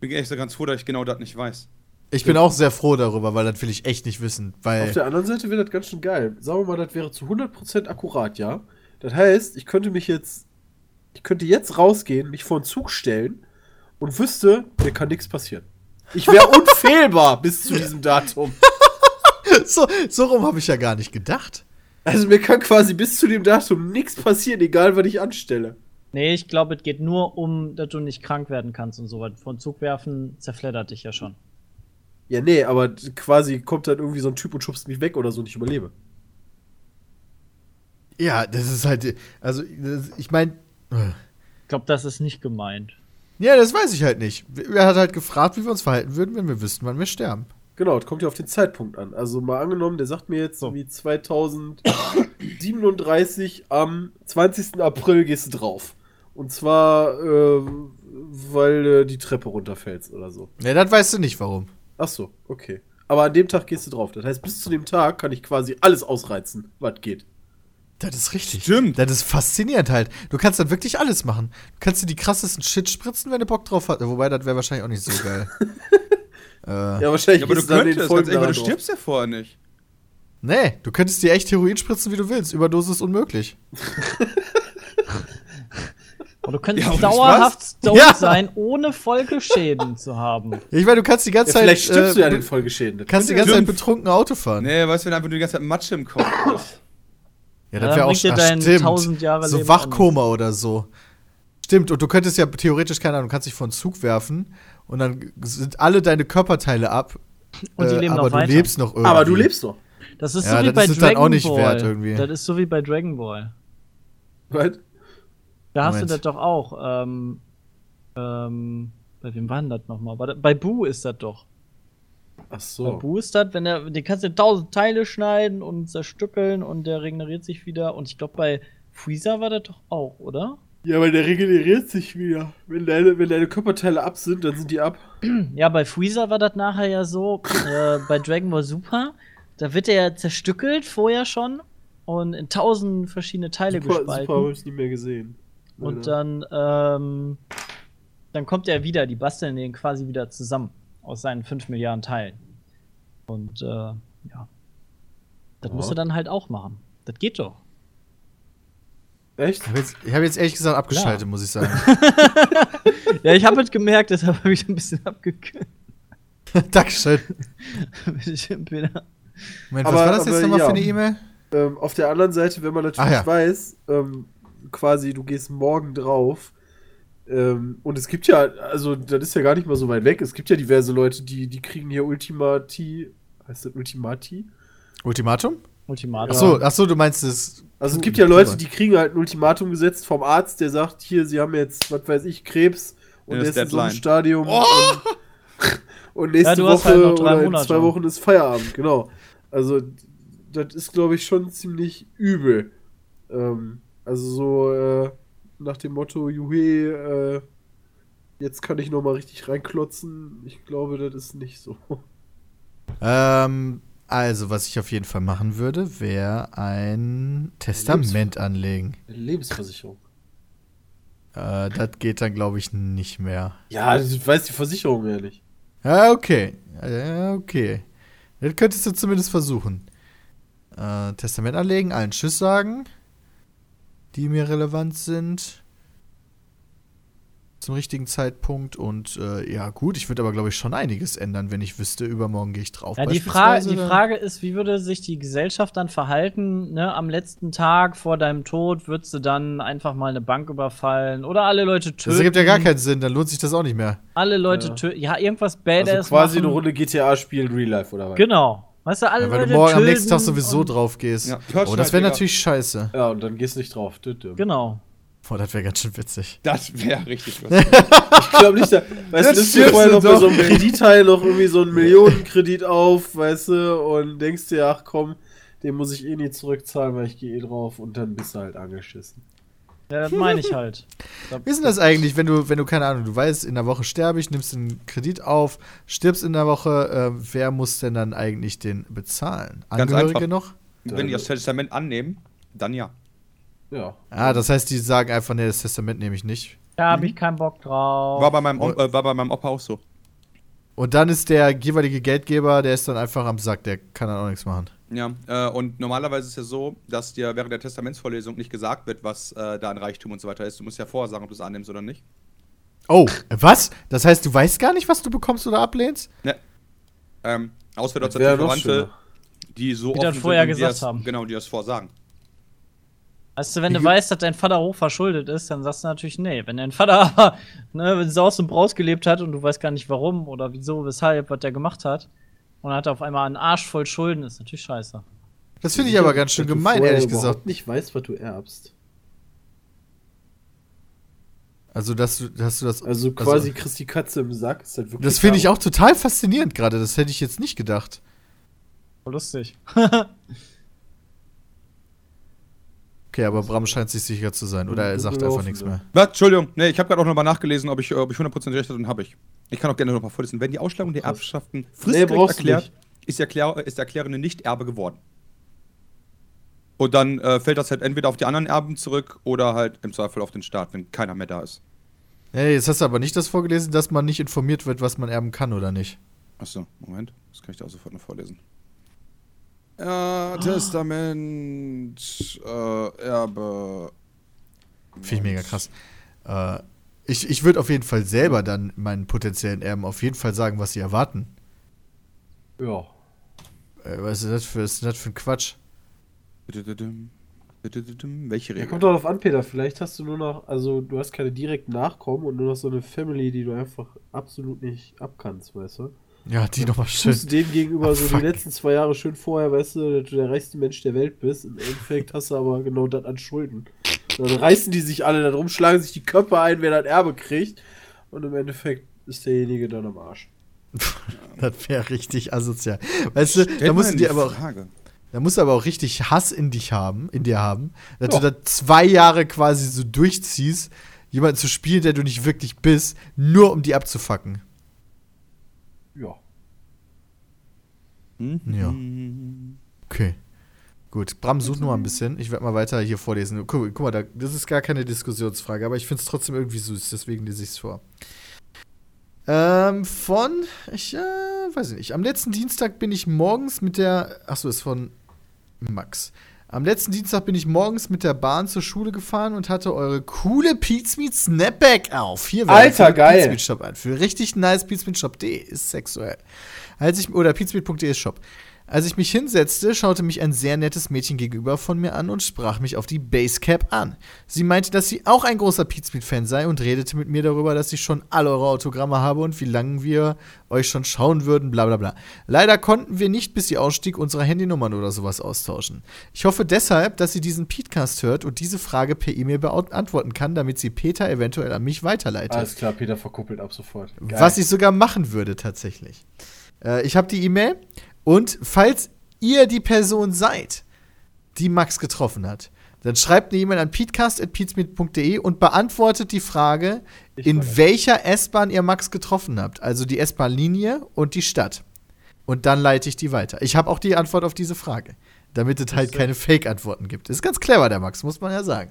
Bin echt so ganz froh, dass ich genau das nicht weiß. Ich bin auch sehr froh darüber, weil das will ich echt nicht wissen. Auf Weil, der anderen Seite wäre das ganz schön geil. Sagen wir mal, das wäre zu 100% akkurat, ja? Das heißt, ich könnte mich jetzt, ich könnte jetzt rausgehen, mich vor einen Zug stellen und wüsste, mir kann nichts passieren. Ich wäre unfehlbar [laughs] bis zu diesem Datum. [laughs] so, so rum habe ich ja gar nicht gedacht. Also mir kann quasi bis zu dem Datum nichts passieren, egal was ich anstelle. Nee, ich glaube, es geht nur um, dass du nicht krank werden kannst und so was. Von Zug werfen zerfleddert dich ja schon. Ja, nee, aber quasi kommt dann irgendwie so ein Typ und schubst mich weg oder so und ich überlebe. Ja, das ist halt, also ich meine, Ich glaube, das ist nicht gemeint. Ja, das weiß ich halt nicht. Er hat halt gefragt, wie wir uns verhalten würden, wenn wir wüssten, wann wir sterben. Genau, es kommt ja auf den Zeitpunkt an. Also mal angenommen, der sagt mir jetzt so wie 2037 am 20. April gehst du drauf. Und zwar, äh, weil äh, die Treppe runterfällst oder so. Ja, das weißt du nicht, warum. Ach so, okay. Aber an dem Tag gehst du drauf. Das heißt, bis zu dem Tag kann ich quasi alles ausreizen, was geht. Das ist richtig. Stimmt. Das ist faszinierend halt. Du kannst dann wirklich alles machen. Du kannst dir die krassesten Shit spritzen, wenn du Bock drauf hast. Wobei, das wäre wahrscheinlich auch nicht so [laughs] geil. äh, Ja, wahrscheinlich aber du könntest, ganz ehrlich, weil du stirbst ja vorher nicht. nee, du könntest dir echt Heroin spritzen, wie du willst. Überdosis unmöglich. Und du könntest Ja, dauerhaft stoned Ja. sein, ohne Folgeschäden zu haben. Ich meine, du kannst die ganze Ja, Zeit. vielleicht stirbst du ja äh, an den Folgeschäden. Das kannst die ganze Zeit betrunken Auto fahren. Nee, weißt du, wenn einfach nur die ganze Zeit Matsche im Kopf ist. Ja, das wäre auch dir dein stimmt. 1000 Jahre So Leben Wachkoma oder so. Stimmt, und du könntest ja theoretisch, keine Ahnung, du kannst dich vor einen Zug werfen und dann sind alle deine Körperteile ab. Und die äh, leben aber noch du weiter. lebst noch irgendwie. Aber du lebst doch. Das ist Ja, so wie das bei ist es dann Dragon auch nicht Ball. wert irgendwie. Das ist so wie bei Dragon Ball. Right? Da hast Moment. du das doch auch. Ähm, ähm, bei wem war denn das nochmal? Bei, bei Boo ist das doch. Ach so. Boo ist das, wenn er, den kannst du in tausend Teile schneiden und zerstückeln und der regeneriert sich wieder. Und ich glaube, bei Freezer war das doch auch, oder? Ja, aber der regeneriert sich wieder. Wenn deine, wenn deine Körperteile ab sind, dann sind die ab. [clears throat] Ja, bei Freezer war das nachher ja so, äh, bei Dragon Ball Super, da wird er ja zerstückelt vorher schon und in tausend verschiedene Teile Super, gespalten. super habe ich nie mehr gesehen. Und dann, ähm, dann kommt er wieder, die basteln den quasi wieder zusammen aus seinen 5 Milliarden Teilen. Und äh, ja. Das Ja. musst du dann halt auch machen. Das geht doch. Echt? Ich habe jetzt, hab jetzt ehrlich gesagt abgeschaltet, Ja. muss ich sagen. [laughs] Ja, ich habe es gemerkt, deshalb habe ich ein bisschen abgekürzt. [laughs] Dankeschön. Moment, Aber- was war das jetzt nochmal ja. für eine E-Mail? Ähm, auf der anderen Seite, wenn man natürlich Ach ja. weiß, ähm, quasi du gehst morgen drauf, ähm, und es gibt ja, also das ist ja gar nicht mal so weit weg, es gibt ja diverse Leute, die, die kriegen hier Ultimati, heißt das Ultimati? Ultimatum? Ultimatum. Achso, ach so, du meinst es. Also es gibt ja Leute, die kriegen halt ein Ultimatum gesetzt vom Arzt, der sagt, hier, sie haben jetzt, was weiß ich, Krebs und Ja, der das ist in so einem. Stadium und, und nächste Ja, Woche halt oder in Monate. zwei Wochen ist Feierabend, genau. Also das ist, glaube ich, schon ziemlich übel. Ähm, also so äh, nach dem Motto, juhe, äh, jetzt kann ich noch mal richtig reinklotzen. Ich glaube, das ist nicht so. Ähm, also, was ich auf jeden Fall machen würde, wäre ein Testament anlegen. Lebensversicherung. Äh, das geht dann, glaube ich, nicht mehr. Ja, das weiß die Versicherung nicht. Ja, okay. Ja, okay. Das könntest du zumindest versuchen. Äh, Testament anlegen, allen Tschüss sagen, die mir relevant sind. Zum richtigen Zeitpunkt. Und äh, ja, gut, ich würde aber, glaube ich, schon einiges ändern, wenn ich wüsste, übermorgen gehe ich drauf. Ja, die, Fra die Frage ist, wie würde sich die Gesellschaft dann verhalten, ne? Am letzten Tag vor deinem Tod würdest du dann einfach mal eine Bank überfallen oder alle Leute töten. Das ergibt ja gar keinen Sinn, dann lohnt sich das auch nicht mehr. Alle Leute Ja. töten. Ja, irgendwas Badass Also quasi machen. eine Runde GTA spielen, Real Life oder was? Genau. Weißt du, alle Ja, weil Leute du morgen am nächsten Tag sowieso drauf gehst. Ja, oh, das Torchlight, wäre natürlich scheiße. Ja, und dann gehst du nicht drauf. Genau. Boah, das wäre ganz schön witzig. Das wäre richtig [laughs] lustig. Ich glaube nicht, da, weißt Das du, nimmst dir vorher noch bei so einem. Kreditteil noch irgendwie so einen Millionenkredit auf, weißt du, und denkst dir, ach komm, den muss ich eh nie zurückzahlen, weil ich gehe eh drauf und dann bist du halt angeschissen. Ja, das meine ich halt. [laughs] Wie ist denn das eigentlich, wenn du, wenn du, keine Ahnung, du weißt, in der Woche sterbe ich, nimmst einen Kredit auf, stirbst in der Woche, äh, wer muss denn dann eigentlich den bezahlen? Ganz Angehörige einfach. noch? Wenn die das Testament annehmen, dann ja. Ja. Ah, das heißt, die sagen einfach, nee, das Testament nehme ich nicht. Da habe ich keinen Bock drauf. War bei meinem, äh, war bei meinem Opa auch so. Und dann ist der jeweilige Geldgeber, der ist dann einfach am Sack, der kann dann auch nichts machen. Ja, äh, und normalerweise ist es ja so, dass dir während der Testamentsvorlesung nicht gesagt wird, was äh, da an Reichtum und so weiter ist. Du musst ja vorher sagen, ob du es annimmst oder nicht. Oh, was? Das heißt, du weißt gar nicht, was du bekommst oder ablehnst? Ne. Ähm, außer natürlich noch Verwandte, die so Die das offen vorher sind gesagt das, haben. Genau, die das vorsagen. Weißt du, wenn du weißt, dass dein Vater hoch verschuldet ist, dann sagst du natürlich nee. Wenn dein Vater aber [laughs] ne, wenn Saus und Braus gelebt hat und du weißt gar nicht warum oder wieso, weshalb, was der gemacht hat, und hat auf einmal einen Arsch voll Schulden, ist natürlich scheiße. Das finde ich aber ganz schön gemein, ehrlich gesagt. nicht weißt, was du erbst. Also, dass du, dass du das. Also quasi kriegst die Katze im Sack. Ist halt wirklich das finde ich auch total faszinierend gerade. Das hätte ich jetzt nicht gedacht. Lustig. [laughs] Okay, aber Bram scheint sich sicher zu sein. Oder er sagt einfach nichts mehr. Was? Entschuldigung, nee, ich habe gerade auch nochmal nachgelesen, ob ich, ob ich 100% recht hatte und habe ich. Ich kann auch gerne nochmal vorlesen. Wenn die Ausschlagung der. Erbschaften Nee, fristgerecht du erklärt, ist, der Erklär, ist der Erklärende nicht Erbe geworden. Und dann äh, fällt das halt entweder auf die anderen Erben zurück oder halt im Zweifel auf den Staat, wenn keiner mehr da ist. Hey, jetzt hast du aber nicht das vorgelesen, dass man nicht informiert wird, was man erben kann oder nicht. Achso, Moment. Das kann ich da auch sofort noch vorlesen. Ja, Testament, äh, Erbe. Finde ich mega krass. Äh, ich ich würde auf jeden Fall selber dann meinen potenziellen Erben auf jeden Fall sagen, was sie erwarten. Ja. Äh, was ist das für, was ist das für ein Quatsch? Welche Ja, Regel? kommt darauf an, Peter. Vielleicht hast du nur noch, also du hast keine direkten Nachkommen und nur noch so eine Family, die du einfach absolut nicht abkannst, weißt du? Ja, die nochmal schön. Tust du dem gegenüber so Fuck. die letzten zwei Jahre schön vorher, weißt du, dass du der reichste Mensch der Welt bist. Im Endeffekt hast du aber genau das an Schulden. Dann reißen die sich alle darum, schlagen sich die Köpfe ein, wer das Erbe kriegt. Und im Endeffekt ist derjenige dann am Arsch. [laughs] Das wäre richtig asozial. Weißt du, Stellt da musst du dir aber auch, da musst du aber auch richtig Hass in dich haben, in dir haben, dass Ja. du da zwei Jahre quasi so durchziehst, jemanden zu spielen, der du nicht wirklich bist, nur um die abzufacken. Ja. Hm? Ja. Okay. Gut, Bram, such nur mal ein bisschen. Ich werde mal weiter hier vorlesen. Guck, guck mal, da, das ist gar keine Diskussionsfrage, aber ich finde es trotzdem irgendwie süß, deswegen lese ich es vor. Ähm, von, ich, äh, weiß ich nicht. Am letzten Dienstag bin ich morgens mit der, achso, ist von Max. Am letzten Dienstag bin ich morgens mit der Bahn zur Schule gefahren und hatte eure coole Pizmeet Snapback auf. Hier Alter, geil. Pizmeet Shop ein. Für richtig nice Pizmeet Shop.de ist sexuell. Als ich, oder pizmeet.de ist Shop. Als ich mich hinsetzte, schaute mich ein sehr nettes Mädchen gegenüber von mir an und sprach mich auf die Basecap an. Sie meinte, dass sie auch ein großer Pizmeet-Fan sei und redete mit mir darüber, dass ich schon all eure Autogramme habe und wie lange wir euch schon schauen würden, bla bla bla. Leider konnten wir nicht, bis sie ausstieg, unsere Handynummern oder sowas austauschen. Ich hoffe deshalb, dass sie diesen Podcast hört und diese Frage per E-Mail beantworten kann, damit sie Peter eventuell an mich weiterleitet. Alles klar, Peter verkuppelt ab sofort. Geil. Was ich sogar machen würde tatsächlich. Äh, ich habe die E-Mail und falls ihr die Person seid, die Max getroffen hat, dann schreibt eine E-Mail an peatcast.peatsmeet.de und beantwortet die Frage, Ich in welcher S-Bahn ihr Max getroffen habt. Also die S-Bahn-Linie und die Stadt. Und dann leite ich die weiter. Ich habe auch die Antwort auf diese Frage. Damit es halt keine Fake-Antworten gibt. Ist ganz clever, der Max, muss man ja sagen.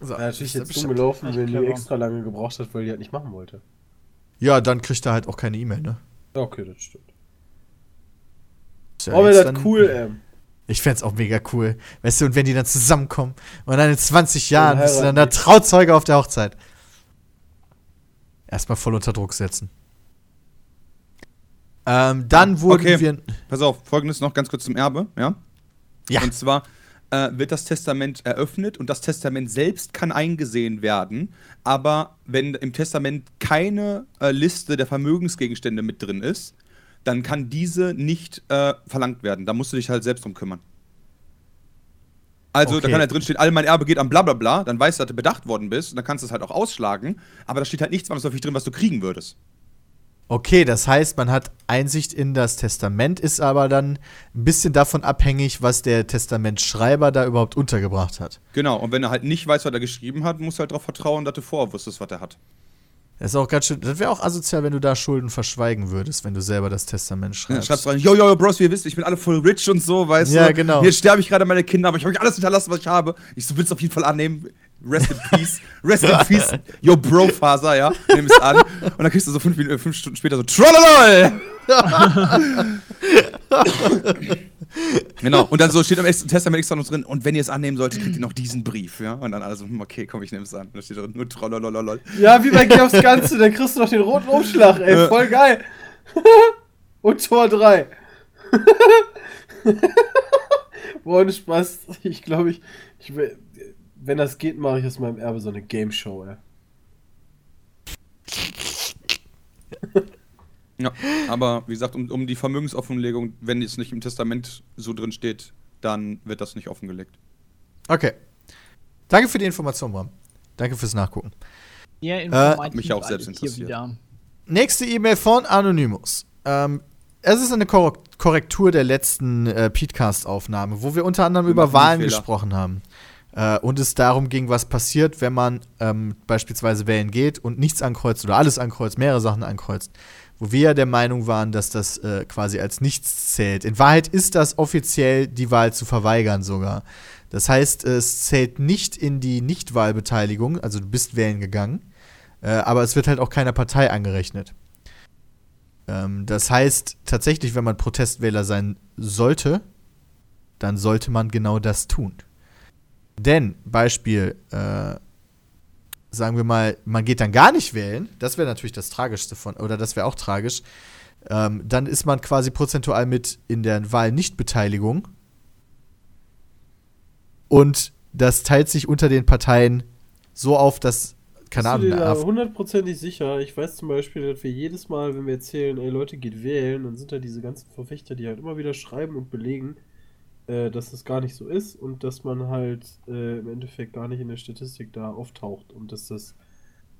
So, Ja, natürlich jetzt dumm gelaufen, wenn die extra lange gebraucht hat, weil die halt nicht machen wollte. Ja, dann kriegt er halt auch keine E-Mail, ne? Okay, das stimmt. Ist ja Oh, wäre das cool, ähm. Ich fänd's auch mega cool. Weißt du, und wenn die dann zusammenkommen und dann in 20 Jahren bist du dann der Trauzeuge auf der Hochzeit. Erstmal voll unter Druck setzen. Ähm, dann wurden Okay. wir. Pass auf, folgendes noch ganz kurz zum Erbe, ja? Ja. Und zwar äh, wird das Testament eröffnet und das Testament selbst kann eingesehen werden, aber wenn im Testament keine äh, Liste der Vermögensgegenstände mit drin ist, dann kann diese nicht äh, verlangt werden. Da musst du dich halt selbst drum kümmern. Also, da Okay. kann da drin stehen, all mein Erbe geht an bla bla bla, dann weißt du, dass du bedacht worden bist und dann kannst du es halt auch ausschlagen, aber da steht halt nichts zwangsläufig drin, was du kriegen würdest. Okay, das heißt, man hat Einsicht in das Testament, ist aber dann ein bisschen davon abhängig, was der Testamentschreiber da überhaupt untergebracht hat. Genau, und wenn er halt nicht weiß, was er geschrieben hat, musst du halt darauf vertrauen, dass du vorher wusstest, was er hat. Das ist auch ganz schön. Das wäre auch asozial, wenn du da Schulden verschweigen würdest, wenn du selber das Testament Ja, schreibst. schreibst rein, yo, yo, yo, Bros, wie ihr wisst, ich bin alle voll rich und so, weißt Ja, du. genau. Hier sterbe ich gerade meine Kinder, aber ich habe euch alles hinterlassen, was ich habe. Ich so, willst du auf jeden Fall annehmen. Rest in peace. Rest in peace. [laughs] Yo, Bro, Faser, ja. Nimm es an. Und dann kriegst du so fünf, Minuten, fünf Stunden später so, Trollolol! [laughs] genau. Und dann so steht am Testament extra noch drin, und wenn ihr es annehmen solltet, kriegt ihr noch diesen Brief, ja. Und dann alle so, hm, okay, komm, ich nehme es an. Und da steht drin, nur Trollololol. Ja, wie bei Geh aufs Ganze, dann kriegst du noch den roten Umschlag, ey, voll geil. [laughs] Und Tor 3. [laughs] Boah, ohne Spaß. Ich glaube, ich, ich wenn das geht, mache ich aus meinem Erbe so eine Game Show, ey. Ja, aber wie gesagt, um, um die Vermögensoffenlegung, wenn es nicht im Testament so drin steht, dann wird das nicht offengelegt. Okay. Danke für die Information, Bram. Danke fürs Nachgucken. Eher Äh, mich auch selbst interessiert. Nächste E-Mail von Anonymous. Ähm, es ist eine Kor Korrektur der letzten äh, Petecast-Aufnahme, wo wir unter anderem Wir über Wahlen gesprochen haben. Äh, und es darum ging, was passiert, wenn man ähm, beispielsweise wählen geht und nichts ankreuzt oder alles ankreuzt, mehrere Sachen ankreuzt. Wo wir ja der Meinung waren, dass das äh, quasi als nichts zählt. In Wahrheit ist das offiziell die Wahl zu verweigern sogar. Das heißt, es zählt nicht in die Nichtwahlbeteiligung, also du bist wählen gegangen, äh, aber es wird halt auch keiner Partei angerechnet. Ähm, das heißt, tatsächlich, wenn man Protestwähler sein sollte, dann sollte man genau das tun. Denn, Beispiel, äh, sagen wir mal, man geht dann gar nicht wählen, das wäre natürlich das Tragischste von, oder das wäre auch tragisch, ähm, dann ist man quasi prozentual mit in der Wahl Nichtbeteiligung. Und das teilt sich unter den Parteien so auf, dass, keine Ahnung, da eine AfD hundertprozentig sicher? Ich weiß zum Beispiel, dass wir jedes Mal, wenn wir erzählen, ey Leute, geht wählen, dann sind da diese ganzen Verfechter, die halt immer wieder schreiben und belegen, äh, dass das gar nicht so ist und dass man halt äh, im Endeffekt gar nicht in der Statistik da auftaucht und dass das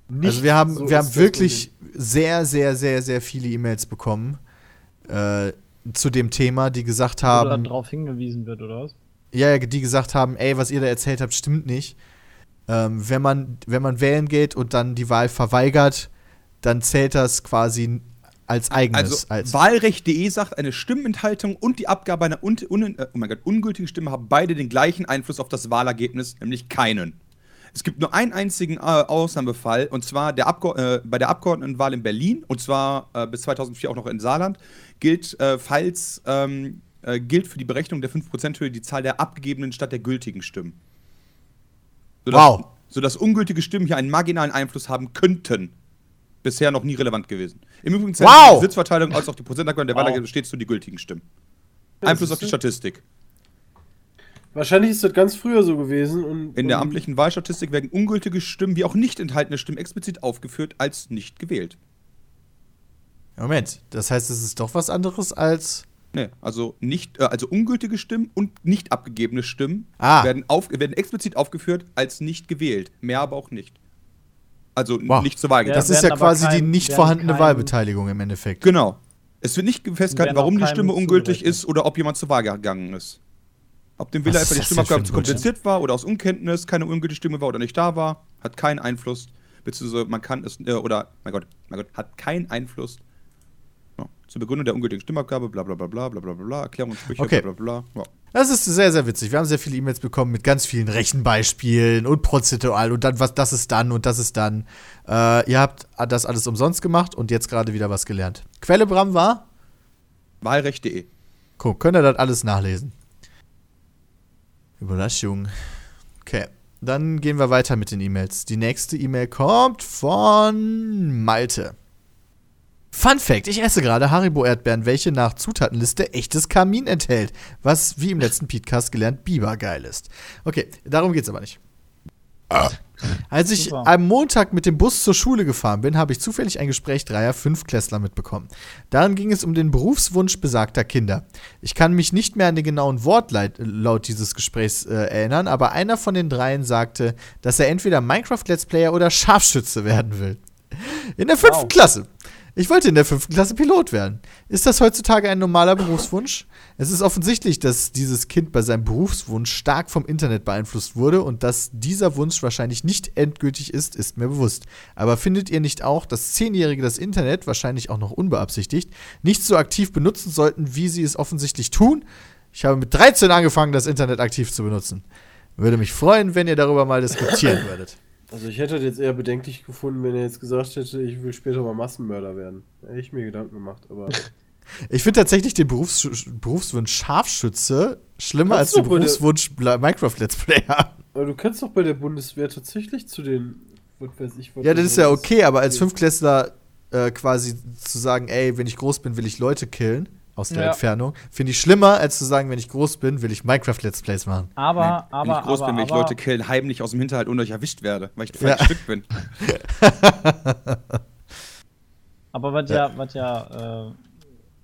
nicht Also wir haben, so wir haben wirklich sehr, sehr, sehr, sehr viele E-Mails bekommen äh, zu dem Thema, die gesagt Wo dann haben, drauf hingewiesen wird, oder was? ja, ja, die gesagt haben, ey, was ihr da erzählt habt, stimmt nicht. Ähm, wenn man, wenn man wählen geht und dann die Wahl verweigert, dann zählt das quasi als eigenes. Also als, Wahlrecht.de sagt, eine Stimmenthaltung und die Abgabe einer un un äh, oh Gott, ungültigen Stimme haben beide den gleichen Einfluss auf das Wahlergebnis, nämlich keinen. Es gibt nur einen einzigen äh, Ausnahmefall, und zwar der äh, bei der Abgeordnetenwahl in Berlin, und zwar äh, bis 2004 auch noch in Saarland, gilt, äh, falls, ähm, äh, gilt für die Berechnung der 5%-Höhe die Zahl der abgegebenen statt der gültigen Stimmen. Sodass, Wow. Sodass ungültige Stimmen hier einen marginalen Einfluss haben könnten. Bisher noch nie relevant gewesen. Im Übrigen zählt Wow. die Sitzverteilung als auch die Prozentangabe der Wow. Wahlergebnisse stets zu die gültigen Stimmen. Einfluss auf die? Statistik. Wahrscheinlich ist das ganz früher so gewesen und In der und- amtlichen Wahlstatistik werden ungültige Stimmen wie auch nicht enthaltene Stimmen explizit aufgeführt als nicht gewählt. Moment, das heißt, es ist doch was anderes als. Nee, also nicht, äh, also ungültige Stimmen und nicht abgegebene Stimmen Ah. werden, auf, werden explizit aufgeführt als nicht gewählt. Mehr aber auch nicht. Also Wow. nicht zur Wahl Ja, getan. Das ist ja quasi die kein- nicht werden vorhandene kein- Wahlbeteiligung im Endeffekt. Genau. Es wird nicht festgehalten, warum die Stimme ungültig ist oder ob jemand zur Wahl gegangen ist. Ob dem Wähler einfach die Stimmabgabe zu kompliziert war oder aus Unkenntnis keine ungültige Stimme war oder nicht da war, hat keinen Einfluss. Beziehungsweise man kann es, äh, oder, mein Gott, mein Gott, hat keinen Einfluss zur Begründung der ungültigen Stimmabgabe, bla bla bla bla bla bla bla, Erklärungssprüche, okay. bla bla bla. Ja. Das ist sehr, sehr witzig. Wir haben sehr viele E-Mails bekommen mit ganz vielen Rechenbeispielen und prozedural und dann, was das ist dann und das ist dann. Äh, ihr habt das alles umsonst gemacht und jetzt gerade wieder was gelernt. Quelle Bram war? Wahlrecht.de. Guck, könnt ihr das alles nachlesen. Überraschung. Okay, dann gehen wir weiter mit den E-Mails. Die nächste E-Mail kommt von Malte. Fun Fact: Ich esse gerade Haribo-Erdbeeren, welche nach Zutatenliste echtes Kamin enthält. Was, wie im letzten Podcast gelernt, Biber geil ist. Okay, darum geht's aber nicht. Als ich Super. am Montag mit dem Bus zur Schule gefahren bin, habe ich zufällig ein Gespräch dreier Fünfklässler mitbekommen. Darin ging es um den Berufswunsch besagter Kinder. Ich kann mich nicht mehr an den genauen Wortlaut laut dieses Gesprächs äh, erinnern, aber einer von den dreien sagte, dass er entweder Minecraft-Let's Player oder Scharfschütze werden will. In der fünften Wow. Klasse. Ich wollte in der fünften Klasse Pilot werden. Ist das heutzutage ein normaler Berufswunsch? Es ist offensichtlich, dass dieses Kind bei seinem Berufswunsch stark vom Internet beeinflusst wurde und dass dieser Wunsch wahrscheinlich nicht endgültig ist, ist mir bewusst. Aber findet ihr nicht auch, dass Zehnjährige das Internet, wahrscheinlich auch noch unbeabsichtigt, nicht so aktiv benutzen sollten, wie sie es offensichtlich tun? Ich habe mit 13 angefangen, das Internet aktiv zu benutzen. Würde mich freuen, wenn ihr darüber mal diskutieren [laughs] würdet. Also ich hätte das jetzt eher bedenklich gefunden, wenn er jetzt gesagt hätte, ich will später mal Massenmörder werden. Hätte ich mir Gedanken gemacht, aber. [laughs] Ich finde tatsächlich den Berufs Berufswunsch Scharfschütze schlimmer als den Berufswunsch Bla- Minecraft Let's Player. [laughs] aber du kannst doch bei der Bundeswehr tatsächlich zu den. Was weiß ich, was Ja, das ist ja okay, aber als. Fünfklässler äh, quasi zu sagen, ey, wenn ich groß bin, will ich Leute killen aus der Ja. Entfernung, finde ich schlimmer, als zu sagen, wenn ich groß bin, will ich Minecraft Let's Plays machen. Aber, Nee, aber, Wenn ich groß aber, bin, will ich aber, Leute killen, heimlich aus dem Hinterhalt, ohne dass ich erwischt werde, weil ich ein Ja. falsches Stück bin. [laughs] aber was ja, was ja äh,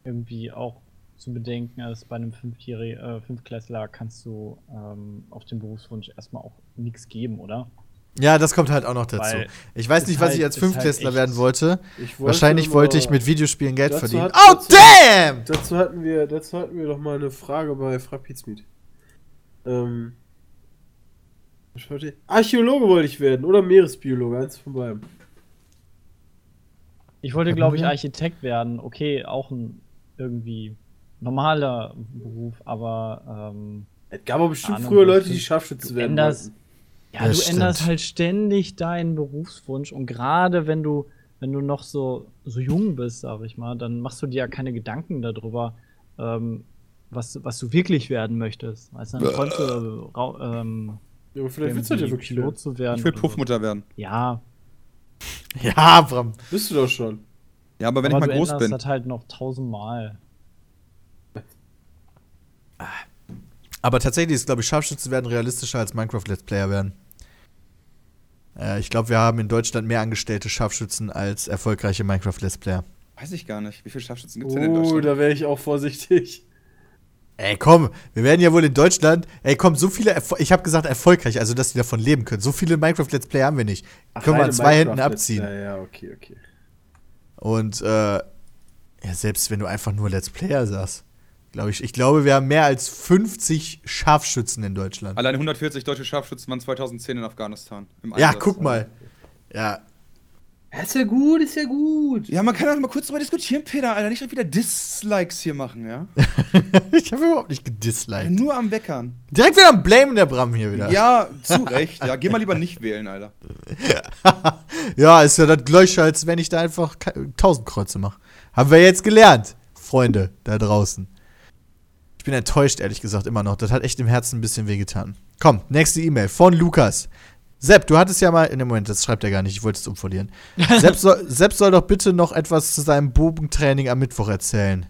irgendwie auch zu bedenken ist, bei einem Fünfjährigen, äh, Fünfklässler kannst du ähm, auf den Berufswunsch erstmal auch nichts geben, oder? Ja, das kommt halt auch noch dazu. Weil ich weiß nicht, was halt- ich als halt Fünftklässler echt- werden wollte. Ich wollte Wahrscheinlich wollte ich mit Videospielen Geld verdienen. hat- oh, dazu- damn! Dazu hatten wir, dazu hatten wir doch mal eine Frage bei Frapizmeet. Ähm. Was wollte ich? Archäologe wollte ich werden oder Meeresbiologe, eins von beiden. Ich wollte, glaube ich, wir? Architekt werden. Okay, auch ein irgendwie normaler Beruf, aber ähm, Es gab aber bestimmt Ahnung, früher Leute, die Scharfschützen Du werden änderst- wollten. Ja, Das du änderst stimmt. halt ständig deinen Berufswunsch und gerade wenn du wenn du noch so so jung bist, sag ich mal, dann machst du dir ja keine Gedanken darüber, ähm, was was du wirklich werden möchtest. Weißt du, dann träumst du rau- ähm, Ja, aber vielleicht willst du ja wirklich Pilot zu werden. Ich will oder so. Puffmutter werden. Ja, [laughs] Ja, Bram. Bist du doch schon. Ja, aber wenn aber ich mal du groß änderst bin. das halt noch tausendmal. Aber tatsächlich ist, glaube ich, Scharfschützen werden realistischer als Minecraft-Let's Player werden. Äh, ich glaube, wir haben in Deutschland mehr angestellte Scharfschützen als erfolgreiche Minecraft-Let's Player. Weiß ich gar nicht. Wie viele Scharfschützen gibt es denn in Oh, Deutschland? da wäre ich auch vorsichtig. Ey, komm, wir werden ja wohl in Deutschland. Ey, komm, so viele. Erfol ich habe gesagt erfolgreich, also dass die davon leben können. So viele Minecraft-Let's Player haben wir nicht. Ach, können wir an zwei Händen abziehen. Ja, ja, okay, okay. Und, äh, ja, selbst wenn du einfach nur Let's Player sagst, glaube ich, ich glaube, wir haben mehr als 50 Scharfschützen in Deutschland. Allein 140 deutsche Scharfschützen waren 2010 in Afghanistan. Im Ja, guck mal. Ja, Ja, ist ja gut, ist ja gut. Ja, man kann doch mal kurz drüber diskutieren, Peter, Alter. Nicht wieder Dislikes hier machen, ja? [laughs] ich habe überhaupt nicht gedisliked. Nur am Weckern. Direkt wieder am Blamen der Bram hier wieder. Ja, zu Recht. Ja, geh mal lieber nicht wählen, Alter. [laughs] Ja, ist ja das Gleiche, als wenn ich da einfach 1000 Kreuze mache. Haben wir jetzt gelernt, Freunde da draußen. Ich bin enttäuscht, ehrlich gesagt, immer noch. Das hat echt im Herzen ein bisschen wehgetan. Komm, nächste E-Mail von Lukas. Sepp, du hattest ja mal. In dem Moment, das schreibt er gar nicht, ich wollte es umverlieren. [laughs] Sepp, soll, Sepp soll doch bitte noch etwas zu seinem Bogentraining am Mittwoch erzählen.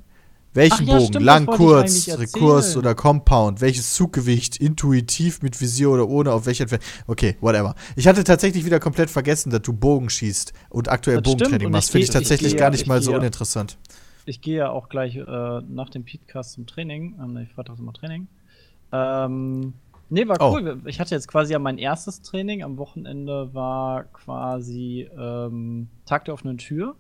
Welchen ja, Bogen? stimmt, Lang, kurz, Rekurs oder Compound? Welches Zuggewicht? Intuitiv mit Visier oder ohne? Auf welcher Entfernung? Okay, whatever. Ich hatte tatsächlich wieder komplett vergessen, dass du Bogen schießt und aktuell Das stimmt, Bogentraining und machst. Finde ich geh- ich tatsächlich geh gar nicht ich mal so uninteressant. Ich gehe ja auch gleich äh, nach dem Podcast zum Training. Ähm, ich freitags immer Training. Ähm, nee, war Oh. cool. Ich hatte jetzt quasi ja mein erstes Training. Am Wochenende war quasi ähm, Tag der offenen Tür.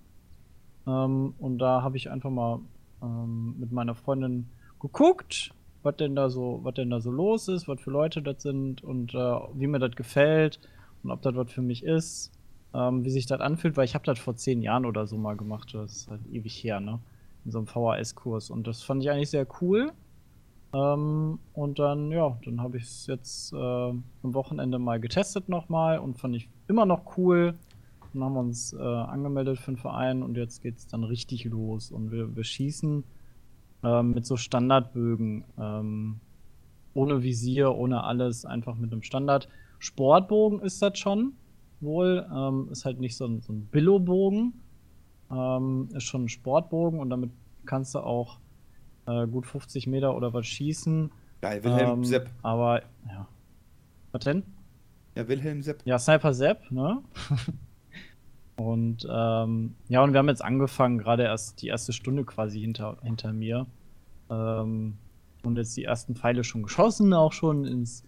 Ähm, und da habe ich einfach mal ähm, mit meiner Freundin geguckt, was denn da so, was denn da so los ist, was für Leute das sind und äh, wie mir das gefällt und ob das was für mich ist, ähm, wie sich das anfühlt, weil ich habe das vor zehn Jahren oder so mal gemacht. Das ist halt ewig her, ne? In so einem VHS-Kurs. Und das fand ich eigentlich sehr cool. Ähm, und dann, ja, dann habe ich es jetzt äh, am Wochenende mal getestet nochmal und fand ich immer noch cool. Dann haben wir uns äh, angemeldet für den Verein und jetzt geht's dann richtig los. Und wir, wir schießen ähm, mit so Standardbögen. Ähm, ohne Visier, ohne alles, einfach mit einem Standard. Sportbogen ist das schon wohl. Ähm, ist halt nicht so ein, so ein Billo-Bogen. Ähm, ist schon ein Sportbogen und damit kannst du auch äh, gut 50 Meter oder was schießen. Geil, Wilhelm Ähm, Sepp. Aber, ja. Was denn? Ja, Wilhelm Sepp. Ja, Sniper Sepp, ne? [laughs] und ähm, ja, und wir haben jetzt angefangen, gerade erst die erste Stunde quasi hinter, hinter mir. Ähm, und jetzt die ersten Pfeile schon geschossen, auch schon ins,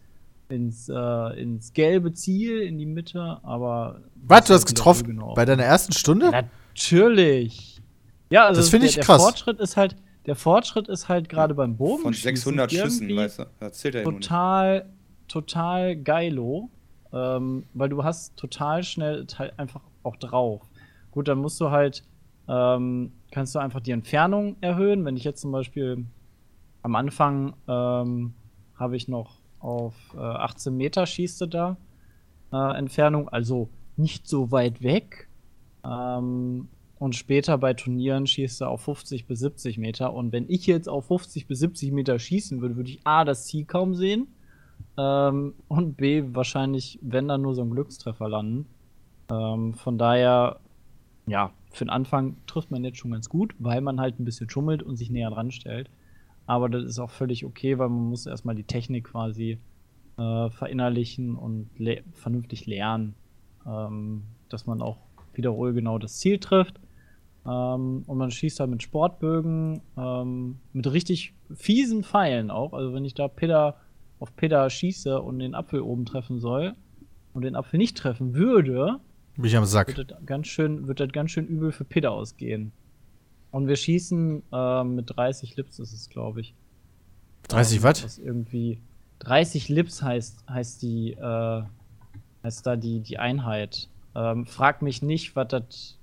ins, äh, ins gelbe Ziel, in die Mitte, aber. Was, du hast getroffen? genau. Bei deiner ersten Stunde? Natürlich. Ja, also Das finde der- ich der krass. Fortschritt ist halt, der Fortschritt ist halt gerade beim Bogen. Von 600 Schüssen, weißt du. Das zählt er ja nur nicht. total, total geilo, ähm, weil du hast total schnell halt einfach auch drauf. Gut, dann musst du halt, ähm, kannst du einfach die Entfernung erhöhen. Wenn ich jetzt zum Beispiel am Anfang ähm, habe ich noch auf äh, 18 Meter schießte da äh, Entfernung, also nicht so weit weg. Ähm, und später bei Turnieren schießt er auf 50 bis 70 Meter. Und wenn ich jetzt auf 50 bis 70 Meter schießen würde, würde ich A, das Ziel kaum sehen. Ähm, und B, wahrscheinlich, wenn dann nur so ein Glückstreffer landen. Ähm, von daher, ja, für den Anfang trifft man jetzt schon ganz gut, weil man halt ein bisschen schummelt und sich näher dran stellt. Aber das ist auch völlig okay, weil man muss erstmal die Technik quasi äh, verinnerlichen und le vernünftig lernen, ähm, dass man auch wiederholgenau das Ziel trifft. Ähm, und man schießt halt mit Sportbögen, ähm, mit richtig fiesen Pfeilen auch. Also wenn ich da Peter auf Peter schieße und den Apfel oben treffen soll, und den Apfel nicht treffen würde, Bin ich am Sack. wird das ganz schön, wird das ganz schön übel für Peter ausgehen. Und wir schießen äh, mit 30 Lips ist es, glaube ich. 30 Ähm, was? Was irgendwie 30 Lips heißt, heißt die, äh, heißt da die, die Einheit. Ähm, frag mich nicht, was das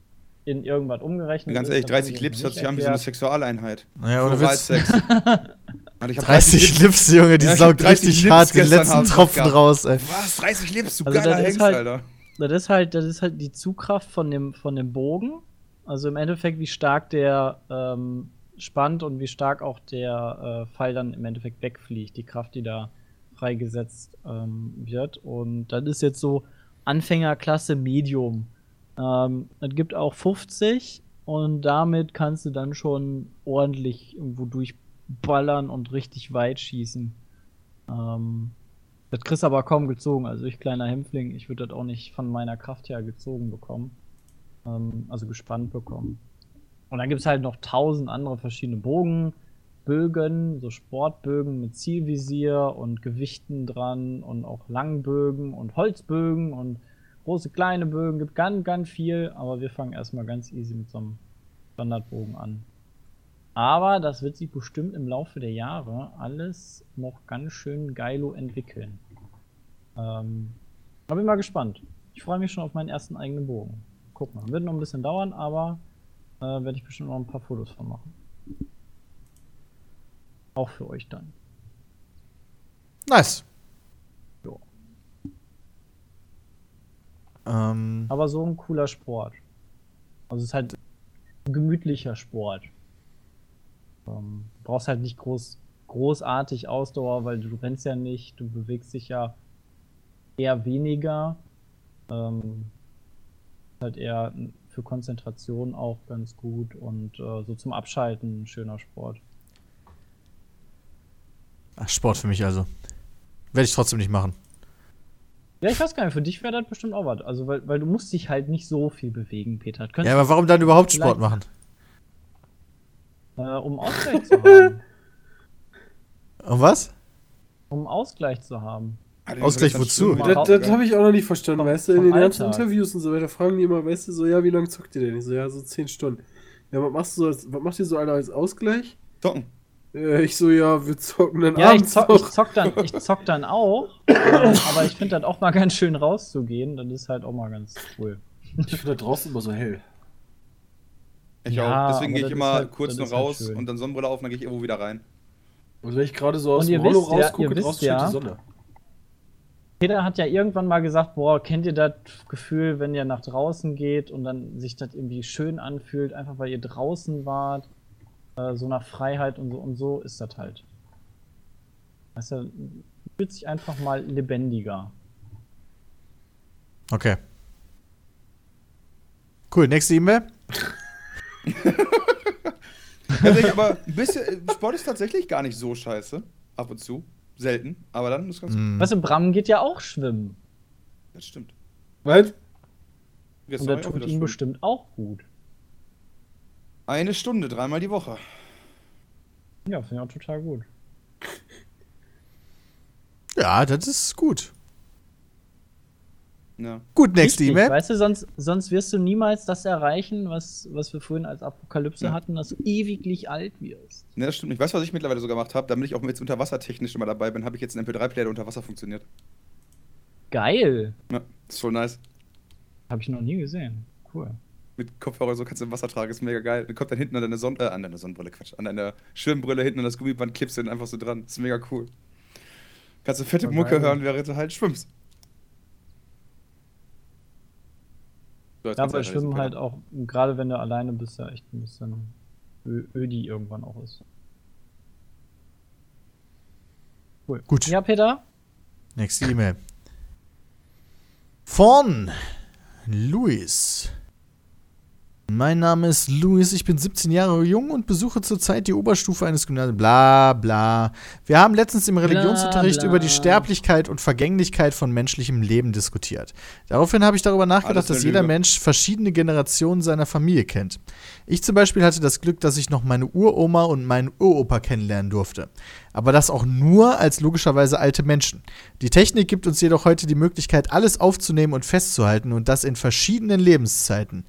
in irgendwas umgerechnet Ganz ist. ehrlich, das haben 30 die Lips hört sich an wie so eine. Sexualeinheit. Naja, Witz. Oralsex. Alter, ich hab 30 Lips, Junge, die Ja, saugt 30 richtig Lips hart den letzten Tropfen gehabt. raus, ey. Was? 30 Lips, du Also geiler das ist Hengst, halt- Alter. Das ist halt, das ist halt die Zugkraft von dem, von dem Bogen. Also im Endeffekt, wie stark der ähm, spannt und wie stark auch der äh, Pfeil dann im Endeffekt wegfliegt, die Kraft, die da freigesetzt ähm, wird. Und das ist jetzt so Anfängerklasse Medium. Ähm, es gibt auch 50 und damit kannst du dann schon ordentlich irgendwo durchballern und richtig weit schießen. Ähm, das kriegst aber kaum gezogen. Also ich kleiner Hämpfling, ich würde das auch nicht von meiner Kraft her gezogen bekommen. Ähm, also gespannt bekommen. Und dann gibt es halt noch tausend andere verschiedene Bogen, Bögen, so Sportbögen mit Zielvisier und Gewichten dran und auch Langbögen und Holzbögen und große, kleine Bögen. Gibt ganz, ganz viel, aber wir fangen erstmal ganz easy mit so einem Standardbogen an. Aber das wird sich bestimmt im Laufe der Jahre alles noch ganz schön geilo entwickeln. Ähm, da bin mal gespannt. Ich freue mich schon auf meinen ersten eigenen Bogen. Guck mal, wird noch ein bisschen dauern, aber äh, werde ich bestimmt noch ein paar Fotos von machen. Auch für euch dann. Nice. Jo. Ähm, Aber so ein cooler Sport. Also es ist halt ein gemütlicher Sport. Ähm, du brauchst halt nicht groß, großartig Ausdauer, weil du rennst ja nicht, du bewegst dich ja eher weniger. Ähm, halt eher für Konzentration auch ganz gut und äh, so zum Abschalten ein schöner Sport. Ach, Sport für mich also. Werde ich trotzdem nicht machen. Ja, ich weiß gar nicht, für dich wäre das bestimmt auch was. Also, weil, weil du musst dich halt nicht so viel bewegen, Peter. Ja, aber warum dann überhaupt Sport machen? äh, um Ausgleich zu haben. Und [laughs] was? Um Ausgleich zu haben. Alter, Ausgleich wozu? Das, das habe ich auch noch nicht verstanden, weißt du, in den ganzen. Interviews und so weiter fragen die immer, weißt du, so, ja, wie lange zockt ihr denn? Ich so, ja, so 10 Stunden. Ja, was machst du so als, was macht ihr so alle als Ausgleich? Zocken. Äh, ich so, ja, wir zocken dann Ja, ich zock, ich zock dann, ich zock dann auch. ähm, aber ich finde das auch mal ganz schön rauszugehen. Das ist halt auch mal ganz cool. Ich finde da draußen immer so hell. Ich Ja, auch. Deswegen gehe ich immer halt- kurz noch halt raus schön. und dann Sonnenbrille auf und dann gehe ich irgendwo wieder rein. Und wenn ich gerade so aus dem Rollo ja- rausgucke, wisst draußen ja- steht die Sonne. Peter hat ja irgendwann mal gesagt, boah, kennt ihr das Gefühl, wenn ihr nach draußen geht und dann sich das irgendwie schön anfühlt, einfach weil ihr draußen wart, äh, so nach Freiheit und so und so ist das halt. Weißt du, fühlt sich einfach mal lebendiger. Okay. Cool, nächste E-Mail. [laughs] Ganz ehrlich, aber ein bisschen, Sport ist tatsächlich gar nicht so scheiße. Ab und zu. Selten. Aber dann ist ganz gut. Hm. Weißt du, Bram geht ja auch schwimmen. Das stimmt. Was? Und das ich tut ihm bestimmt auch gut. Eine Stunde, dreimal die Woche. Ja, finde ich auch total gut. [laughs] Ja, das ist gut. Ja. Gut, nächste E-Mail. Weißt du, sonst, sonst wirst du niemals das erreichen, was, was wir vorhin als Apokalypse Ja. hatten, dass du ewiglich alt wirst. Ne, das stimmt nicht. Weißt du, was ich mittlerweile so gemacht habe? Damit ich auch jetzt unterwassertechnisch immer dabei bin, habe ich jetzt einen MP3-Player, der unter Wasser funktioniert. Geil. Ja, ist voll nice. Habe ich noch nie gesehen. Cool. Mit Kopfhörer so kannst du im Wasser tragen, ist mega geil. Dann kommt dann hinten an deine Sonne, äh, an deine Sonnenbrille, Quatsch, an deine Schwimmbrille hinten an das Gummiband, klippst du den einfach so dran. Ist mega cool. Kannst du fette Ja, Mucke hören, während du halt schwimmst. So, Ja, aber weiter Schwimmen halt auch, gerade wenn du alleine bist, ja echt ein bisschen ödi irgendwann auch ist. Cool. Gut. Ja, Peter? Nächste E-Mail. Von Luis. Mein Name ist Luis, ich bin 17 Jahre jung und besuche zurzeit die Oberstufe eines Gymnasiums. Bla bla. Wir haben letztens im Religionsunterricht bla. über die Sterblichkeit und Vergänglichkeit von menschlichem Leben diskutiert. Daraufhin habe ich darüber nachgedacht, dass jeder. Mensch verschiedene Generationen seiner Familie kennt. Ich zum Beispiel hatte das Glück, dass ich noch meine Uroma und meinen Uropa kennenlernen durfte. Aber das auch nur als logischerweise alte Menschen. Die Technik gibt uns jedoch heute die Möglichkeit, alles aufzunehmen und festzuhalten und das in verschiedenen Lebenszeiten.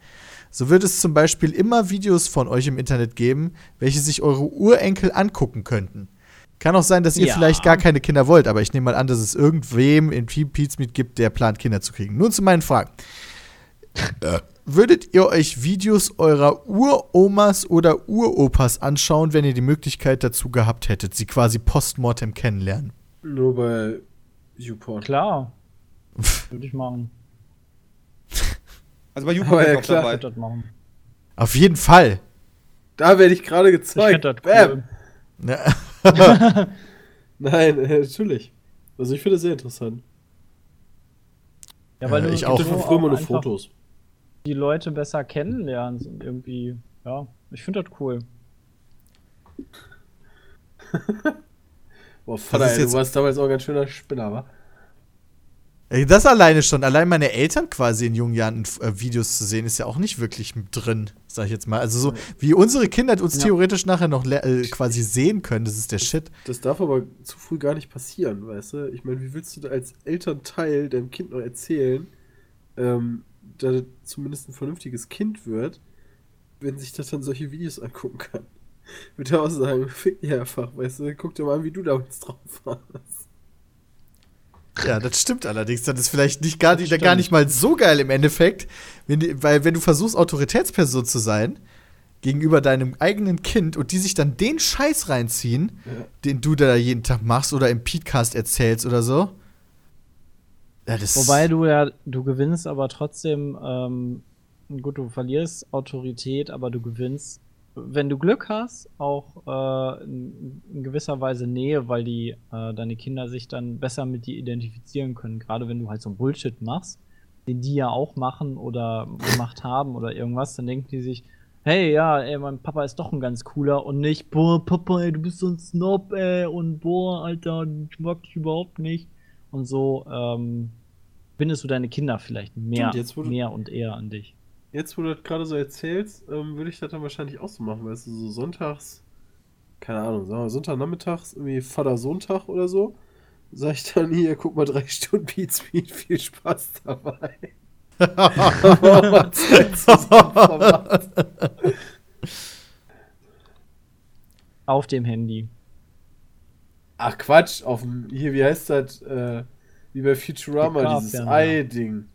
So wird es zum Beispiel immer Videos von euch im Internet geben, welche sich eure Urenkel angucken könnten. Kann auch sein, dass ihr Ja. vielleicht gar keine Kinder wollt, aber ich nehme mal an, dass es irgendwem in Pizmeet gibt, der plant, Kinder zu kriegen. Nun zu meinen Fragen. [laughs] Würdet ihr euch Videos eurer Uromas oder Uropas anschauen, wenn ihr die Möglichkeit dazu gehabt hättet, sie quasi postmortem kennenlernen? Nur bei YouPorn. Klar. [laughs] Würde ich machen. Also bei ja, bin ich auch klar. dabei. Das machen. Auf jeden Fall. Da werde ich gerade Ich gezeigt. finde das Bam. cool. Ja. [laughs] Nein, äh, natürlich. Also ich finde das sehr interessant. Ja, weil Ja, du ich Ich auch. nur einfach Fotos. die Leute besser kennenlernst und irgendwie, ja, ich finde das cool. [laughs] Boah, Vater, ist ey, jetzt- du warst damals auch ein ganz schöner Spinner, wa? Das alleine schon, allein meine Eltern quasi in jungen Jahren äh, Videos zu sehen, ist ja auch nicht wirklich drin, sag ich jetzt mal. Also so, wie unsere Kinder uns Ja. theoretisch nachher noch äh, quasi sehen können, das ist der Shit. Das darf aber zu früh gar nicht passieren, weißt du? Ich meine, wie willst du da als Elternteil deinem Kind noch erzählen, ähm, dass es zumindest ein vernünftiges Kind wird, wenn sich das dann solche Videos angucken kann? Würde auch sagen, fick dich einfach, weißt du? Guck dir mal an, wie du damals drauf warst. Ja, das stimmt allerdings. Das ist vielleicht nicht gar, nicht, gar nicht mal so geil im Endeffekt, wenn die, weil wenn du versuchst, Autoritätsperson zu sein gegenüber deinem eigenen Kind und die sich dann den Scheiß reinziehen, Ja. den du da jeden Tag machst oder im Podcast erzählst oder so. Ja, Wobei du ja, du gewinnst aber trotzdem, ähm, gut, du verlierst Autorität, aber du gewinnst, wenn du Glück hast, auch äh, in, in gewisser Weise Nähe, weil die äh, deine Kinder sich dann besser mit dir identifizieren können. Gerade wenn du halt so Bullshit machst, den die ja auch machen oder gemacht haben oder irgendwas, dann denken die sich, hey, ja, ey, mein Papa ist doch ein ganz cooler und nicht, boah, Papa, ey, du bist so ein Snob, ey, und boah, Alter, ich mag dich überhaupt nicht. Und so ähm, bindest du deine Kinder vielleicht mehr, jetzt, mehr und eher an dich. Jetzt, wo du das gerade so erzählst, ähm, würde ich das dann wahrscheinlich auch so machen, weißt du, so sonntags, keine Ahnung, sagen wir Sonntagnachmittags, irgendwie Vater-Sonntag oder so, sag ich dann hier, guck mal, drei Stunden Beat Speed, viel Spaß dabei. [laughs] Auf dem Handy. Ach Quatsch, auf dem, hier, wie heißt das, äh, wie bei Futurama, Die dieses. Ei-Ding.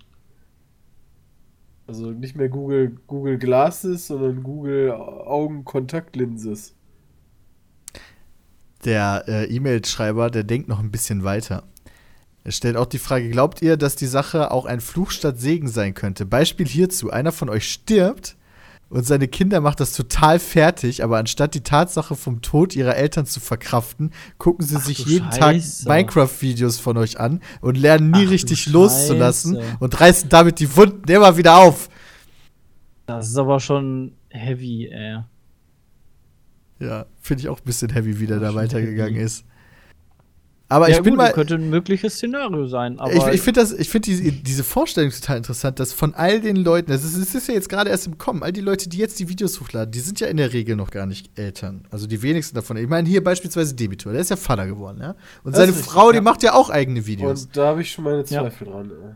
Also nicht mehr Google, Google Glasses, sondern Google Augenkontaktlinses. Der äh, E-Mail-Schreiber, der denkt noch ein bisschen weiter. Er stellt auch die Frage, glaubt ihr, dass die Sache auch ein Fluch statt Segen sein könnte? Beispiel hierzu, einer von euch stirbt und seine Kinder macht das total fertig, aber anstatt die Tatsache vom Tod ihrer Eltern zu verkraften, gucken sie Ach sich jeden Scheiße. Tag Minecraft-Videos von euch an und lernen nie Ach richtig loszulassen und reißen damit die Wunden immer wieder auf. Das ist aber schon heavy, ey. Ja, finde ich auch ein bisschen heavy, wie der da weitergegangen heavy. ist. Aber ich bin gut, mal. Könnte ein mögliches Szenario sein, aber. ich ich finde das, ich finde diese, diese Vorstellung total interessant, dass von all den Leuten, das ist, es ist ja jetzt gerade erst im Kommen, all die Leute, die jetzt die Videos hochladen, die sind ja in der Regel noch gar nicht Eltern. Also die wenigsten davon. Ich meine, hier beispielsweise Debitor, der ist ja Vater geworden, ja. Und Das seine Frau, die ja. macht ja auch eigene Videos. Und da habe ich schon meine Ja. Zweifel dran. ey.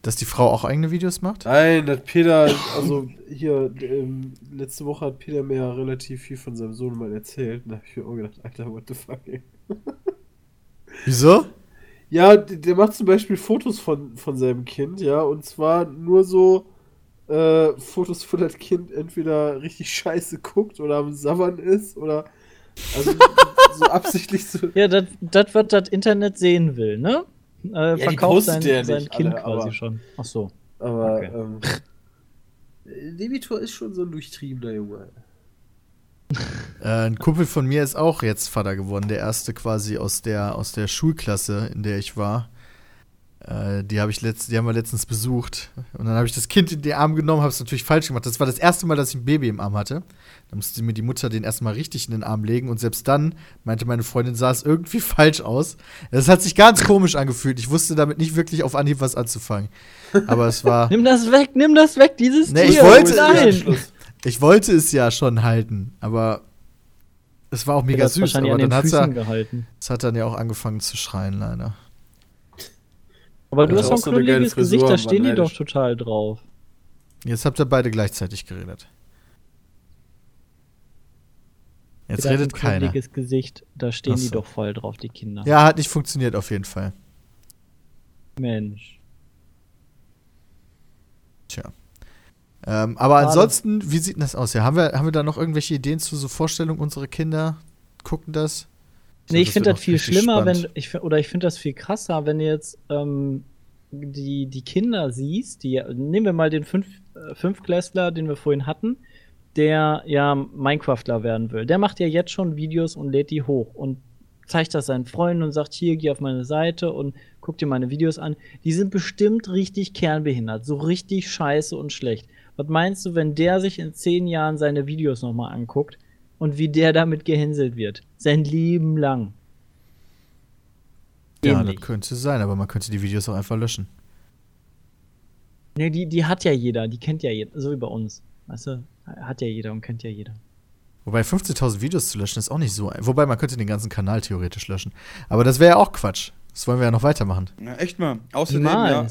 Dass die Frau auch eigene Videos macht? Nein, das Peter, also hier, ähm, letzte Woche hat Peter mir ja relativ viel von seinem Sohn mal erzählt. Und da habe ich mir auch gedacht, Alter, what the fuck, ey. Wieso? Ja, der macht zum Beispiel Fotos von, von seinem Kind, ja, und zwar nur so äh, Fotos, wo das Kind entweder richtig scheiße guckt oder am Sabbern ist oder also [laughs] so absichtlich so. ja, das, das, was das Internet sehen will, ne? Äh, die verkauft sein, der sein nicht Kind alle, quasi aber- schon. Ach so. Aber Okay. ähm, [laughs] Debitor ist schon so ein durchtriebener Junge. Äh, ein Kumpel von mir ist auch jetzt Vater geworden, der erste quasi aus der, aus der Schulklasse, in der ich war. Äh, die, hab ich letzt, die haben wir letztens besucht. Und dann habe ich das Kind in den Arm genommen, habe es natürlich falsch gemacht. Das war das erste Mal, dass ich ein Baby im Arm hatte. Da musste mir die Mutter den erstmal richtig in den Arm legen. Und selbst dann meinte meine Freundin, sah es irgendwie [laughs] falsch aus. Das hat sich ganz komisch angefühlt. Ich wusste damit nicht wirklich auf Anhieb was anzufangen. Aber es war. Nimm das weg, nimm das weg, dieses Nee, Tier. ich wollte- Nein. Ich wollte es ja schon halten, aber es war auch mega Das süß. Aber an den dann hat er, es hat dann ja auch angefangen zu schreien, leider. Aber du Ja, hast auch ein knuddeliges Gesicht, da stehen die doch total drauf. Jetzt habt ihr beide gleichzeitig geredet. Jetzt hat redet ein keiner. knuddeliges Gesicht, da stehen Ach die doch voll drauf, die Kinder. Ja, hat nicht funktioniert auf jeden Fall. Mensch. Tja. Ähm, aber Schade. ansonsten, wie sieht denn das aus? Ja, haben wir, haben wir da noch irgendwelche Ideen zu so Vorstellungen? Unsere Kinder gucken das? Nee, ich finde das viel schlimmer, spannend. wenn ich oder ich finde das viel krasser, wenn du jetzt ähm, die, die Kinder siehst, die nehmen wir mal den Fünf, äh, Fünfklässler, den wir vorhin hatten, der ja Minecraftler werden will. Der macht ja jetzt schon Videos und lädt die hoch und zeigt das seinen Freunden und sagt, hier, geh auf meine Seite und guck dir meine Videos an. Die sind bestimmt richtig kernbehindert, so richtig scheiße und schlecht. Was meinst du, wenn der sich in zehn Jahren seine Videos nochmal anguckt und wie der damit gehänselt wird? Sein Leben lang. Ja, Ähnlich. das könnte sein, aber man könnte die Videos auch einfach löschen. Nee, die, die hat ja jeder, die kennt ja jeder, so wie bei uns. Weißt du, hat ja jeder und kennt ja jeder. Wobei 15.000 Videos zu löschen ist auch nicht so. Wobei man könnte den ganzen Kanal theoretisch löschen. Aber das wäre ja auch Quatsch. Das wollen wir ja noch weitermachen. Ja, echt mal. Außerdem, ja.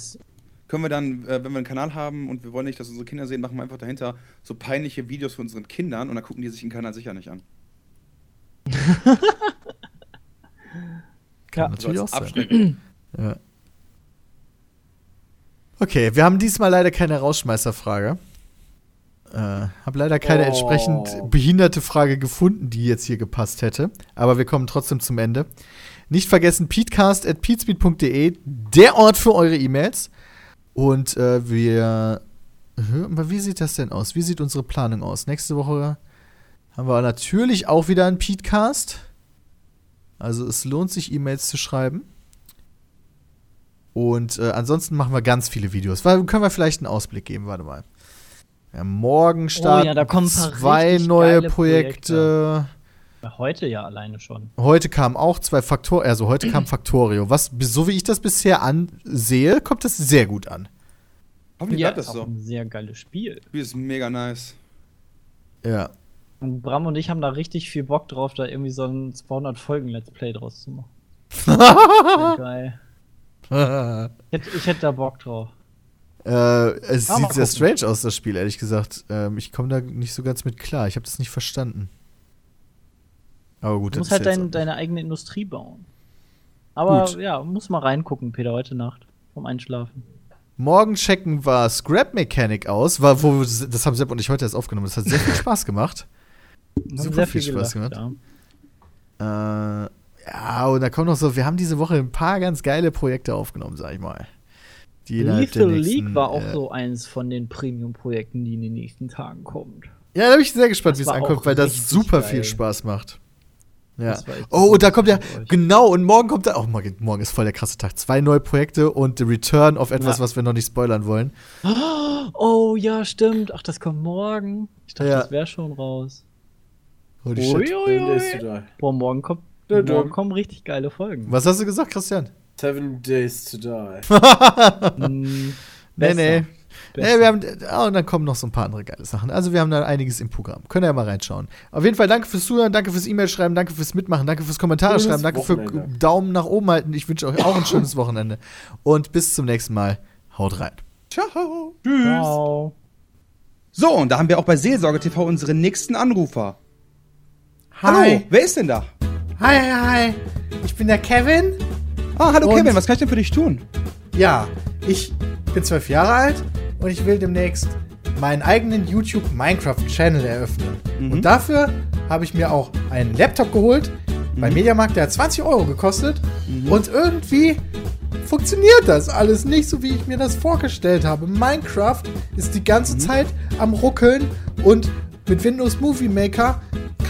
Können wir dann, äh, wenn wir einen Kanal haben und wir wollen nicht, dass unsere Kinder sehen, machen wir einfach dahinter so peinliche Videos von unseren Kindern und dann gucken die sich den Kanal sicher nicht an. Kann Ja. natürlich So auch sein. [clears throat] Ja. Okay, wir haben diesmal leider keine Rausschmeißerfrage. Äh, hab leider keine Oh. entsprechend behinderte Frage gefunden, die jetzt hier gepasst hätte. Aber wir kommen trotzdem zum Ende. Nicht vergessen, peatcast.peatspeed.de, der Ort für eure E-Mails. Und äh, wir. Aber Wie sieht das denn aus? Wie sieht unsere Planung aus? Nächste Woche haben wir natürlich auch wieder einen Peatcast. Also es lohnt sich, E-Mails zu schreiben. Und äh, ansonsten machen wir ganz viele Videos. Weil, können wir vielleicht einen Ausblick geben? Warte mal. Ja, morgen starten Oh ja, zwei neue geile Projekte. Heute ja alleine schon. Heute kamen auch zwei Faktor, also heute kam [clears throat] Factorio. Was, so wie ich das bisher ansehe, kommt das sehr gut an. Hoffentlich Ja, bleibt ist das auch so. ein sehr geiles Spiel. Das Spiel ist mega nice. Ja. Und Bram und ich haben da richtig viel Bock drauf, da irgendwie so ein 200 Folgen Let's Play draus zu machen. [laughs] Sehr geil. [laughs] Ich hätte, ich hätte da Bock drauf. äh, es Ja, sieht sehr strange aus, das Spiel, ehrlich gesagt. Ähm, ich komme da nicht so ganz mit klar. Ich habe das nicht verstanden. Aber gut, Du musst halt dein, deine eigene Industrie bauen. Aber Gut. ja, muss mal reingucken, Peter, heute Nacht. Vom Einschlafen. Morgen checken wir Scrap Mechanic aus, war, wo, das haben Sepp und ich heute erst aufgenommen. Das hat sehr viel [laughs] Spaß gemacht. Super viel Spaß gemacht. ja. Äh, ja, und da kommt noch so, wir haben diese Woche ein paar ganz geile Projekte aufgenommen, sag ich mal. Die Lethal nächsten, League war auch äh, so eins von den Premium-Projekten, die in den nächsten Tagen kommt. Ja, da bin ich sehr gespannt, wie es ankommt, weil das super geil. viel Spaß macht. Ja. Oh, und da kommt ja, genau, und morgen kommt da, oh, morgen, morgen ist voll der krasse Tag. Zwei neue Projekte und The Return of etwas, Ja. was wir noch nicht spoilern wollen. Oh, ja, stimmt. Ach, das kommt morgen. Ich dachte, Ja. das wäre schon raus. Holy Ui, shit. ui, Seven ui. Days to Die. Boah, morgen kommt. Dö. Morgen kommen richtig geile Folgen. Was hast du gesagt, Christian? Seven Days to Die. Hm, [laughs] Nee, nee. Nee, wir haben, ah, und dann kommen noch so ein paar andere geile Sachen. Also wir haben da einiges im Programm. Könnt ihr ja mal reinschauen. Auf jeden Fall danke fürs Zuhören, danke fürs E-Mail schreiben, danke fürs Mitmachen, danke fürs Kommentare Schönes schreiben, danke für Wochenende. Daumen nach oben halten. Ich wünsche euch auch ein schönes Wochenende. Und bis zum nächsten Mal. Haut rein. Ciao. Ciao. So, und da haben wir auch bei Seelsorge TV unseren nächsten Anrufer. Hallo, wer ist denn da? Hi, hi, hi. Ich bin der Kevin. Ah, hallo Und- Kevin, was kann ich denn für dich tun? Ja, ich bin zwölf Jahre alt und ich will demnächst meinen eigenen YouTube Minecraft Channel eröffnen. Und dafür habe ich mir auch einen Laptop geholt beim Mediamarkt, der hat 20 Euro gekostet. Und irgendwie funktioniert das alles nicht so, wie ich mir das vorgestellt habe. Minecraft ist die ganze Zeit am Ruckeln und mit Windows Movie Maker